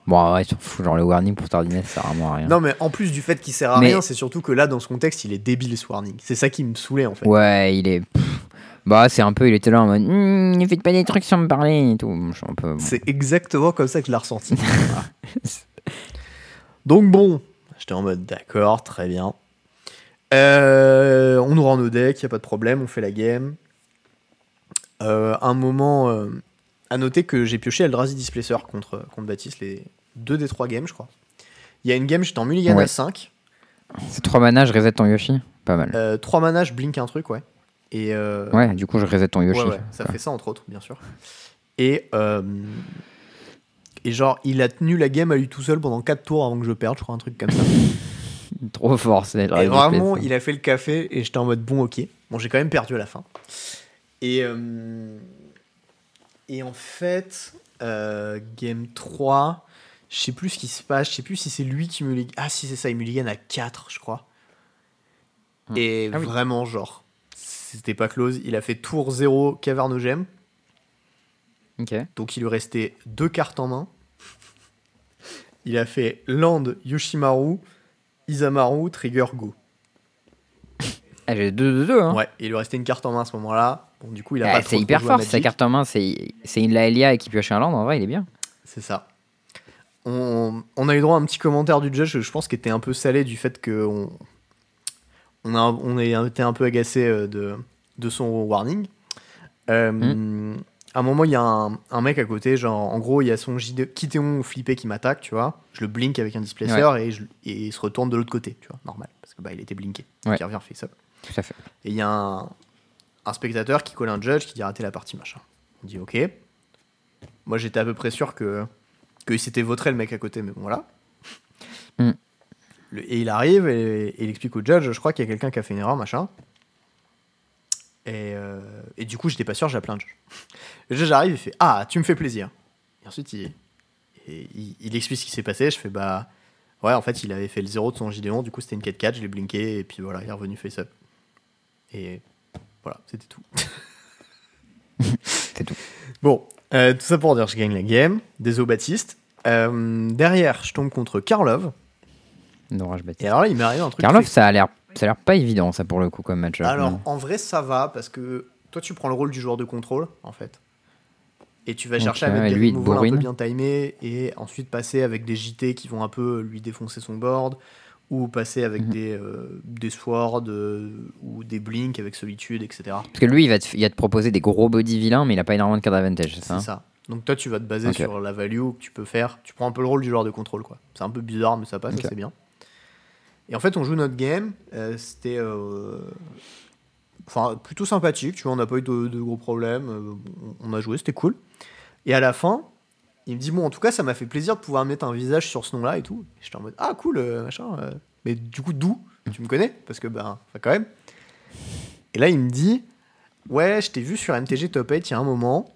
Bon, ouais, ils s'en foutent. Genre, le warning pour Tardiness, ça sert vraiment à rien. Non mais en plus du fait qu'il sert à Mais- rien, c'est surtout que là dans ce contexte, il est débile ce warning. C'est ça qui me saoulait en fait. Ouais, il est. pff, Bah, c'est un peu. Il était là en mode. Hum, ne faites pas des trucs sans me parler et tout. Je suis un peu. bon. C'est exactement comme ça que je l'ai ressenti. Voilà. Donc bon, j'étais en mode d'accord, très bien. Euh, on nous rend nos decks, y a pas de problème, on fait la game. Euh, un moment, euh, à noter que j'ai pioché Eldrazi Displacer contre, contre Baptiste, les deux des trois games, je crois. Il y a une game, j'étais en mulligan Ouais. à 5. C'est 3 mana, je reset ton Yoshi. Pas mal. Euh, 3 mana, je blink un truc, ouais. Et Ouais, du coup, je reset ton Yoshi. Ouais, ouais, ça fait ça entre autres, bien sûr. Et, et genre, il a tenu la game à lui tout seul pendant 4 tours avant que je perde, je crois, un truc comme ça. Trop fort, c'est et vraiment, il a fait le café et j'étais en mode bon, ok. Bon, j'ai quand même perdu à la fin. Et, euh, et en fait, euh, game 3, je sais plus ce qui se passe, je sais plus si c'est lui qui me ligue. Ah, si, c'est ça, il me ligue à 4, je crois. Hmm. Et Ah oui. vraiment, genre, c'était pas close. Il a fait tour 0 Cavernogem. Ok. Donc il lui restait deux cartes en main. Il a fait Land, Yoshimaru, Isamaru, Trigger, Go. Ah, j'ai 2 2 2 hein. Ouais, et il lui restait une carte en main à ce moment-là. Bon, du coup, il a Ah, pas c'est hyper fort, sa carte en main, c'est c'est une Laelia qui pioche un land, en vrai, il est bien. C'est ça. On, on a eu droit à un petit commentaire du judge, je pense, qui était un peu salé du fait qu'on on a, on a été un peu agacé euh, de, de son warning. Euh, Hmm. À un moment, il y a un, un mec à côté, genre, en gros, il y a son Kitéon flippé qui m'attaque, tu vois. Je le blink avec un displacer et, je- et il se retourne de l'autre côté, tu vois, normal, parce que bah, il était blinké. Donc Ouais. il revient face up. Tout à fait. Et il y a un, un spectateur qui colle un judge qui dit arrêtez la partie machin. On dit ok. Moi j'étais à peu près sûr que qu'il s'était vautré le mec à côté, mais bon voilà. Mm. Le- et il arrive et, et il explique au judge je crois qu'il y a quelqu'un qui a fait une erreur machin. Et, euh, et du coup j'étais pas sûr, j'ai judge. Le judge arrive il fait ah tu me fais plaisir. Et ensuite il, et il, il explique ce qui s'est passé. Je fais bah ouais en fait il avait fait le 0 de son JD11, du coup c'était une 4-4, je l'ai blinké et puis voilà il est revenu face up. Et voilà, c'était tout. C'est tout. Bon, euh, tout ça pour dire, je gagne la game. Désolé Baptiste. Euh, derrière, je tombe contre Karlov. D'orage Et Baptiste. alors là, il m'est arrivé un truc. Karlov, ça a l'air ça a l'air pas évident, ça, pour le coup, comme match. Alors, en vrai, ça va parce que toi, tu prends le rôle du joueur de contrôle, en fait. Et tu vas chercher avec des removals un peu bien timés et ensuite passer avec des JT qui vont un peu lui défoncer son board ou passer avec Mhm. des, euh, des swords euh, ou des blinks avec solitude, etc. Parce que lui, il va, te, il va te proposer des gros body vilains, mais il a pas énormément de card advantage, c'est ça C'est hein ça. Donc toi, tu vas te baser sur la value que tu peux faire. Tu prends un peu le rôle du joueur de contrôle, quoi. C'est un peu bizarre, mais ça passe, Ok. ça, c'est bien. Et en fait, on joue notre game. euh, C'était, euh, plutôt sympathique. Tu vois, on n'a pas eu de, gros problèmes. euh, on a joué, c'était cool. Et à la fin, il me dit bon, en tout cas, ça m'a fait plaisir de pouvoir mettre un visage sur ce nom-là et tout. J'étais en mode ah cool, machin. Mais du coup, d'où Tu me connais? Parce que ben, quand même. Et là, il me dit ouais, je t'ai vu sur MTG Top 8 il y a un moment.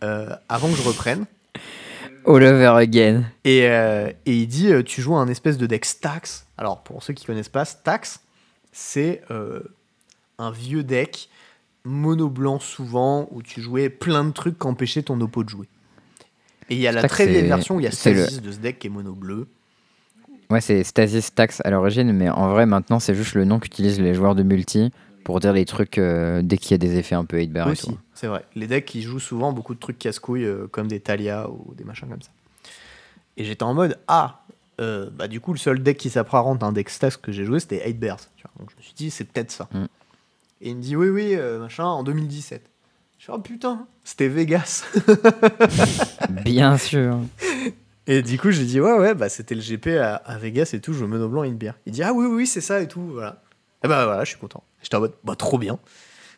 avant que je reprenne. All over again. Et, euh, et il dit, euh, tu joues un espèce de deck Stax. Alors, pour ceux qui connaissent pas, Stax, c'est euh, un vieux deck mono blanc souvent, où tu jouais plein de trucs qu'empêchaient ton oppo de jouer. Et il y a la Stax, très vieille version où il y a le- Stasis de ce deck qui est mono bleu. Ouais, c'est Stasis Tax à l'origine, mais en vrai, maintenant, c'est juste le nom qu'utilisent les joueurs de multi pour dire les trucs euh, dès qu'il y a des effets un peu 8 bar et Aussi, c'est vrai. Les decks qui jouent souvent beaucoup de trucs casse-couilles, euh, comme des Talia ou des machins comme ça. Et j'étais en mode, ah, euh, bah, du coup, le seul deck qui s'apparente à un deck Stas que j'ai joué, c'était 8 Bears. tu vois. Donc je me suis dit, c'est peut-être ça. Mm. Et il me dit, oui, oui, machin, en 2017. Je fais, oh putain, c'était Vegas. Bien sûr. Et du coup, j'ai dit, ouais, ouais, bah, c'était le GP à, à Vegas et tout, je joue Mono Blanc et une bière. Il dit, ah oui, oui, oui, c'est ça et tout, voilà. Et bah voilà, je suis content. J'étais en mode, bah trop bien.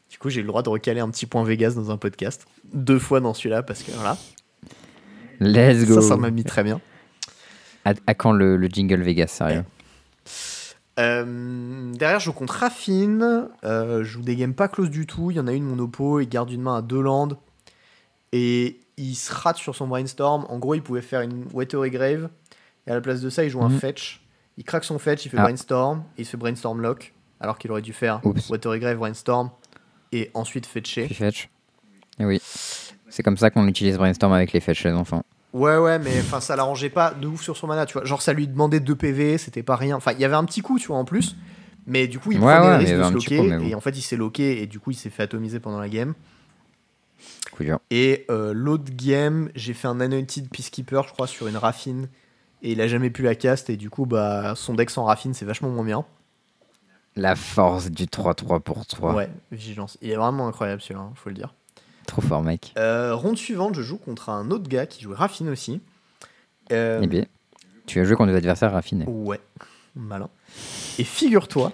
Du coup, j'ai eu le droit de recaler un petit point Vegas dans un podcast. Deux fois dans celui-là, parce que voilà, Let's go. ça, ça m'a mis très bien. À, à quand le, le jingle Vegas, sérieux Euh, derrière, je joue contre Raffine. Euh, je joue des games pas close du tout. Il y en a une, mon oppo, il garde une main à deux landes. Et il se rate sur son brainstorm. En gros, il pouvait faire une Watery Grave. Et à la place de ça, il joue un Mhm. fetch. Il craque son fetch, il fait Ah. brainstorm. Et il se fait brainstorm lock. Alors qu'il aurait dû faire Oups. Watery Grave, brainstorm. Et ensuite fetcher. Puis fetch. Et oui. C'est comme ça qu'on utilise Brainstorm avec les fetch les enfants. Ouais, ouais, mais enfin, ça l'arrangeait pas de ouf sur son mana, tu vois. Genre, ça lui demandait 2 PV, c'était pas rien. Enfin, il y avait un petit coup, tu vois, en plus. Mais du coup, il Ouais, prenait ouais, le risque de se loquer. coup, mais bon. Et en fait, il s'est loqué et du coup, il s'est fait atomiser pendant la game. Coup dur. Et euh, l'autre game, j'ai fait un Anointed Peacekeeper, je crois, sur une Raffine. Et il a jamais pu la cast. Et du coup, bah, son deck sans Raffine, c'est vachement moins bien. La force du 3-3 pour 3. Ouais, vigilance. Il est vraiment incroyable celui-là, hein, faut le dire. Trop fort, mec. Euh, ronde suivante, je joue contre un autre gars qui jouait Raffine aussi. Euh, Eh bien, tu as joué contre des adversaires raffinés. Ouais, malin. Et figure-toi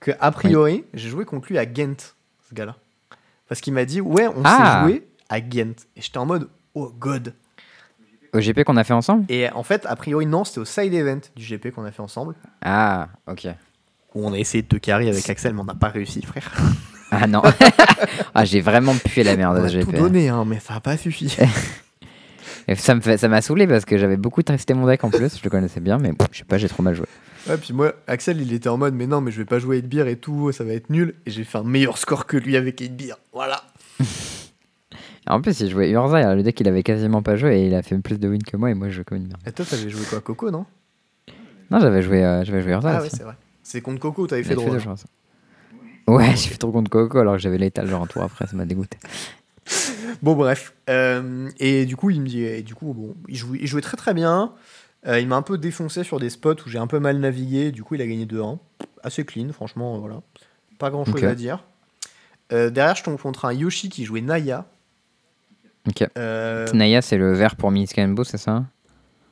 que a priori, j'ai joué contre lui à Ghent, ce gars-là. Parce qu'il m'a dit, ouais, on Ah. s'est joué à Ghent. Et j'étais en mode, oh god. Au GP qu'on a fait ensemble? Et en fait, a priori, non, c'était au side event du GP qu'on a fait ensemble. Ah, ok. Où on a essayé de te carry avec Axel, mais on n'a pas réussi, frère. Ah non. ah, j'ai vraiment pué la merde ce tout donné, hein, mais ça n'a pas suffi. Et ça me fait, ça m'a saoulé parce que j'avais beaucoup testé mon deck en plus. Je le connaissais bien, mais je sais pas, j'ai trop mal joué. ouais, puis moi, Axel, il était en mode, mais non, mais je vais pas jouer 8 beer et tout, ça va être nul. Et j'ai fait un meilleur score que lui avec 8 beer. Voilà. En plus, il jouait Urza, alors le deck il avait quasiment pas joué et il a fait plus de wins que moi et moi je joue comme une merde. Et toi, t'avais joué quoi, Coco, non? Non, j'avais joué, euh, j'avais joué Urza Ah ouais, aussi. c'est vrai. C'est contre Coco, t'avais fait drôle. Ouais, j'ai fait trop contre Coco alors que j'avais l'étal genre un tour après, ça m'a dégoûté. Bon bref, Euh, et du coup il me dit, et du coup bon, il jouait, il jouait très très bien. Euh, il m'a un peu défoncé sur des spots où j'ai un peu mal navigué. Du coup il a gagné 2-1, assez clean, franchement, voilà, pas grand chose à dire. Euh, derrière je tombe contre un Yoshi qui jouait Naya. Ok. Naya, c'est le vert pour Bow, c'est ça?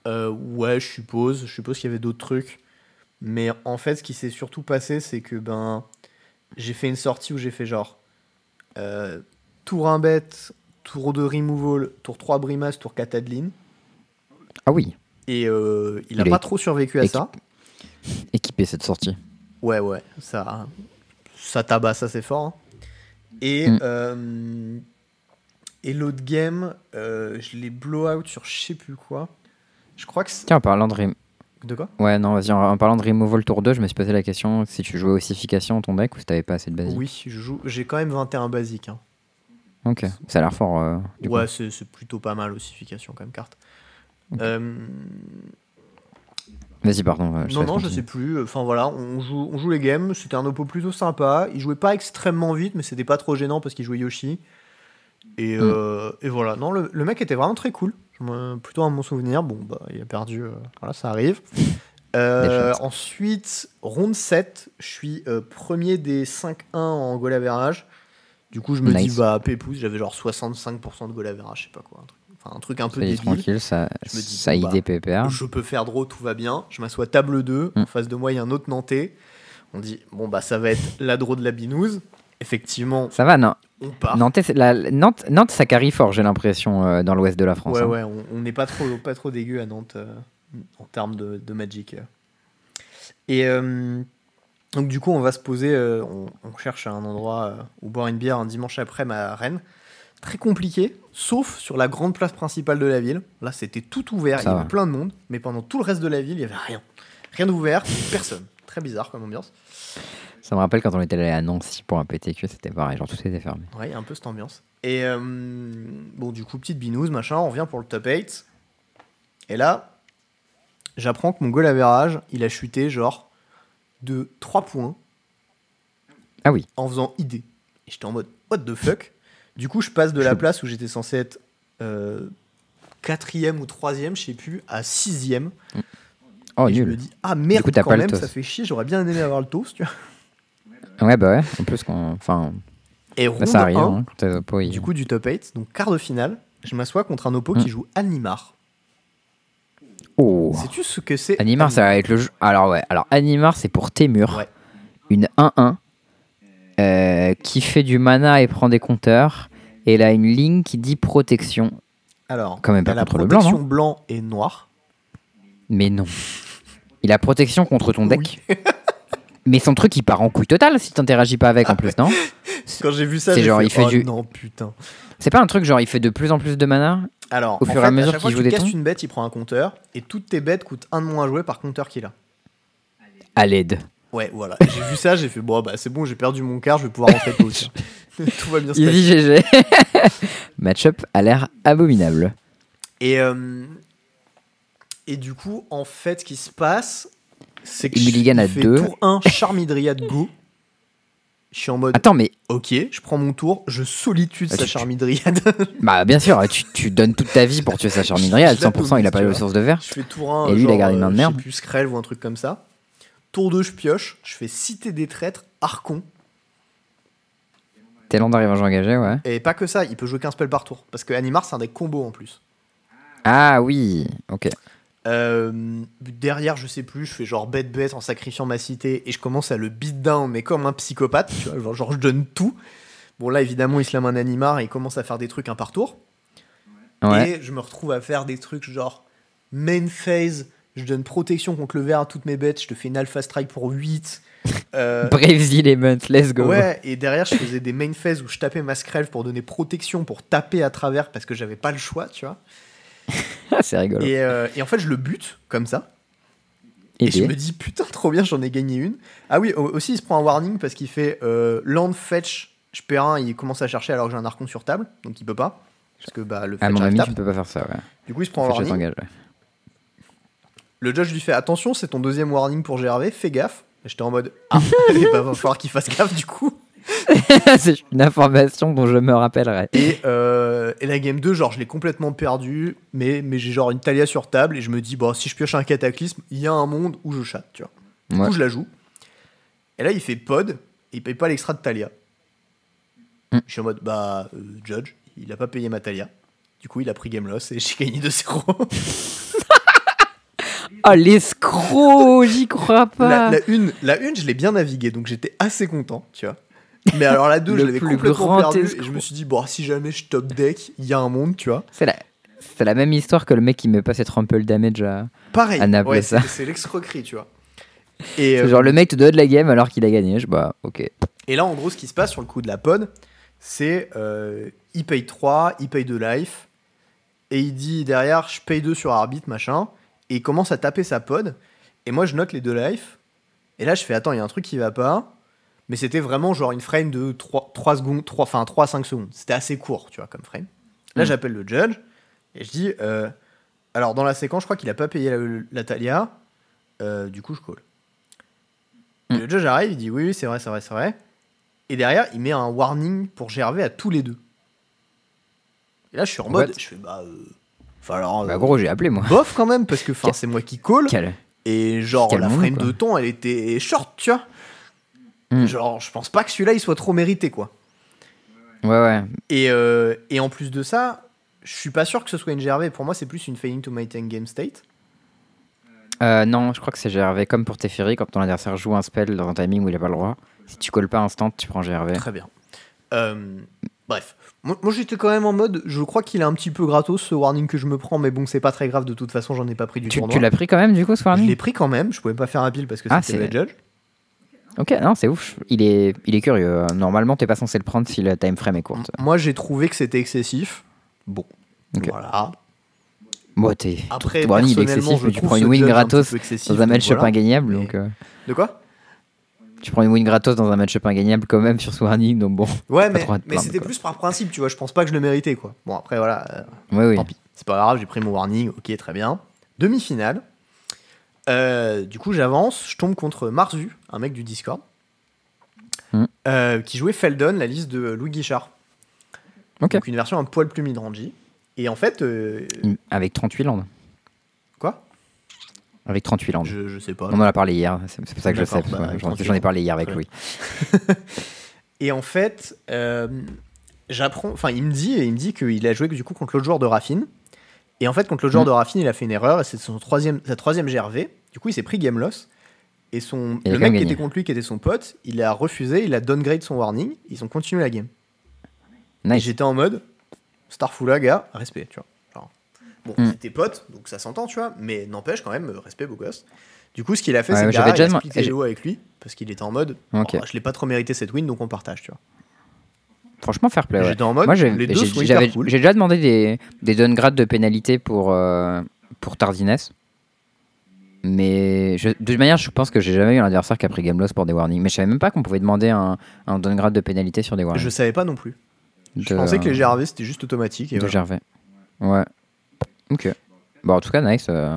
Ouais, je suppose, je suppose qu'il y avait d'autres trucs, mais en fait ce qui s'est surtout passé c'est que ben j'ai fait une sortie où j'ai fait genre euh, tour 1 bête, tour 2 removal, tour 3 Brimas, tour 4 Adeline. Ah oui, Et euh, il a Il pas trop survécu à ça. équipé cette sortie. Ouais, ouais, ça, ça tabasse assez fort. hein. Et, Mm. euh, et l'autre game, je l'ai blow out sur je sais plus quoi. Je crois que c'est. Tiens, en parlant de De quoi? Ouais, non, vas-y, en, en parlant de Removal Tour 2, je me suis posé la question si tu jouais ossification ton deck ou si t'avais pas assez de basique. Oui, je joue. J'ai quand même 21 basiques. hein. Ok, ça a l'air fort. euh, du ouais, c'est c'est plutôt pas mal ossification comme carte. Euh, Vas-y, pardon. euh, je non, non, je sais plus. Enfin voilà, on joue, on joue les games. C'était un oppo plutôt sympa. Il jouait pas extrêmement vite, mais c'était pas trop gênant parce qu'il jouait Yoshi. Et, Mm. euh, et voilà. Non, le, le mec était vraiment très cool. Plutôt un bon souvenir. Bon, bah, il a perdu. euh, voilà, ça arrive. Euh, ensuite, ronde 7, je suis euh, premier des 5-1 en goal average. Du coup, je me dis, bah, pépouze, j'avais genre 65% de goal average, je sais pas quoi. Un truc, enfin, un truc un peu débile. tranquille, ça, Je me dis, ça bon, bah, idée PPR. Je peux faire draw, tout va bien. Je m'assois table 2. Mm. En face de moi, il y a un autre Nantais. On dit, bon, bah, ça va être la draw de la binouse. Effectivement, Ça va, non on part. Nantes, la, Nantes, Nantes, ça carry fort, j'ai l'impression, euh, dans l'ouest de la France. ouais, hein. ouais, on n'est pas trop, pas trop dégueu à Nantes euh, en termes de, de Magic. Et euh, donc, du coup, on va se poser. on, on cherche un endroit où boire une bière un dimanche après ma Rennes. Très compliqué, sauf sur la grande place principale de la ville. Là, c'était tout ouvert, Ça il y avait va. plein de monde, mais pendant tout le reste de la ville, il y avait rien. Rien d'ouvert, personne. Très bizarre comme ambiance. Ça me rappelle quand on était allé à Nancy pour un PTQ, c'était pareil, genre tout était fermé. Ouais, un peu cette ambiance. Et euh, bon, du coup, petite binouse, machin, on revient pour le top 8. Et là, j'apprends que mon goal average, il a chuté genre de 3 points Ah oui, en faisant ID. Et j'étais en mode, what the fuck? Du coup, je passe de la Je- place où j'étais censé être euh, quatrième ou troisième, je sais plus, à sixième. Oh, et je nul. me dis, ah merde, coup, quand même, ça fait chier, j'aurais bien aimé avoir le toast, tu vois. Ouais, bah ouais. En plus, qu'on. Enfin, Et round ça arrive. 1, hein, du coup, du top 8, donc quart de finale, je m'assois contre un oppo qui joue Animar. Oh. Sais-tu ce que c'est Animar, ça va être le jeu. Alors, ouais. Alors, Animar, c'est pour Témur. Ouais. Une 1-1 euh, qui fait du mana et prend des compteurs. Et elle a une ligne qui dit protection. Alors, Quand même pas elle a contre le blanc, protection blanc et noir. Mais non. Il a protection contre ton deck. Mais son truc, il part en couille totale si t'interagis pas avec en plus, non Quand j'ai vu ça, C'est j'ai genre, fait, il fait oh du- non, putain. C'est pas un truc genre il fait de plus en plus de mana Alors, Au en fur et fait, à mesure qu'il joue des castes tons une bête, il prend un compteur, et toutes tes bêtes coûtent un de moins à jouer par compteur qu'il a. à l'aide. Ouais, voilà. J'ai vu ça, j'ai fait, bon, bah c'est bon, j'ai perdu mon quart, je vais pouvoir rentrer tôt. tiens. Tout va bien se passer. Easy GG. Match-up a l'air abominable. Et, euh, et du coup, en fait, ce qui se passe, c'est que mulligan à fait deux. tour 1, Charmidriade go. Je suis en mode, Attends, mais ok, je prends mon tour, je solitude Ah, sa tu- Charmidriade. bah bien sûr, tu, tu donnes toute ta vie pour tuer sa Charmidria. La 100%, il a pas tu les ressources de verre. je fais tour 1, Et lui, il a gardé une main de euh, merde. Je sais plus, ou un truc comme ça. Tour 2, je pioche, je fais cité des traîtres, Archon. Talent d'arrivage engagé, ouais. Et pas que ça, il peut jouer qu'un spell par tour. Parce que Animar, c'est un deck combo en plus. Ah oui, ok. Euh, derrière, je sais plus, je fais genre bête bête en sacrifiant ma cité et je commence à le beat down, mais comme un psychopathe, tu vois, genre, genre, je donne tout. Bon, là, évidemment, il se lame un animar et il commence à faire des trucs un par tour. Ouais. Et je me retrouve à faire des trucs genre main phase, je donne protection contre le verre à toutes mes bêtes, je te fais une alpha strike pour 8. Euh, Brave Element, let's go. Ouais, et derrière, je faisais des main phases où je tapais ma Skrelv pour donner protection, pour taper à travers parce que j'avais pas le choix, tu vois. C'est rigolo. Et, euh, et en fait, je le bute comme ça. Et je me dis, putain, trop bien, j'en ai gagné une. Ah oui, au- aussi, il se prend un warning parce qu'il fait euh, land fetch, je perds un, il commence à chercher alors que j'ai un archon sur table, donc il peut pas. Parce que bah, le À fetch mon arrive avis, tape. tu ne peux pas faire ça, ouais. Du coup, il se prend un warning. ouais. Le judge lui fait attention, c'est ton deuxième warning pour GRV, fais gaffe. J'étais en mode, ah, bah, va falloir qu'il fasse gaffe du coup. c'est une information dont je me rappellerai. Et, euh, et la game 2, genre, je l'ai complètement perdu, mais, mais j'ai genre une Talia sur table et je me dis, bon, si je pioche un cataclysme, il y a un monde où je chatte, tu vois. Du Ouais. coup, je la joue. Et là, il fait pod, et il paye pas l'extra de Talia. Mm. Je suis en mode, bah, euh, Judge, il a pas payé ma Talia. Du coup, il a pris game loss et j'ai gagné 2-0. Oh, l'escroc, j'y crois pas. la, la une, la une, je l'ai bien naviguée, donc j'étais assez content, tu vois. Mais alors la 2, Le je l'avais plus complètement grand perdu et je me suis dit, bon, si jamais je top deck, il y a un monde, tu vois. C'est la... c'est la même histoire que le mec qui met pas ses trample damage à. Pareil, À Naples, ouais, ça. c'est c'est l'escroquerie, tu vois. Et, C'est euh, Genre le mec te donne la game alors qu'il a gagné. Je bah ok. et là, en gros, ce qui se passe sur le coup de la pod, c'est euh, il paye 3, il paye 2 life, et il dit derrière, je paye 2 sur arbitre, machin, et il commence à taper sa pod, et moi, je note les 2 life, et là, je fais, attends, il y a un truc qui va pas, mais c'était vraiment genre une frame de 3, 3 secondes, 3, enfin 3 à 5 secondes. C'était assez court, tu vois, comme frame. Là, Mm. j'appelle le judge, et je dis, euh, alors dans la séquence, je crois qu'il a pas payé la, la Talia, euh, du coup, je call. Mm. Le judge arrive, il dit, oui, oui, c'est vrai, c'est vrai, c'est vrai. Et derrière, il met un warning pour GRV à tous les deux. Et là, je suis en mode, je fais, bah, euh, alors, Bah euh, gros, j'ai appelé moi. bof quand même, parce que c'est moi qui call. Quel- Et genre, Quel la frame de temps, elle était short, tu vois. Mm. Genre, je pense pas que celui-là, il soit trop mérité, quoi. Ouais ouais. Et, euh, et en plus de ça, je suis pas sûr que ce soit une GRV. Pour moi, c'est plus une failing to maintain game state. Euh, non, je crois que c'est GRV comme pour Teferi quand ton adversaire joue un spell dans un timing où il a pas le droit. Si tu colles pas instant, tu prends GRV. Très bien. Euh, bref. Moi, moi, j'étais quand même en mode, je crois qu'il est un petit peu gratos ce warning que je me prends, mais bon, c'est pas très grave. De toute façon, j'en ai pas pris du Tu, tournoi. tu l'as pris quand même du coup ce je warning l'ai pris quand même. Je pouvais pas faire un pile parce que Ah, c'était c'est- le judge. Ok, non, c'est ouf. Il est, il est curieux. Euh, Normalement, t'es pas censé le prendre si le time frame est courte. Moi, j'ai trouvé que c'était excessif. Bon. Voilà. Bon, t'es. Après, warning il est excessif, mais tu trouve prends une win un gratos excessif, dans un match-up voilà. ingagnable. Mais- Donc, euh, De quoi? Tu prends une win gratos dans un match-up ingagnable quand même sur warning. Donc bon. Ouais, mais, mais c'était plus par principe, tu vois. Je pense pas que je le méritais, quoi. Bon, après, voilà. euh, oui. Tant pis. C'est pas grave, j'ai pris mon warning. Ok, très bien. Demi-finale. Euh, du coup, j'avance. Je tombe contre Marzu, un mec du Discord, Hmm. euh, qui jouait Feldon, la liste de Louis Guichard. Donc, une version un poil plus mid-rangy. Et en fait, euh, Avec 38 landes. quoi? Avec 38 landes. Je, je sais pas. On en a parlé hier, c'est pour ça que je sais. Bah, J'en 38 j'en ai parlé hier avec Louis. Et en fait, euh, j'apprends. Enfin, il me dit, il me dit qu'il a joué du coup contre l'autre joueur de Raffine. Et en fait, contre le joueur Mhm. de Raffine, il a fait une erreur. Et c'est son troisième, sa troisième GRV. Du coup, il s'est pris game loss. Et son, Il le mec qui était contre lui, qui était son pote, il a refusé, il a downgrade son warning. Ils ont continué la game. Nice. j'étais en mode Starfula, gars, respect, tu vois. Bon, Mm. c'était pote, donc ça s'entend, tu vois, mais n'empêche quand même, respect, beau gosse. Du coup, ce qu'il a fait, Ouais, c'est ouais, que j'avais derrière, il déjà a splitté haut avec lui, parce qu'il était en mode Ok. Oh, je l'ai pas trop mérité cette win, donc on partage, tu vois. Franchement, fair play. ouais. J'étais en mode Moi, j'ai les deux j'ai- sont j'avais- hyper cool. j'ai déjà demandé des, des downgrades de pénalité pour, euh, pour tardiness. Mais je- de toute manière, je pense que j'ai jamais eu un adversaire qui a pris game loss pour des warnings. Mais je savais même pas qu'on pouvait demander un, un downgrade de pénalité sur des warnings. Je savais pas non plus. Je pensais que les GRV c'était juste automatique. Et de voilà. Gervais. Ouais. Ok. Bon, en tout cas, nice. euh,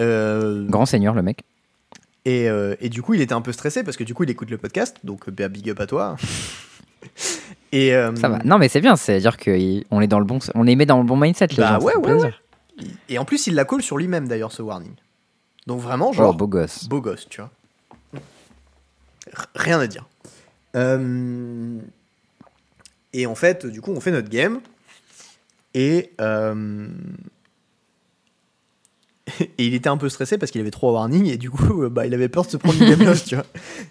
Euh, grand seigneur, le mec. et, euh, et du coup, il était un peu stressé parce que du coup, il écoute le podcast, donc bah, big up à toi. et euh, Ça va. Non, mais c'est bien. C'est-à-dire qu'on est dans le bon, on les met dans le bon mindset. Les Bah gens, ouais, ouais, plaisir. Et en plus, il la colle sur lui-même d'ailleurs, ce warning. Donc vraiment, Oh, genre, beau gosse. beau gosse, tu vois. Rien à dire. Euh, Et en fait, du coup, on fait notre game. Et, euh, et il était un peu stressé parce qu'il avait trois warnings et du coup, euh, bah, il avait peur de se prendre une game loss, tu vois.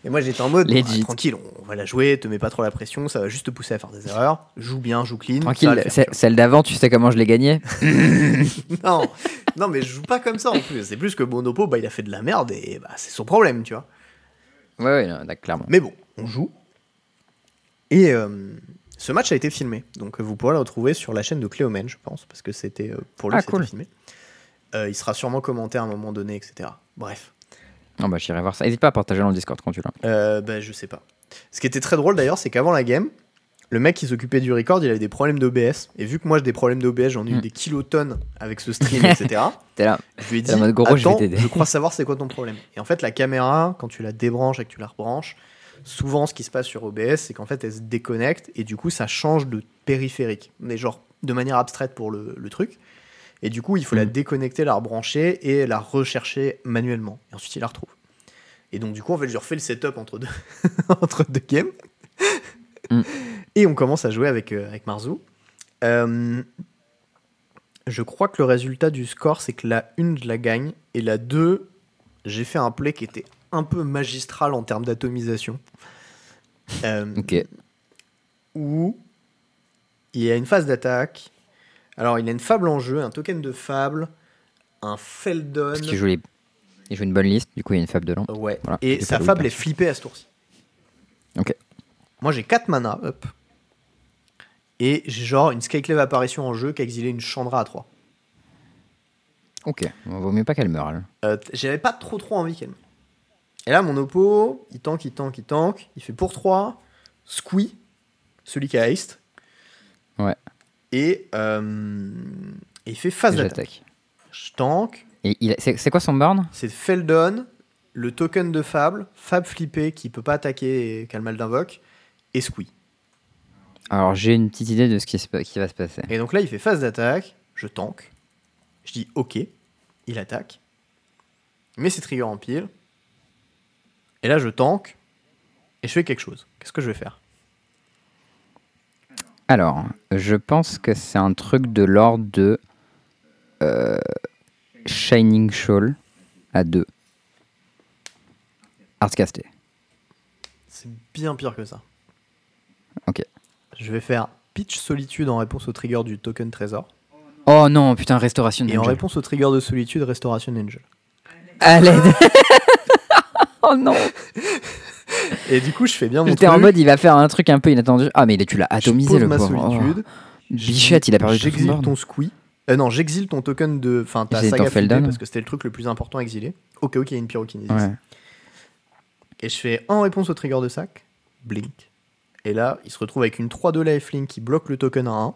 Et moi, j'étais en mode, bon, Legit. ah, tranquille, on va la jouer, te mets pas trop la pression, ça va juste te pousser à faire des erreurs. Joue bien, joue clean. Tranquille. faire. Celle d'avant, tu sais comment je l'ai gagnée non, non, mais je joue pas comme ça en plus. C'est plus que Bonopo, bah, il a fait de la merde et bah, c'est son problème, tu vois. Ouais, ouais, non, clairement. Mais bon, on joue. Et euh, ce match a été filmé. Donc vous pourrez le retrouver sur la chaîne de Cléomen, je pense, parce que c'était euh, pour lui Ah, c'était cool. filmé. Euh, il sera sûrement commenté à un moment donné, etc. Bref, Non, bah, j'irai voir ça. N'hésite pas à partager dans le Discord quand tu l'as. euh, bah, je sais pas. Ce qui était très drôle d'ailleurs, c'est qu'avant la game, le mec qui s'occupait du record, il avait des problèmes d'OBS. Et vu que moi j'ai des problèmes d'OBS, j'en ai eu Mm. des kilotonnes avec ce stream, etc. T'es là. Je lui ai dit, vais je crois savoir c'est quoi ton problème. Et en fait, la caméra, quand tu la débranches et que tu la rebranches, souvent ce qui se passe sur OBS, c'est qu'en fait, elle se déconnecte et du coup, ça change de périphérique. Mais genre, de manière abstraite pour le, le truc. Et du coup, il faut la Mhm. déconnecter, la rebrancher et la rechercher manuellement. Et ensuite, il la retrouve. Et donc, du coup, en fait, je refais le setup entre deux, entre deux games. Mhm. Et on commence à jouer avec, euh, avec Marzu. Euh, je crois que le résultat du score, c'est que la 1, je la gagne. Et la 2, j'ai fait un play qui était un peu magistral en termes d'atomisation. Euh, Ok. Où il y a une phase d'attaque. Alors, il a une fable en jeu, un token de fable, un Feldon. Parce qu'il joue, les... il joue une bonne liste, du coup, il y a une fable de long. Ouais. Voilà, Et sa fable est flippée à ce tour-ci. Ok. Moi, j'ai 4 mana, hop. Et j'ai genre une Skyclave apparition en jeu qui a exilé une Chandra à 3. Ok. Bon, vaut mieux pas qu'elle meure. Euh, J'avais pas trop trop envie qu'elle. meure. Et là, mon oppo, il tank, il tank, il tank. Il fait pour 3, Squee, celui qui a Haste. Ouais. Et, euh, et il fait phase d'attaque. Je tank. Et c'est quoi son burn? C'est Feldon, le token de Fable, Fab flippé qui peut pas attaquer et qui a le mal d'invoque, et Squee. Alors, j'ai une petite idée de ce qui, se pa- qui va se passer. Et donc là, il fait phase d'attaque, je tank. Je dis OK, il attaque. Met ses triggers en pile. Et là, je tank. Et je fais quelque chose. Qu'est-ce que je vais faire? Alors, je pense que c'est un truc de l'ordre de euh, Shining Shawl à 2. Artcasté. C'est bien pire que ça. Ok. Je vais faire Pitch Solitude en réponse au trigger du token Trésor. Oh non, putain, Restauration Et en Angel. réponse au trigger de Solitude, Restoration Angel. À l'aide Oh non Et du coup, je fais bien mon J'étais truc. en mode, il va faire un truc un peu inattendu. Ah, mais il- tu l'as je atomisé pose le ma pauvre. Oh. solitude. Bichette, il a perdu tout son J'exile burn. ton squee. Euh, non, j'exile ton token de. Enfin, ta Exile ton saga Feldon. parce que c'était le truc le plus important à exiler. Ok, ok, il y a une pyrokinésis. Ouais. Et je fais en réponse au trigger de sac, blink. Et là, il se retrouve avec une 3-2 lifelink qui bloque le token à 1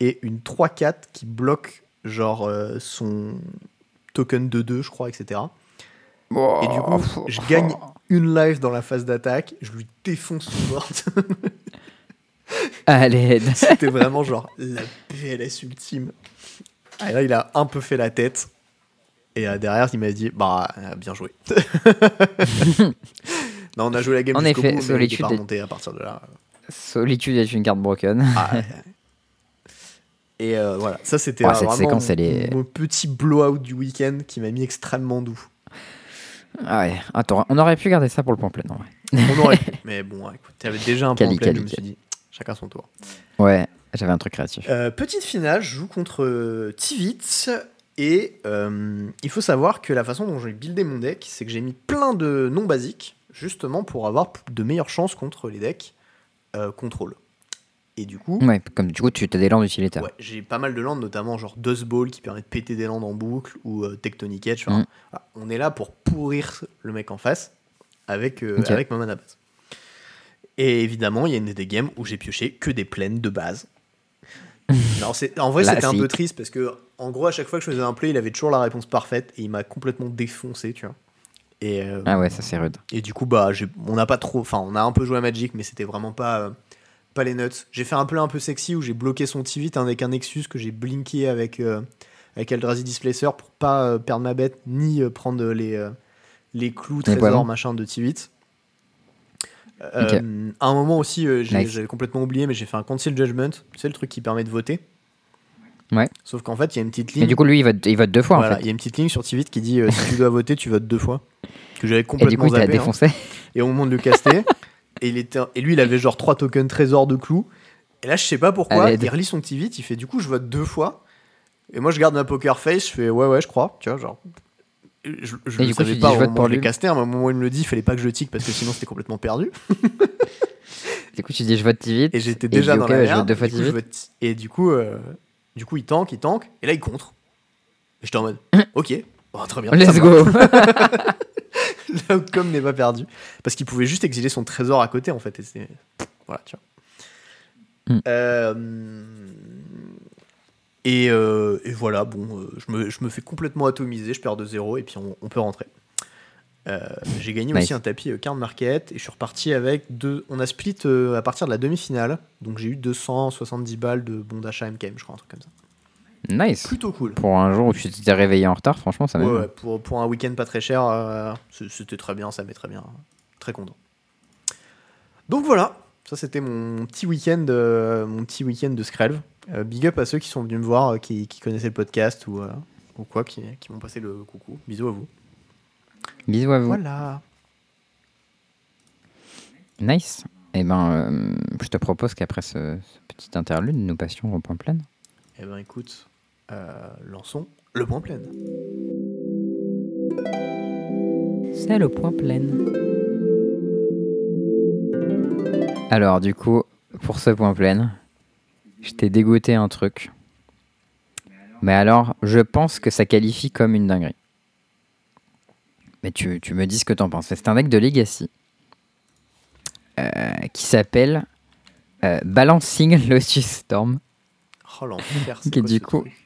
et une 3-4 qui bloque genre euh, son token de 2, je crois, etc. Et du coup, je gagne une life dans la phase d'attaque, je lui défonce son board. À l'aide. C'était vraiment genre la PLS ultime. Et là, il a un peu fait la tête. Et euh, derrière, il m'a dit Bah, euh, bien joué. non, on a joué la game En effet, bout, Solitude est- à partir de là. Solitude est une carte broken. Ah, ouais. Et euh, voilà, ça c'était Ouais, cette vraiment séquence, elle est- mon petit blowout du week-end qui m'a mis extrêmement doux. Ah ouais, attends, on aurait pu garder ça pour le plein. en vrai. On aurait pu, mais bon, ouais, écoute, t'avais déjà un plein, je me suis dit, chacun son tour. Ouais, j'avais un truc créatif. Euh, petite finale, je joue contre euh, Tivit. Et euh, il faut savoir que la façon dont j'ai buildé mon deck, c'est que j'ai mis plein de non basiques, justement pour avoir de meilleures chances contre les decks euh, contrôle. Et du coup, Ouais, comme du coup, tu as des landes utilitaires. ouais, j'ai pas mal de landes, notamment genre Dust Ball qui permet de péter des landes en boucle ou euh, Tectonic Edge. Enfin, Mm. voilà, on est là pour pourrir le mec en face avec, euh, avec ma mana base. Et évidemment, il y a une des games où j'ai pioché que des plaines de base. Non, c'est- en vrai, c'était un peu triste parce que, en gros, à chaque fois que je faisais un play, il avait toujours la réponse parfaite et il m'a complètement défoncé, tu vois. Et, euh, Ah ouais, ça c'est rude. et du coup, bah, on n'a pas trop. Enfin, on a un peu joué à Magic, mais c'était vraiment pas, euh, pas les nuts. J'ai fait un play un peu sexy où j'ai bloqué son Tivit avec un Nexus que j'ai blinké avec, euh, avec Eldrazi Displacer pour pas euh, perdre ma bête ni euh, prendre les, euh, les clous, trésors, machin de Tivit. Euh, Ok. À un moment aussi, Nice. j'avais complètement oublié, mais j'ai fait un Council Judgment. C'est le truc qui permet de voter. Ouais. Sauf qu'en fait, il y a une petite ligne. Mais du coup, lui, il vote, il vote deux fois Voilà, en il fait. y a une petite ligne sur Tivit qui dit euh, si tu dois voter, tu votes deux fois. Que j'avais Et du complètement coup, hein. défoncé. Et au moment de le caster, et, il était, et lui, il avait genre trois tokens trésors de clous. Et là, je sais pas pourquoi, il relit son petit vite, il fait du coup, je vote deux fois. Et moi, je garde ma poker face, je fais ouais, ouais, je crois. Tu vois, genre. Je, je Et du savais pas dis, je vote moment pour casté, mais au moment où il me le dit, il fallait pas que je le tique parce que sinon c'était complètement perdu. Du coup, tu dis, je vote vite. Et j'étais déjà dans ok, la bah, je merde. vote deux fois du coup, vote- Et du coup, euh, du coup, il tank, il tank, et là, il contre. Et j'étais en mode, ok, très bien. Let's go. L'outcome n'est pas perdu. Parce qu'il pouvait juste exiler son trésor à côté, en fait. Et. Voilà, tu vois. Mm. Euh, Et, euh, et voilà, bon, euh, je, me, je me fais complètement atomiser, je perds de 0 et puis on, on peut rentrer. Euh, j'ai gagné Nice. aussi un tapis card market et je suis reparti avec deux. On a split à partir de la demi-finale, donc j'ai eu 270 balles de bon d'achat MKM, je crois, un truc comme ça. Nice. Plutôt cool. Pour un jour où tu t'étais réveillé en retard, franchement, ça Ouais, m'aime. ouais, pour, pour un week-end pas très cher, euh, c'était très bien, ça m'est très bien. Très content. Donc voilà, ça c'était mon petit week-end euh, mon petit week-end de Skrelv. Euh, big up à ceux qui sont venus me voir, qui, qui connaissaient le podcast ou, ou quoi, qui, qui m'ont passé le coucou. Bisous à vous. Bisous à vous. Voilà. Nice. Eh ben, je te propose qu'après ce, ce petit interlude, nous passions au point plein. Eh ben écoute, euh, lançons le point plein. C'est le point plein. Alors, du coup, pour ce point plein, je t'ai dégoûté un truc. Mais alors, je pense que ça qualifie comme une dinguerie. Mais tu, tu me dis ce que t'en penses. C'est un deck de Legacy euh, qui s'appelle euh, Balancing Lotus Storm. Oh l'enfer, c'est Qui, quoi du ce coup, truc?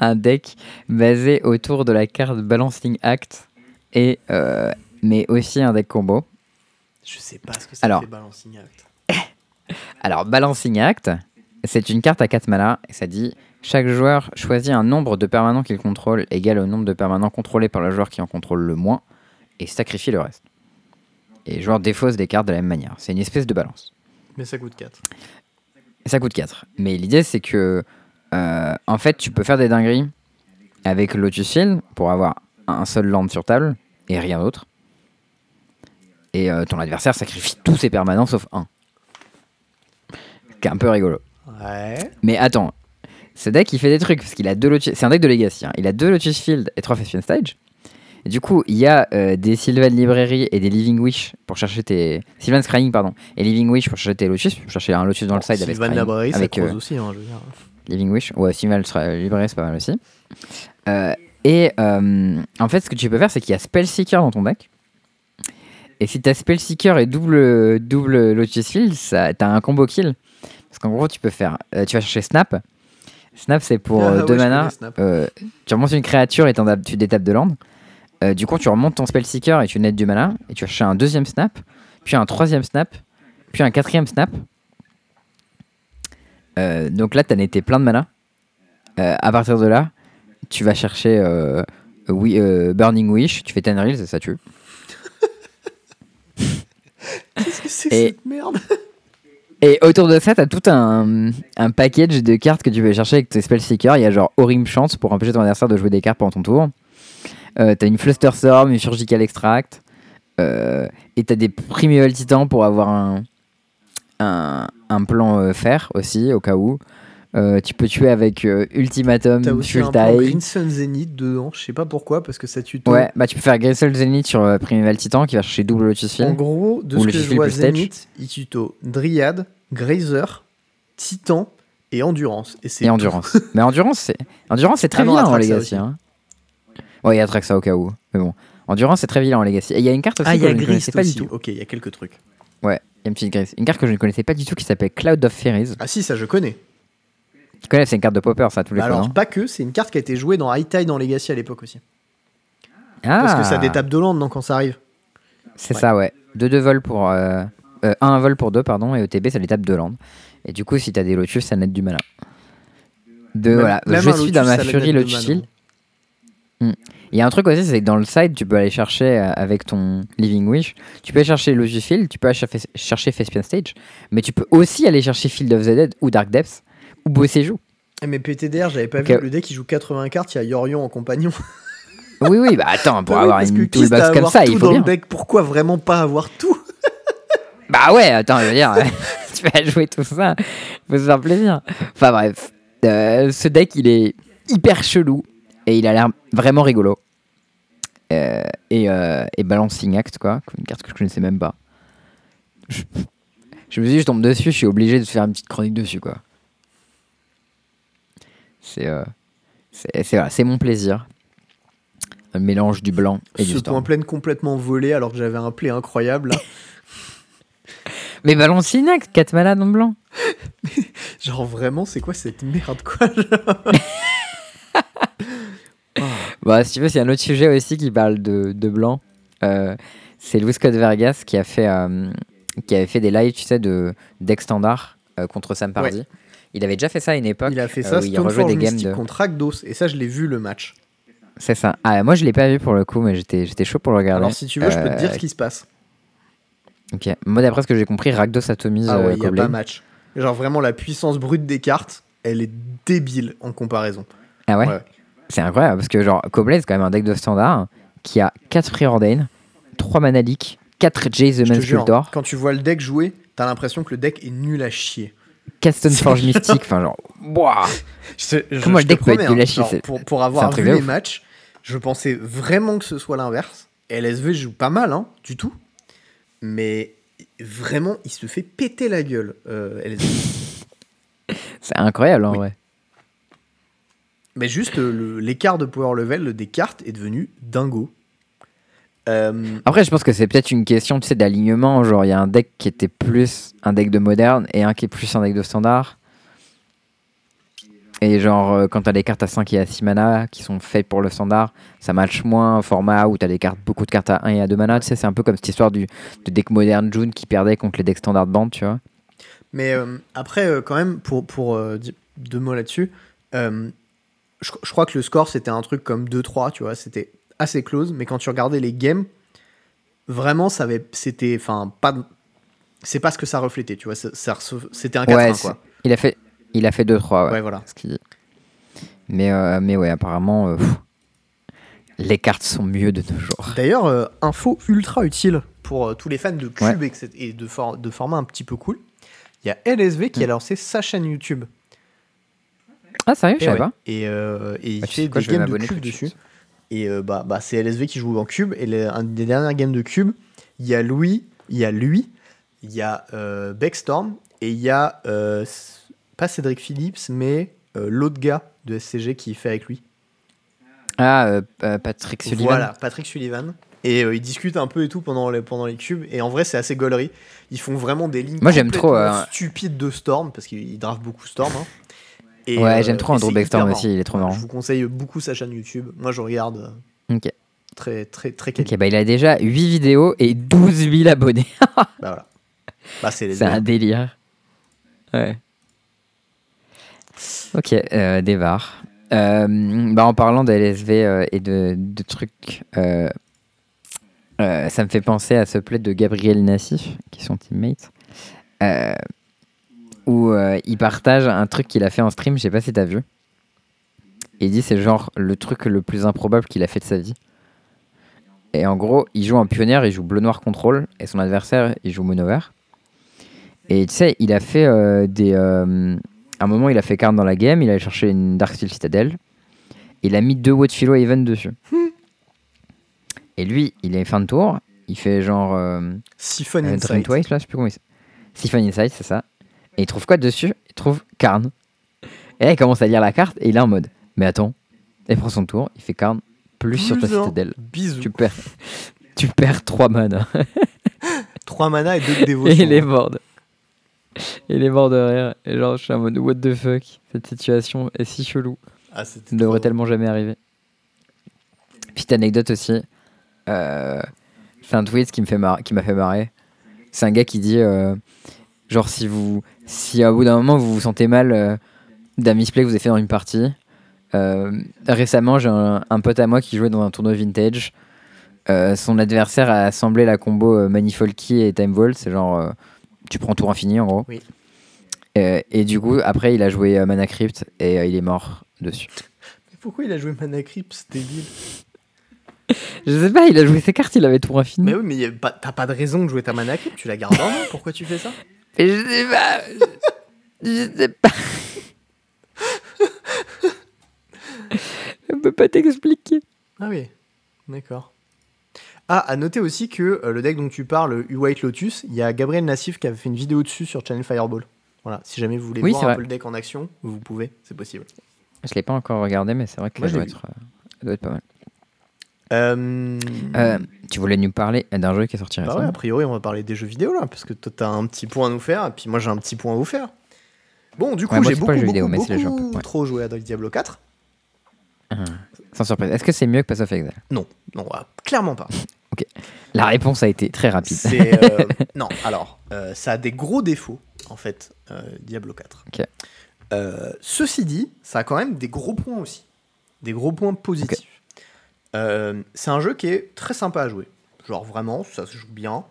Un deck basé autour de la carte Balancing Act, et, euh, mais aussi un deck combo. Je sais pas ce que ça Alors. Balancing Act. Alors, Balancing Act, c'est une carte à 4 mana, et ça dit chaque joueur choisit un nombre de permanents qu'il contrôle égal au nombre de permanents contrôlés par le joueur qui en contrôle le moins, et sacrifie le reste. Et le joueur défausse des cartes de la même manière. C'est une espèce de balance. Mais ça coûte 4. Et ça coûte 4. Mais l'idée, c'est que, euh, en fait, tu peux faire des dingueries avec Lotus Field pour avoir un seul land sur table et rien d'autre. Et euh, ton adversaire sacrifie tous ses permanents sauf un. C'est un peu rigolo. Ouais. Mais attends, ce deck il fait des trucs parce qu'il a deux Lotus. C'est un deck de Legacy. hein. Il a deux Lotus Field et trois Thespian Stage. Et du coup, il y a euh, des Sylvan Library et des Living Wish pour chercher tes. Sylvan Scrying, pardon. Et Living Wish pour chercher tes Lotus. Pour chercher un Lotus dans le side avec Sylvan Library, avec, euh, aussi, hein, je veux dire. Living Wish. Ouais, Sylvan Library, c'est pas mal aussi. Euh, et euh, en fait, ce que tu peux faire, c'est qu'il y a Spellseeker dans ton deck. Et si t'as Spellseeker et double, double Lotus Field, t'as un combo kill. Parce qu'en gros, tu peux faire. euh, tu vas chercher Snap. Snap, c'est pour Ah, ouais, deux je mana. tu remontes une créature et tu détapes de land. Du coup, tu remontes ton Spellseeker et tu nettes du mana. Et tu vas chercher un deuxième Snap, puis un troisième Snap, puis un quatrième Snap. Euh, donc là, tu as netté plein de mana. Euh, à partir de là, tu vas chercher euh, oui, euh, Burning Wish, tu fais 10 reels et ça tue. Qu'est-ce que c'est que Et- cette merde? Et autour de ça, t'as tout un, un package de cartes que tu peux chercher avec tes spellseekers. Il y a genre Orim Chance pour empêcher ton adversaire de jouer des cartes pendant ton tour. Euh, t'as une Flusterstorm, une Surgical Extract. Euh, et t'as des Primeval Titans pour avoir un, un, un plan euh, fer aussi, au cas où. Euh, tu peux tuer avec euh, Ultimatum, T'as aussi un plan. Crimson Zenith dedans, je sais pas pourquoi, parce que ça tue tout. Ouais, bah tu peux faire Gressel Zenith sur euh, Primeval Titan qui va chercher double Lotus En Field. gros, de ce que je vois. Zenith, il tuto Dryad, Grazer, Titan et Endurance. Et c'est Et tout. endurance. Mais endurance, c'est endurance, c'est très Ah non, vilain en Atraxa Legacy. Hein. Ouais, il y a Atraxa au cas où. Mais bon, endurance, c'est très vilain en Legacy. Et il y a une carte aussi Ah, il y a Grist pas du tout. Ok, il y a quelques trucs. Ouais, il y a une petite grise. Une carte que je ne connaissais pas du tout qui s'appelle Cloud of Fairies. Ah si, ça je connais. Tu connais, c'est une carte de Popper, ça, tous les Bah fois. alors, non pas que, c'est une carte qui a été jouée dans High Tide dans Legacy à l'époque aussi. Ah, Parce que ça détape de land non, quand ça arrive. C'est ça, ouais. 2-2 vols pour. Euh, euh, un vol pour 2, pardon, et ETB, ça détape 2 land. Et du coup, si t'as des Lotus, ça net du mana. De, Même- voilà, même je un suis Lotus, dans ma ça la furie net de Lotus mana. Field. Il y a un truc aussi, c'est que dans le side, tu peux aller chercher euh, avec ton Living Wish, tu peux aller chercher Lotus Field, tu peux aller chercher, Thespian Stage, mais tu peux aussi aller chercher Field of the Dead ou Dark Depths ou Bossé joue. Eh, Mais PTDR, j'avais pas vu. Le deck, il joue 80 cartes, il y a Yorion en compagnon. Oui, oui, bah attends, pour Bah avoir une toolbox comme ça, tout il dans faut bien. le deck, pourquoi vraiment pas avoir tout Bah ouais, attends, je veux dire, tu vas jouer tout ça, faut se faire plaisir. Enfin bref, euh, ce deck il est hyper chelou et il a l'air vraiment rigolo. Euh, et, euh, et Balancing Act, quoi, une carte que je connaissais même pas. Je, je me suis dit, je tombe dessus, je suis obligé de faire une petite chronique dessus, quoi. C'est euh, c'est voilà, mon plaisir. Un mélange du blanc et du Ce storm. point plein complètement volé alors que j'avais un play incroyable là. Mais Balancing Act, 4 malades en blanc. Genre vraiment, c'est quoi cette merde quoi Bah, si tu veux, c'est un autre sujet aussi qui parle de, de blanc. Euh, c'est Louis Scott Vergas qui a fait, euh, qui avait fait des lives, tu sais, de deck standard euh, contre Sam Pardy. Il avait déjà fait ça à une époque. Il a fait ça, où il rejouait Stoneforge des games de. contre Rakdos. Et ça, je l'ai vu le match. C'est ça. Ah, moi je l'ai pas vu pour le coup, mais j'étais, j'étais chaud pour le regarder. Alors si tu veux, je peux te dire ce qui se passe. Ok. Moi, d'après ce que j'ai compris, Rakdos atomise Ah ouais, il n'y a pas match. Genre vraiment, la puissance brute des cartes, elle est débile en comparaison. Ah ouais, Ouais. C'est incroyable parce que, genre, Coblade, c'est quand même un deck de standard qui a 4 Preordain, 3 Mana Leak, 4 Jace the jure, Mansculptor, quand tu vois le deck jouer, t'as l'impression que le deck est nul à chier. 4 Stoneforge Mystique, enfin, genre, Wouah Je te- je- Comment je le deck peut être nul à hein, chier, genre, pour, pour avoir vu les matchs, je pensais vraiment que ce soit l'inverse. LSV joue pas mal, hein, du tout. Mais vraiment, il se fait péter la gueule, euh, LSV. C'est incroyable en Oui. vrai. Mais juste, euh, l'écart de power level des cartes est devenu dingo. Euh, Après, je pense que c'est peut-être une question tu sais, d'alignement. Genre, il y a un deck qui était plus un deck de moderne et un qui est plus un deck de standard. Et genre, euh, quand t'as des cartes à 5 et à 6 mana qui sont faites pour le standard, ça match moins un format où t'as des cartes, beaucoup de cartes à 1 et à 2 mana. Tu sais, c'est un peu comme cette histoire du de deck moderne June qui perdait contre les decks standard band, tu vois. Mais euh, après, euh, quand même, pour, pour euh, deux mots là-dessus, je, je crois que le score c'était un truc comme 2-3, tu vois, c'était assez close, mais quand tu regardais les games, vraiment, ça avait, c'était, enfin, pas, c'est pas ce que ça reflétait, tu vois, ça- ça rece- c'était un 4-1, Ouais, quoi. Il a fait, il a fait 2-3, ouais. Ouais, voilà. ce dit. Mais, euh, mais ouais, apparemment, euh, pff, les cartes sont mieux de nos jours. D'ailleurs, euh, info ultra utile pour tous les fans de cube Ouais. et, de, for- de format un petit peu cool. Il y a LSV qui a Mm. lancé sa chaîne YouTube. Ah, sérieux, je Et, savais pas. et, euh, et il Bah, tu fait quoi, des je vais games de m'abonner cube tout de dessus. suite. Et euh, bah, bah, c'est LSV qui joue en cube. Et les- un des dernières games de cube, il y a Louis, il y a lui, il y a euh, Beckstorm et il y a euh, c- pas Cédric Phillips, mais euh, l'autre gars de SCG qui fait avec lui. Ah, euh, euh, Patrick Sullivan. Voilà, Patrick Sullivan. Et euh, ils discutent un peu et tout pendant les, pendant les cubes. Et en vrai, c'est assez gaulerie. Ils font vraiment des lignes Moi, j'aime trop, complètement euh, stupides de Storm parce qu'ils draftent beaucoup Storm. hein. Et, Ouais, euh, j'aime trop Andrew Beckstorm aussi, il est trop marrant. Je vous conseille beaucoup sa chaîne YouTube. Moi, je regarde euh, Ok. très, très, très. Ok, bah il a déjà 8 vidéos et 12 000 abonnés. Bah voilà. Bah, c'est un délire. Ouais. Ok, euh. Euh, bah, en parlant d'LSV euh, et de, de trucs, ça me fait penser à ce play de Gabriel Nassif, qui sont teammates, euh, où euh, il partage un truc qu'il a fait en stream, je sais pas si t'as vu. Et il dit c'est genre le truc le plus improbable qu'il a fait de sa vie. Et en gros, il joue en pionnière, il joue bleu-noir contrôle, et son adversaire, il joue mono vert. Et tu sais, il a fait euh, des. euh, à un moment, il a fait carte dans la game, il a cherché une Darksteel Citadel. Il a mis deux Watch Philo Even dessus. Et lui, il est fin de tour, il fait genre. Euh, Siphon Insight. Là, je sais plus comment il s'appelle. Siphon Insight, c'est ça. Et il trouve quoi dessus? Il trouve Karn. Et là, il commence à lire la carte et il est en mode Mais attends. Et il prend son tour, il fait Karn plus sur ta citadelle. Bisous. Tu perds, tu perds 3 mana. 3 mana et 2 de et dévotion. il est mort. de- Il est mort de rire. Et genre, je suis en mode What the fuck Cette situation est si chelou. Ah, ne devrait tellement jamais arriver. Petite anecdote aussi. Euh, c'est un tweet qui me fait mar- qui m'a fait marrer. C'est un gars qui dit euh, genre si vous si à bout d'un moment vous vous sentez mal euh, d'un misplay que vous avez fait dans une partie. euh, récemment, j'ai un, un pote à moi qui jouait dans un tournoi vintage. Euh, son adversaire a assemblé la combo euh, Manifolky et Time Vault. C'est genre tu prends tour infini en gros. Oui. Et du coup, après, il a joué Mana Crypt et il est mort dessus. Mais pourquoi il a joué Mana Crypt C'est débile? Je sais pas, il a joué ses cartes, il avait tour infini. Mais oui, mais t'as pas de raison de jouer ta Mana Crypt, tu la gardes en main. Pourquoi tu fais ça? Je sais pas. Je sais pas. Je peux pas t'expliquer. Ah oui, d'accord. Ah, à noter aussi que euh, le deck dont tu parles, U White Lotus, il y a Gabriel Nassif qui avait fait une vidéo dessus sur Channel Fireball. Voilà, si jamais vous voulez Oui, voir un vrai. peu le deck en action, vous pouvez, c'est possible. Je l'ai pas encore regardé, mais c'est vrai que Moi, ça je doit l'ai être, euh, ça doit être pas mal. Euh, Euh, tu voulais nous parler d'un jeu qui est sorti bah ouais, récemment a priori, on va parler des jeux vidéo là, parce que toi, t'as un petit point à nous faire, et puis moi, j'ai un petit point à vous faire. Bon, du coup, Ouais, j'ai beaucoup, beaucoup, mais ouais. trop joué à Diablo 4. Sans surprise. Est-ce que c'est mieux que Pass of Exile? Non, non, ah, clairement pas. La réponse a été très rapide. Euh, non, alors ça a des gros défauts en fait, Diablo 4. Ok. Euh, ceci dit, ça a quand même des gros points aussi, des gros points positifs. Euh, c'est un jeu qui est très sympa à jouer, genre vraiment, ça se joue bien.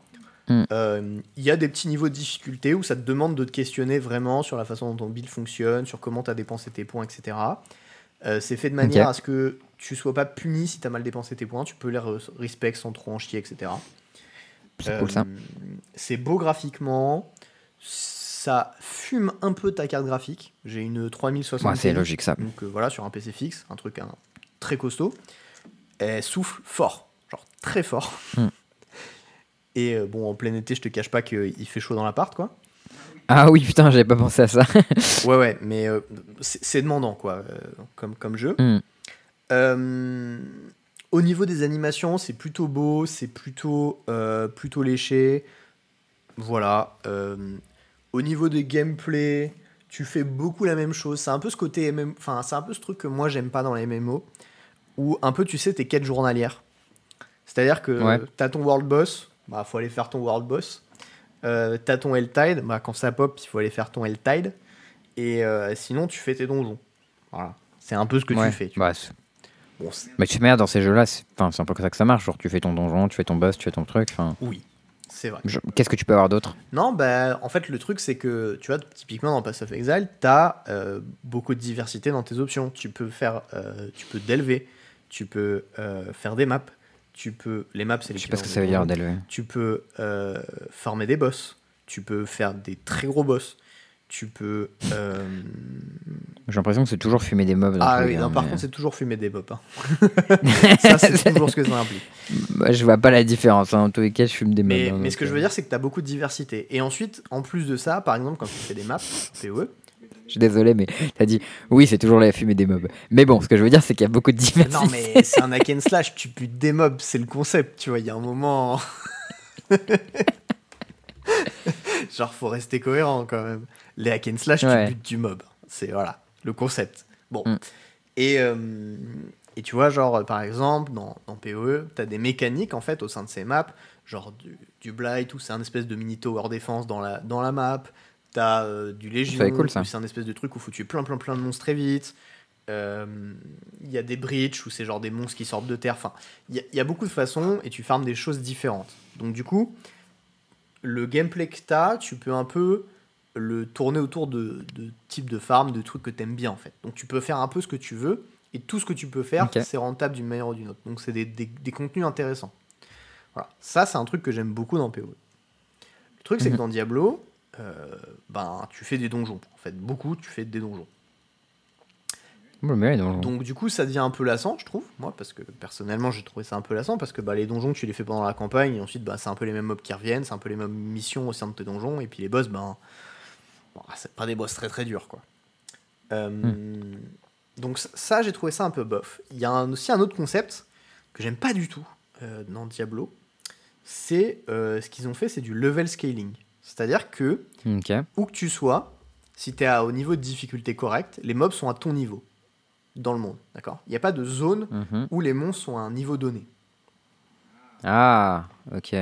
Mm. Euh, Il y a des petits niveaux de difficulté où ça te demande de te questionner vraiment sur la façon dont ton build fonctionne, sur comment tu as dépensé tes points, etc. Euh, c'est fait de manière à ce que tu sois pas puni si tu as mal dépensé tes points, tu peux les re- respect sans trop en chier, etc. C'est cool ça. C'est beau graphiquement. Ça fume un peu ta carte graphique. J'ai une 3060. Ouais, c'est logique ça. Donc voilà, sur un PC fixe, un truc hein, très costaud. Elle souffle fort, genre très fort. Hmm. Et euh, bon, en plein été, je te cache pas qu'il fait chaud dans l'appart, quoi. Ah oui, putain, j'avais pas pensé à ça. Ouais, ouais, mais euh, c'est demandant, quoi, euh, comme, comme jeu. Hmm. Euh, au niveau des animations, c'est plutôt beau, c'est plutôt, euh, plutôt léché. Voilà. euh, au niveau des gameplay, tu fais beaucoup la même chose. C'est un peu ce côté MM, enfin, c'est un peu ce truc que moi j'aime pas dans les MMO, où un peu tu sais tes quêtes journalières. C'est-à-dire que Ouais. t'as ton world boss, bah faut aller faire ton world boss. Euh, t'as ton Helltide, bah quand ça pop, il faut aller faire ton Helltide. Et euh, sinon, tu fais tes donjons. Voilà. C'est un peu ce que Ouais, tu fais. tu bah, Bon, mais tu sais, dans ces jeux-là, c'est un peu comme ça que ça marche. Genre, tu fais ton donjon, tu fais ton boss, tu fais ton truc. Enfin, oui, c'est vrai. je- qu'est-ce que tu peux avoir d'autre? Non, bah, en fait, le truc, c'est que, tu vois, typiquement dans Pass of Exile, tu as beaucoup de diversité dans tes options. Tu peux faire, euh, tu peux d'élever, tu peux euh, faire des maps, tu peux, les maps, c'est Je les sais pas ce que ça veut dire d'élever. Tu peux euh, farmer des boss, tu peux faire des très gros boss, tu peux. euh, J'ai l'impression que c'est toujours fumer des mobs. Dans Ah oui, non, par contre, c'est toujours fumer des mobs. hein. ça, c'est toujours ce que ça implique. Bah, je vois pas la différence. hein. En tous les cas, je fume des mobs. Mais, hein, mais ce que je veux dire, c'est que tu as beaucoup de diversité. Et ensuite, en plus de ça, par exemple, quand tu fais des maps, PoE, Je suis désolé, mais t'as dit oui, c'est toujours la fumée des mobs. Mais bon, ce que je veux dire, c'est qu'il y a beaucoup de diversité. Non, mais c'est un hack and slash, tu butes des mobs, c'est le concept, tu vois. Il y a un moment. Genre, faut rester cohérent quand même. Les hack and slash, Ouais. tu butes du mob. C'est voilà, le concept. Bon. Mm. Et, euh, et tu vois, genre, par exemple, dans, dans PoE, tu as des mécaniques en fait au sein de ces maps, genre du, du Blight, où c'est un espèce de mini tower défense dans la, dans la map. T'as euh, du Légion, cool, c'est un espèce de truc où faut tuer plein, plein, plein de monstres très vite. Euh, Il y a des bridges où c'est genre des monstres qui sortent de terre. Enfin, il y, a- il y a beaucoup de façons et tu farmes des choses différentes. Donc, du coup, le gameplay que tu as, tu peux un peu le tourner autour de, de types de farm, de trucs que tu aimes bien en fait. Donc, tu peux faire un peu ce que tu veux et tout ce que tu peux faire, c'est rentable d'une manière ou d'une autre. Donc, c'est des, des- des contenus intéressants. Voilà. Ça, c'est un truc que j'aime beaucoup dans PoE. Le truc, c'est que Mhm. dans Diablo, euh, ben, tu fais des donjons. En fait, beaucoup, tu fais des donjons. Mais. Donc du coup, ça devient un peu lassant, je trouve, moi, parce que personnellement, j'ai trouvé ça un peu lassant, parce que bah, les donjons, tu les fais pendant la campagne, et ensuite, bah, c'est un peu les mêmes mobs qui reviennent, c'est un peu les mêmes missions au sein de tes donjons, et puis les boss, ben, bon, c'est pas des boss très très durs, quoi. Euh, Donc ça- ça, j'ai trouvé ça un peu bof. Il y a un- aussi un autre concept que j'aime pas du tout euh, dans Diablo, c'est euh, ce qu'ils ont fait, c'est du level scaling. C'est-à-dire que où que tu sois, si tu es au niveau de difficulté correct, les mobs sont à ton niveau dans le monde. D'accord? Il n'y a pas de zone Mhm. où les monstres sont à un niveau donné. Ah, ok.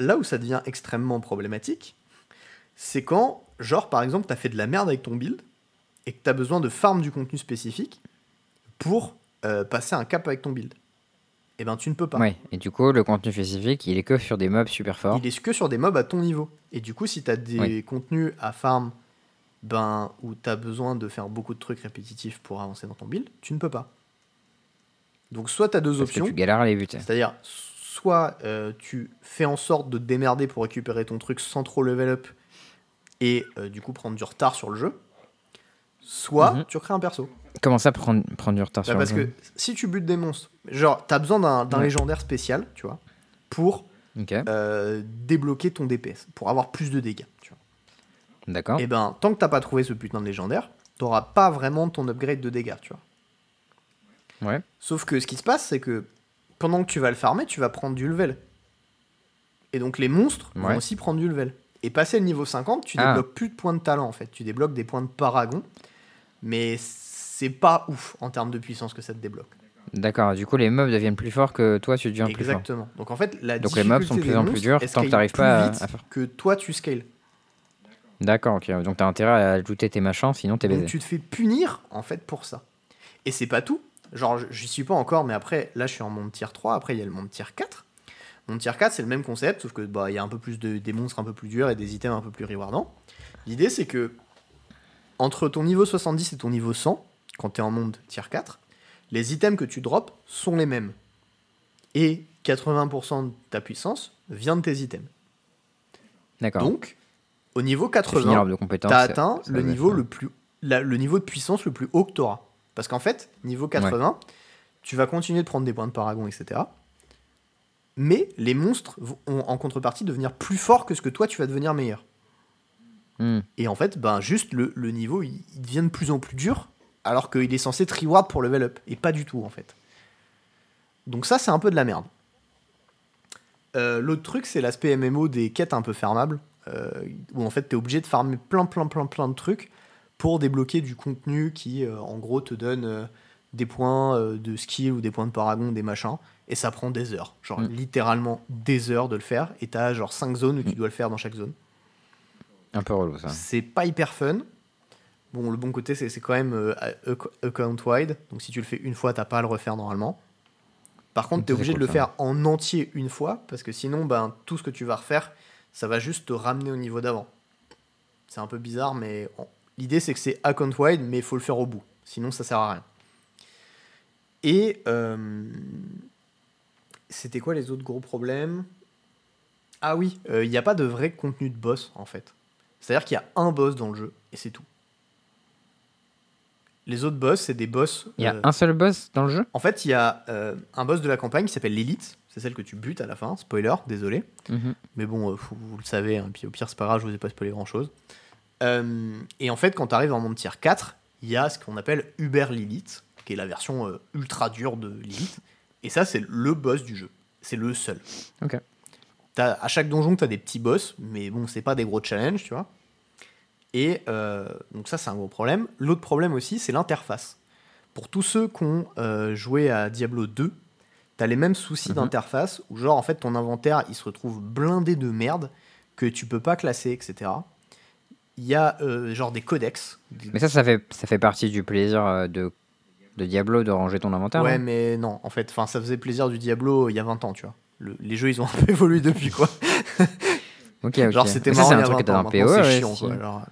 Là où ça devient extrêmement problématique, c'est quand, genre par exemple, tu as fait de la merde avec ton build et que tu as besoin de farm du contenu spécifique pour euh, passer un cap avec ton build. Eh ben tu ne peux pas. Ouais, et du coup, le contenu spécifique, il est que sur des mobs super forts. Il est que sur des mobs à ton niveau. Et du coup, si tu as des Oui. contenus à farm ben, où tu as besoin de faire beaucoup de trucs répétitifs pour avancer dans ton build, tu ne peux pas. Donc, soit tu as deux Parce que options, tu galères à les buter. c'est-à-dire soit euh, tu fais en sorte de te démerder pour récupérer ton truc sans trop level up et euh, du coup prendre du retard sur le jeu, soit Mhm. tu recrées un perso. Comment ça prendre, prendre du retard Bah, sur parce le jeu que si tu butes des monstres, genre tu as besoin d'un Ouais. légendaire spécial, tu vois, pour Ok, euh, débloquer ton DPS, pour avoir plus de dégâts. Tu vois. d'accord. Et ben, tant que t'as pas trouvé ce putain de légendaire, t'auras pas vraiment ton upgrade de dégâts, tu vois. Ouais. Sauf que ce qui se passe, c'est que pendant que tu vas le farmer, tu vas prendre du level. Et donc les monstres Ouais. vont aussi prendre du level. Et passer le niveau 50, tu Ah. débloques plus de points de talent en fait. Tu débloques des points de paragon. Mais c'est pas ouf en termes de puissance que ça te débloque. D'accord, du coup, les mobs deviennent plus forts que toi, tu deviens plus fort. Exactement. Donc en fait, la Donc les mobs sont de plus en plus durs tant que t'arrives plus pas à- faire- que toi tu scales. D'accord, ok. Donc t'as intérêt à ajouter tes machins, sinon t'es Donc baisé. tu te fais punir en fait pour ça. Et c'est pas tout. Genre j'y suis pas encore mais après là je suis en monde tier 3, après il y a le monde tier 4. Monde tier 4 c'est le même concept sauf que bah il y a un peu plus de des monstres un peu plus durs et des items un peu plus rewardants. L'idée c'est que entre ton niveau 70 et ton niveau 100 quand tu es en monde tier 4, les items que tu drops sont les mêmes. Et 80% de ta puissance vient de tes items. D'accord. Donc au niveau Tu finis 80, l'arbre de compétences. T'as ça- atteint le niveau le plus la- le niveau de puissance le plus haut que t'auras. Parce qu'en fait, niveau 80, tu vas continuer de prendre des points de paragon, etc. Mais les monstres vont en contrepartie devenir plus forts que ce que toi tu vas devenir meilleur. Hmm. Et en fait, ben juste le, le niveau il, il devient de plus en plus dur, alors qu'il est censé te reward pour level up. Et pas du tout en fait. Donc ça c'est un peu de la merde. Euh, L'autre truc c'est l'aspect MMO des quêtes un peu fermables, euh, où en fait t'es obligé de farmer plein plein plein plein de trucs pour débloquer du contenu qui euh, en gros te donne des points de skill ou des points de paragon, des machins, et ça prend des heures. Genre Mm. littéralement des heures de le faire, et t'as genre 5 zones où tu Mm. dois le faire dans chaque zone. Un peu relou ça. C'est pas hyper fun. Bon, le bon côté, c'est c'est quand même euh, ac- account-wide. Donc, si tu le fais une fois, t'as pas à le refaire normalement. Par contre, tu es obligé cool, de le ça. faire en entier une fois. Parce que sinon, ben, tout ce que tu vas refaire, ça va juste te ramener au niveau d'avant. C'est un peu bizarre, mais l'idée, c'est que c'est account-wide, mais il faut le faire au bout. Sinon, ça sert à rien. Et. euh, C'était quoi les autres gros problèmes? Ah oui, euh, il n'y a pas de vrai contenu de boss, en fait. C'est-à-dire qu'il y a un boss dans le jeu, et c'est tout. Les autres boss, c'est des boss. Il y a euh, un seul boss dans le jeu? En fait, il y a euh, un boss de la campagne qui s'appelle l'élite. C'est celle que tu butes à la fin. Spoiler, désolé. Mhm. Mais bon, euh, vous, vous le savez. hein, puis au pire, c'est pas grave, je vous ai pas spoilé grand-chose. Euh, et en fait, quand tu arrives en monde tier 4, il y a ce qu'on appelle Uber Lilith, qui est la version ultra dure de Lilith. Et ça, c'est le boss du jeu. C'est le seul. Ok. T'as- à chaque donjon, tu as des petits boss, mais bon, c'est pas des gros challenges, tu vois. Et euh, donc ça, c'est un gros problème. L'autre problème aussi, c'est l'interface. Pour tous ceux qui ont euh, joué à Diablo 2, t'as les mêmes soucis Mhm. d'interface, où genre, en fait, ton inventaire, il se retrouve blindé de merde, que tu peux pas classer, etc. Il y a euh, genre des codex. Mais ça, ça fait, ça fait partie du plaisir de De Diablo de ranger ton inventaire Ouais, mais non, en fait, enfin, ça faisait plaisir du Diablo il y a 20 ans, tu vois. Le- les jeux, ils ont un peu évolué depuis, quoi. Ok, ok. Genre, c'était marrant c'est un truc que 20 t'as ans. dans le Maintenant, PO, c'est ouais, chiant, si. quoi.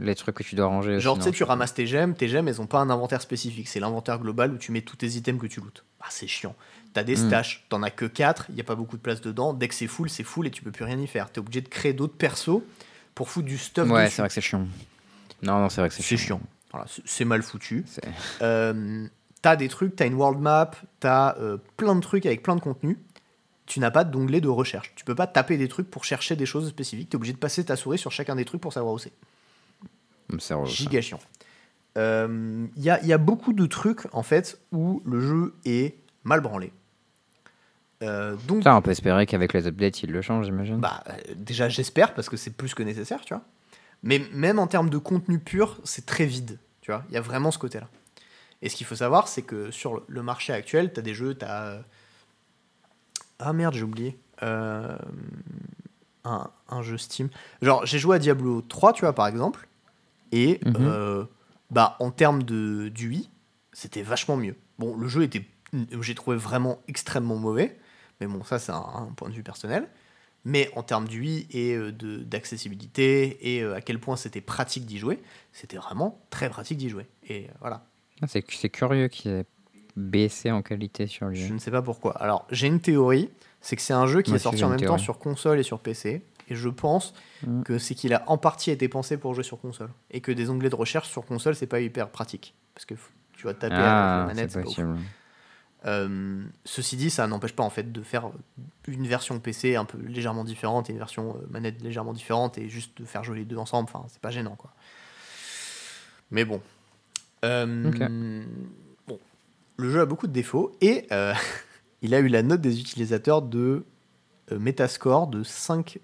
Les trucs que tu dois ranger. Genre, tu sais, tu ramasses tes gemmes, tes gemmes, elles ont pas un inventaire spécifique. C'est l'inventaire global où tu mets tous tes items que tu lootes. Ah, c'est chiant. T'as des Hmm. stash, t'en as que 4, il y a pas beaucoup de place dedans. Dès que c'est full, c'est full et tu peux plus rien y faire. T'es obligé de créer d'autres persos pour foutre du stuff Ouais, c'est vrai que c'est chiant. Non, non, c'est vrai que c'est C'est chiant. chiant. Voilà, c'est- mal foutu. Euh, t'as des trucs, t'as une world map, t'as euh, plein de trucs avec plein de contenu. Tu n'as pas d'onglet de recherche. Tu peux pas taper des trucs pour chercher des choses spécifiques. T'es obligé de passer ta souris sur chacun des trucs pour savoir où c'est. Giga chiant. Euh, Il y, a, il y a beaucoup de trucs en fait où le jeu est mal branlé. Euh, donc, Ça, on peut espérer qu'avec les updates, ils le changent, j'imagine. bah, euh, déjà j'espère parce que c'est plus que nécessaire, tu vois. Mais même en termes de contenu pur, c'est très vide, tu vois. Il y a vraiment ce côté-là. Et ce qu'il faut savoir, c'est que sur le marché actuel, tu as des jeux, tu as. Ah merde, j'ai oublié. Euh, un, un jeu Steam. Genre, j'ai joué à Diablo 3, tu vois, par exemple. Et Mhm. euh, bah, en termes de d'UI, c'était vachement mieux. Bon, le jeu était. J'ai trouvé vraiment extrêmement mauvais. Mais bon, ça, c'est un, un point de vue personnel. Mais en termes d'UI et euh, d'accessibilité et euh, à quel point c'était pratique d'y jouer, c'était vraiment très pratique d'y jouer. Et voilà. Ah, c'est c'est curieux qu'ils aient baissé en qualité sur lui. Je ne sais pas pourquoi. Alors, j'ai une théorie, c'est que c'est un jeu qui Moi est sorti en même temps sur console et sur PC. Et je pense Mm. que c'est qu'il a en partie été pensé pour jouer sur console. Et que des onglets de recherche sur console, c'est pas hyper pratique. Parce que tu vas taper avec la Ah, manette. c'est pas possible. Euh, ceci dit, ça n'empêche pas en fait de faire une version PC un peu légèrement différente et une version euh, manette légèrement différente et juste de faire jouer les deux ensemble. Enfin, c'est pas gênant quoi. Mais bon. Euh. Le jeu a beaucoup de défauts et euh, il a eu la note des utilisateurs de euh, Metascore de 5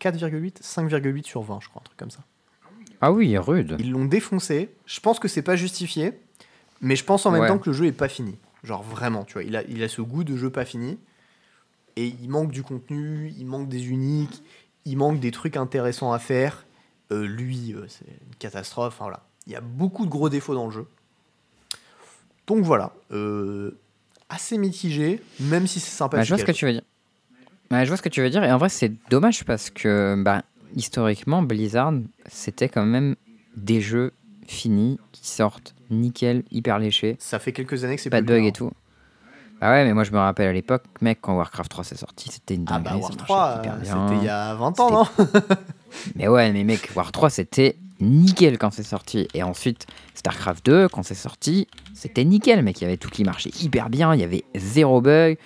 4,8 5,8 sur 20, je crois, un truc comme ça. Ah oui, rude. Ils l'ont défoncé. Je pense que c'est pas justifié, mais je pense en même Ouais. temps que le jeu est pas fini. Genre vraiment, tu vois, il a, il a ce goût de jeu pas fini. Et il manque du contenu, il manque des uniques, il manque des trucs intéressants à faire. Euh, lui, euh, c'est une catastrophe. Enfin, voilà. Il y a beaucoup de gros défauts dans le jeu. Donc voilà, euh, assez mitigé, même si c'est sympa. Bah, je vois ce que tu veux dire. Ouais, je vois ce que tu veux dire. Et en vrai, c'est dommage parce que bah, historiquement, Blizzard, c'était quand même des jeux finis qui sortent nickel, hyper léchés, Ça fait quelques années que c'est pas de cas, et tout. Bah ouais, mais moi je me rappelle à l'époque, mec, quand Warcraft 3 s'est sorti, c'était une Ah dinguerie. bah ça War marchait 3, hyper euh, c'était il y a 20 ans, non Mais ouais, mais mec, War 3 c'était nickel quand c'est sorti. Et ensuite, StarCraft 2, quand c'est sorti, c'était nickel, mec. Il y avait tout qui marchait hyper bien, il y avait zéro bug,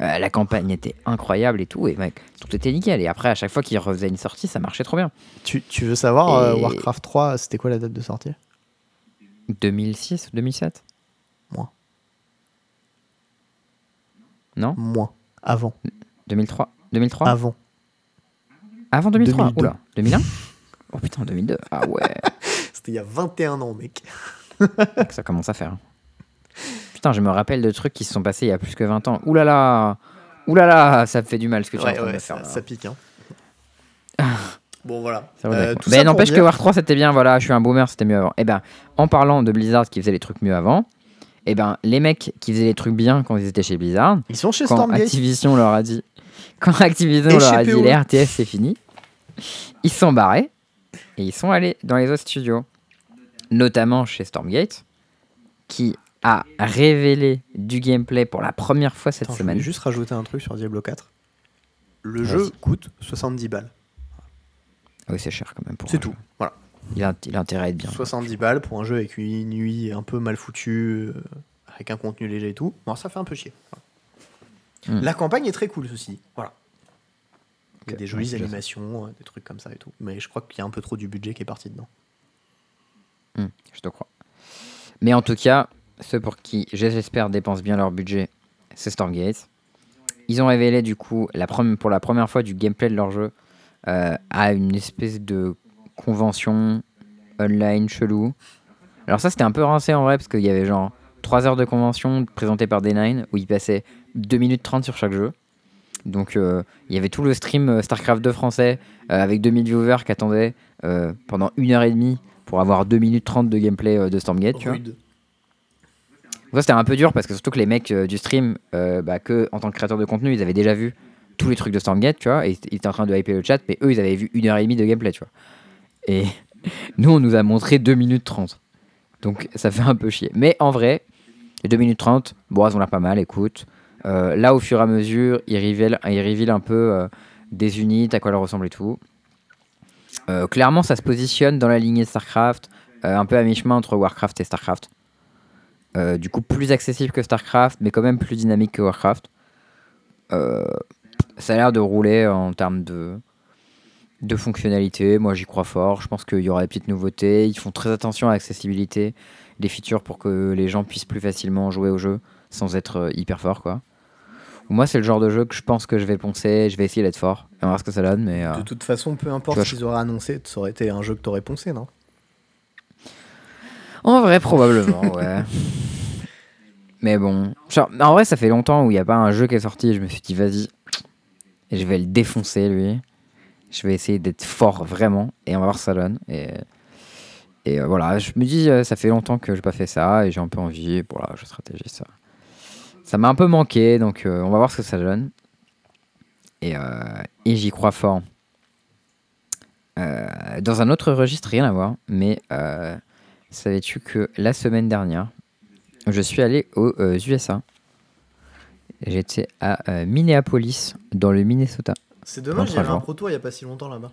euh, la campagne était incroyable et tout. Et mec, tout était nickel. Et après, à chaque fois qu'il refaisait une sortie, ça marchait trop bien. tu, tu veux savoir, euh, Warcraft 3, c'était quoi la date de sortie? 2006 ou 2007 Moins. Non? Moins. Avant. 2003 2003 Avant. Avant 2003 2002. Oula, 2001 Oh putain, 2002. Ah ouais, C'était il y a 21 ans, mec. ça commence à faire. Putain, je me rappelle de trucs qui se sont passés il y a plus que 20 ans. Ouh là là Ouh là là, ça me fait du mal ce que tu es en Ouais, de ouais, me faire. ça, là. ça pique. Hein. bon, voilà. Ça Euh, tout Mais ça n'empêche que War 3 c'était bien, voilà, je suis un boomer, c'était mieux avant. Et ben, en parlant de Blizzard qui faisait les trucs mieux avant, et ben, les mecs qui faisaient les trucs bien quand ils étaient chez Blizzard, Ils sont chez quand Stormgate. Activision leur a dit, quand Activision Et leur a dit PO. les RTS c'est fini, ils sont barrés et ils sont allés dans les autres studios, notamment chez Stormgate, qui a révélé du gameplay pour la première fois cette Attends, je semaine. voulais juste rajouter un truc sur Diablo 4. Le jeu coûte 70 balles. Ah oui, c'est cher quand même. C'est tout. jeu. Voilà. Il a, il a intérêt à être bien. 70 balles pour un jeu avec une nuit un peu mal foutue, euh, avec un contenu léger et tout. Bon, ça fait un peu chier. Voilà. Hmm. La campagne est très cool, ceci. Voilà. Il y a Ok, des jolies ça. animations, euh, des trucs comme ça et tout. Mais je crois qu'il y a un peu trop du budget qui est parti dedans. Hmm, je te crois. Mais en tout cas, ceux pour qui, j'espère, dépensent bien leur budget, c'est Stormgate. Ils ont révélé du coup, la pour la première fois, du gameplay de leur jeu euh, à une espèce de convention online chelou. Alors ça, c'était un peu rincé en vrai, parce qu'il y avait genre 3 heures de convention présentée par D9, où ils passaient 2 minutes 30 sur chaque jeu. Donc euh, il y avait tout le stream euh, StarCraft 2 français, euh, avec 2000 viewers qui attendaient euh, pendant une heure et demie pour avoir 2 minutes 30 de gameplay de Stormgate, tu vois. Ça, c'était un peu dur parce que surtout que les mecs du stream, bah, que en tant que créateur de contenu, ils avaient déjà vu tous les trucs de Stormgate, tu vois, et ils étaient en train de hyper le chat, mais eux, ils avaient vu une heure et demie de gameplay, tu vois. Et nous, on nous a montré 2 minutes 30. Donc, ça fait un peu chier. Mais en vrai, les 2 minutes 30, bon, elles ont l'air pas mal, écoute. Euh, là, au fur et à mesure, ils révèlent, ils révèlent un peu euh, des unités, à quoi elles ressemblent et tout. Euh, clairement, ça se positionne dans la lignée de StarCraft, un peu à mi-chemin entre Warcraft et StarCraft. Du coup, plus accessible que StarCraft, mais quand même plus dynamique que Warcraft. Ça a l'air de rouler en termes de, de fonctionnalité. Moi, j'y crois fort. Je pense qu'il y aura des petites nouveautés. Ils font très attention à l'accessibilité des features pour que les gens puissent plus facilement jouer au jeu sans être euh, hyper fort, quoi. Moi, c'est le genre de jeu que je pense que je vais poncer. Je vais essayer d'être fort. On va voir ce que ça donne, mais. euh, De toute façon, peu importe ce qu'ils auraient annoncé, ça aurait été un jeu que t'aurais poncé, non? En vrai, probablement, ouais. Mais bon, genre, en vrai, ça fait longtemps où il n'y a pas un jeu qui est sorti. et Je me suis dit, vas-y, je vais le défoncer, lui. Je vais essayer d'être fort, vraiment. Et on va voir ce que ça donne. Et, et euh, voilà, je me dis, ça fait longtemps que je n'ai pas fait ça. Et j'ai un peu envie. La jeu stratégie, ça. Ça m'a un peu manqué. Donc, euh, on va voir ce que ça donne. Et, euh, et j'y crois fort. Euh, dans un autre registre, rien à voir. Mais. Savais-tu que la semaine dernière, je suis allé aux USA. J'étais à Minneapolis, dans le Minnesota. C'est dommage, il y avait un jours. proto il y a pas si longtemps là-bas.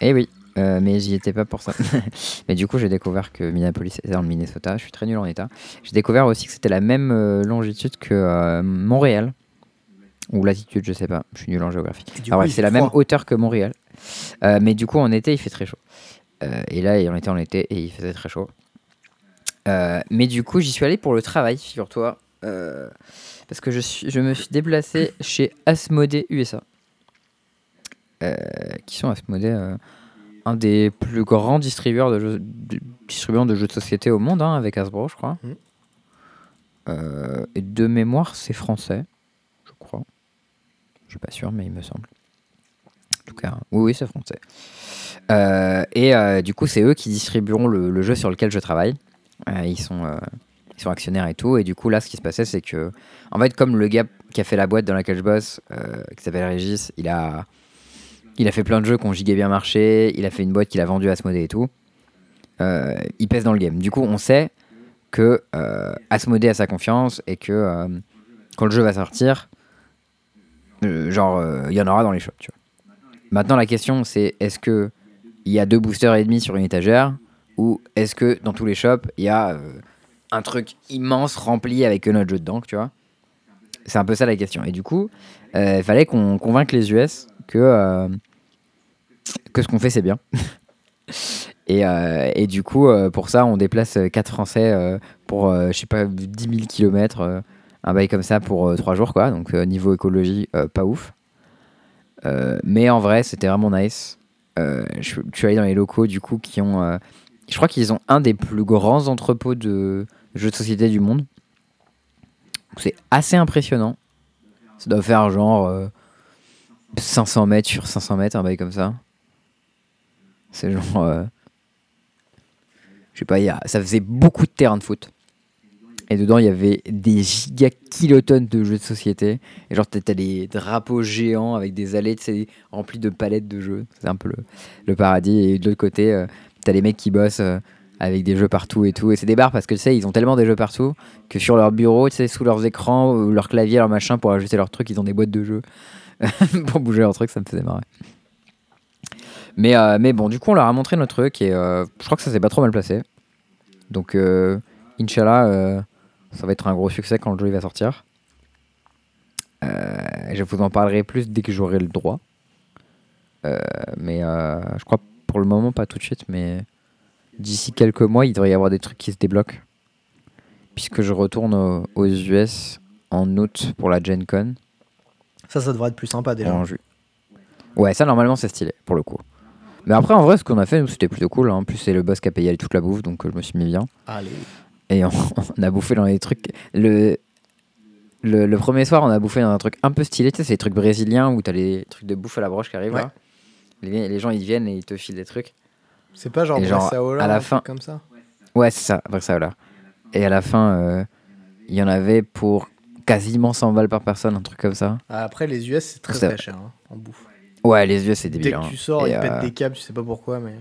Eh oui, euh, mais j'y étais pas pour ça. mais du coup, j'ai découvert que Minneapolis était dans le Minnesota. Je suis très nul en état. J'ai découvert aussi que c'était la même euh, longitude que euh, Montréal. Ou latitude, je sais pas. Je suis nul en géographie. C'est la même hauteur que Montréal. Mais du coup, en été, il fait très chaud. Et là, on était en été et il faisait très chaud. Mais du coup, j'y suis allé pour le travail, figure-toi. Parce que je, suis, je me suis déplacé chez Asmodee USA. Qui sont Asmodee, euh, un des plus grands distributeurs de jeux, de- distributeurs de jeux de société au monde, hein, avec Hasbro, je crois. Mhm. Euh, et de mémoire, c'est français, je crois. Je suis pas sûr, mais il me semble. En tout cas, oui, oui, c'est français. Euh, et euh, du coup, c'est eux qui distribueront le, le jeu sur lequel je travaille. Ils, sont, ils sont actionnaires et tout. Et du coup, là, ce qui se passait, c'est que, en fait, comme le gars qui a fait la boîte dans laquelle je bosse, qui s'appelle Régis, il a, il a fait plein de jeux qui ont giga bien marché. Il a fait une boîte qu'il a vendue à Asmodee et tout. Euh, il pèse dans le game. Du coup, on sait que euh, a sa confiance et que euh, quand le jeu va sortir, euh, genre, il y en aura dans les shops. Maintenant, la question, c'est est-ce que il y a deux boosters et demi sur une étagère ou est-ce que dans tous les shops, il y a un truc immense rempli avec notre jeu dedans, tu vois? C'est un peu ça la question. Et du coup, il fallait qu'on convainque les US que, euh, que ce qu'on fait, c'est bien. et, euh, et du coup, euh, pour ça, on déplace 4 Français pour, je sais pas, 10 000 km, un bail comme ça pour 3 jours, quoi. Donc, niveau écologie, pas ouf. Mais en vrai, c'était vraiment nice. Je, suis allé dans les locaux du coup qui ont. je crois qu'ils ont un des plus grands entrepôts de jeux de société du monde. C'est assez impressionnant. Ça doit faire genre 500 mètres sur 500 mètres, un bail comme ça. C'est genre. euh, je sais pas, y a, ça faisait beaucoup de terrain de foot. Et dedans, il y avait des giga kilotonnes de jeux de société. Et genre, t'as des drapeaux géants avec des allées remplies de palettes de jeux. C'est un peu le, paradis. Et de l'autre côté, euh, t'as les mecs qui bossent euh, avec des jeux partout et tout. Et c'est des bars parce que tu sais, ils ont tellement des jeux partout que sur leur bureau, tu sais, sous leurs écrans, ou leur clavier, leur machin, pour ajuster leurs trucs, ils ont des boîtes de jeux pour bouger leurs trucs. Ça me faisait marrer. Mais, euh, mais bon, du coup, on leur a montré notre truc et euh, je crois que ça s'est pas trop mal placé. Donc, euh, Inch'Allah, ça va être un gros succès quand le jeu va sortir. Je vous en parlerai plus dès que j'aurai le droit. Mais je crois pour le moment pas tout de suite, mais d'ici quelques mois, il devrait y avoir des trucs qui se débloquent. Puisque je retourne au- aux US en août pour la Gen Con. Ça, ça devrait être plus sympa déjà. En ju- Ouais, ça normalement c'est stylé pour le coup. Mais après, en vrai, ce qu'on a fait, nous, c'était plutôt cool. hein. En plus, c'est le boss qui a payé toute la bouffe, donc euh, je me suis mis bien. Allez. Et on, on a bouffé dans les trucs. Le, le, le premier soir, on a bouffé dans un truc un peu stylé. Tu sais, c'est les trucs brésiliens où t'as les trucs de bouffe à la broche qui arrivent Ouais. là. Les, les gens, ils viennent et ils te filent des trucs. C'est pas genre genre, Bressaola, à la fin- comme ça? Ouais, c'est ça, et à la fin, euh, il y en avait pour quasiment 100 balles par personne, un truc comme ça. Ah, Après, les US, c'est très très cher hein, en bouffe. Ouais, les yeux, c'est Dès débile. que hein. tu sors, Et, ils euh, pètent des câbles, tu sais pas pourquoi, mais.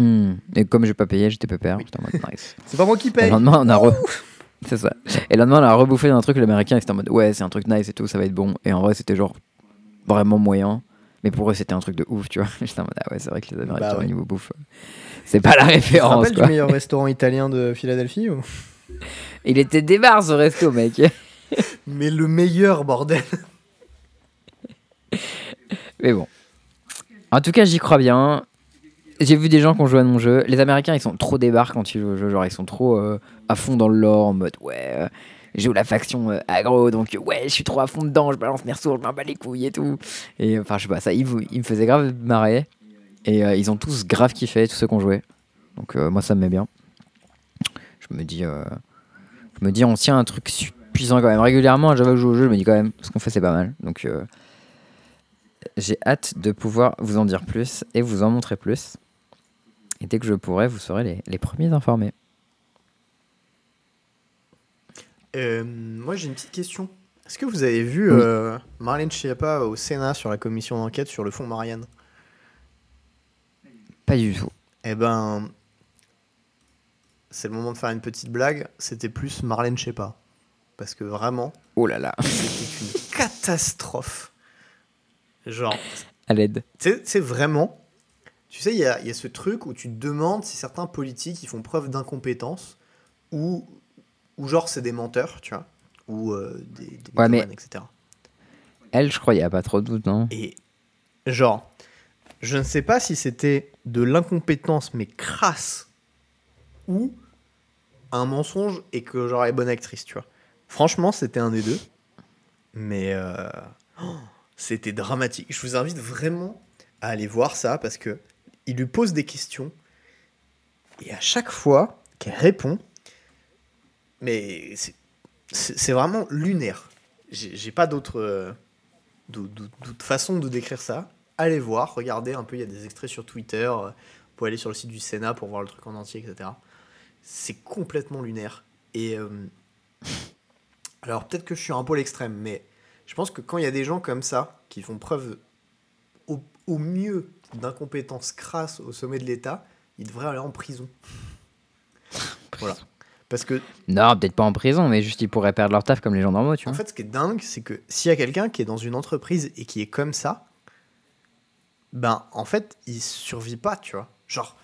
hmm. Et comme j'ai pas payé, j'étais pépère. Oui. Mode nice. C'est pas moi qui paye le lendemain, on a re... C'est ça. Et le lendemain, on a rebouffé un truc, l'américain, c'était en mode ouais, c'est un truc nice et tout, ça va être bon. Et en vrai, c'était genre vraiment moyen. Mais pour eux, c'était un truc de ouf, tu vois. J'étais en mode ah ouais, c'est vrai que les américains, Bah ouais. au niveau bouffe, euh, c'est pas la Tu te référence, rappelles quoi. du meilleur restaurant italien de Philadelphie ou... Il était débarre ce resto, mec. Mais le meilleur, bordel Mais bon. En tout cas, j'y crois bien. J'ai vu des gens qui ont joué à mon jeu. Les Américains, ils sont trop débarques quand ils jouent au jeu. Genre, ils sont trop euh, à fond dans le lore, en mode ouais, euh, je joue la faction euh, aggro, donc euh, ouais, je suis trop à fond dedans, je balance mes ressources, je m'en bats les couilles et tout. Et enfin, je sais pas, ça, ils, ils me faisaient grave marrer. Et euh, ils ont tous grave kiffé, tous ceux qui ont joué. Donc, euh, moi, ça me met bien. Je me dis, euh, je me dis, on tient un truc suffisant quand même. Régulièrement, j'avais joué au jeu, je me dis quand même, ce qu'on fait, c'est pas mal. Donc, euh, j'ai hâte de pouvoir vous en dire plus et vous en montrer plus. Et dès que je pourrai, vous serez les, les premiers informés. Euh, Moi, j'ai une petite question. Est-ce que vous avez vu Oui. euh, Marlène Schiappa au Sénat sur la commission d'enquête sur le fonds Marianne? Pas du tout. Eh ben, c'est le moment de faire une petite blague. C'était plus Marlène Schiappa. Parce que vraiment, Oh là là, c'était une catastrophe. Genre, à l'aide. c'est vraiment. Tu sais, il y y a ce truc où tu te demandes si certains politiques ils font preuve d'incompétence ou, ou genre c'est des menteurs, tu vois, ou euh, des, des Ouais, mais- etc. Elle, je crois, il n'y a pas trop de doute, non? Et genre, je ne sais pas si c'était de l'incompétence mais crasse ou un mensonge et que genre elle est bonne actrice, tu vois. Franchement, c'était un des deux. Mais euh, c'était dramatique. Je vous invite vraiment à aller voir ça parce que il lui pose des questions et à chaque fois qu'elle répond, mais c'est- vraiment lunaire. J'ai pas d'autre euh, façon de décrire ça. Allez voir, regardez un peu, il y a des extraits sur Twitter. euh, Vous pouvez aller sur le site du Sénat pour voir le truc en entier, etc. C'est complètement lunaire. Et euh, alors peut-être que je suis un peu à l'extrême, mais je pense que quand il y a des gens comme ça qui font preuve au, au mieux d'incompétence crasse au sommet de l'État, ils devraient aller en prison. Voilà. Parce que Non, peut-être pas en prison, mais juste ils pourraient perdre leur taf comme les gens normaux, tu En vois. fait, ce qui est dingue, c'est que s'il y a quelqu'un qui est dans une entreprise et qui est comme ça, ben, en fait, il survit pas, tu vois. Genre,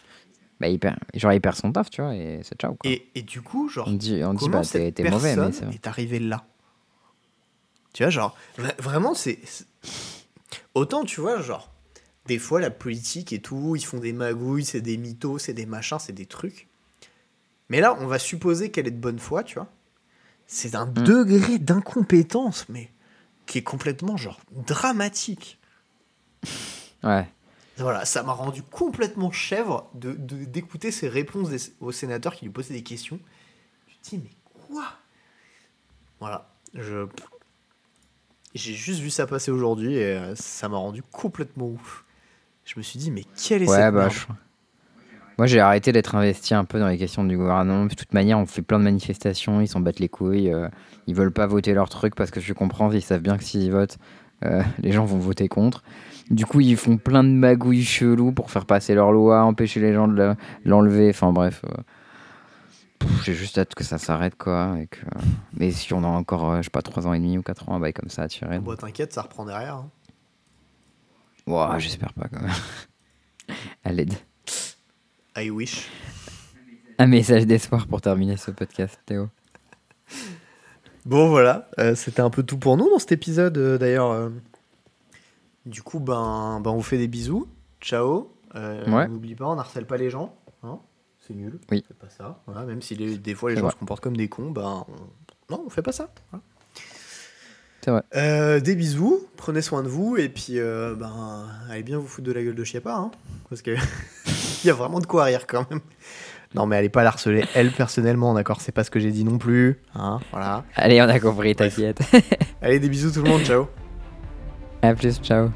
Bah, il perd, genre, il perd son taf, tu vois, et c'est ciao, quoi. et, et du coup, genre, on dit, on dit bah, t'es mauvais, mais c'est est arrivée là? Tu vois, genre, vra- vraiment, c'est... c'est- Autant, tu vois, genre, des fois, la politique et tout, ils font des magouilles, c'est des mythos, c'est des machins, c'est des trucs. Mais là, on va supposer qu'elle est de bonne foi, tu vois. C'est un Mm. degré d'incompétence, mais qui est complètement, genre, dramatique. Ouais. Voilà, ça m'a rendu complètement chèvre de de- d'écouter ces réponses des- aux sénateurs qui lui posaient des questions. Je me dis, mais quoi? Voilà, je. J'ai juste vu ça passer aujourd'hui et euh, ça m'a rendu complètement ouf. Je me suis dit, mais quelle est Ouais, cette bah, je- Moi, j'ai arrêté d'être investi un peu dans les questions du gouvernement. De toute manière, on fait plein de manifestations, ils s'en battent les couilles. euh, ils veulent pas voter leur truc parce que je comprends, ils savent bien que s'ils votent, euh, les gens vont voter contre. Du coup, ils font plein de magouilles chelous pour faire passer leur loi, empêcher les gens de l'enlever. Enfin, bref. euh, J'ai juste hâte que ça s'arrête, quoi. Et que... Mais si on a encore, euh, je sais pas, 3 ans et demi ou 4 ans, bah, comme ça à tirer. Bon, t'inquiète, ça reprend derrière. hein. J'espère pas, quand même. à l'aide. I wish. Un message d'espoir pour terminer ce podcast, Théo. Bon, voilà, euh, c'était un peu tout pour nous dans cet épisode d'ailleurs. Du coup, ben, ben, on vous fait des bisous. Ciao. Euh, Ouais. N'oublie pas, on harcèle pas les gens. hein. C'est nul. Oui. On fait pas ça. Voilà, même si les- des fois les gens vrai. se comportent comme des cons, ben, on- non, on fait pas ça. Voilà. C'est vrai. Euh, des bisous, prenez soin de vous et puis euh, ben, allez bien vous foutre de la gueule de Chiappa, hein, parce que il y a vraiment de quoi rire quand même. Non mais allez pas la harceler, elle personnellement, d'accord, c'est pas ce que j'ai dit non plus, hein, voilà. Allez, on a compris, t'inquiète. Allez des bisous tout le monde, ciao. à plus, ciao.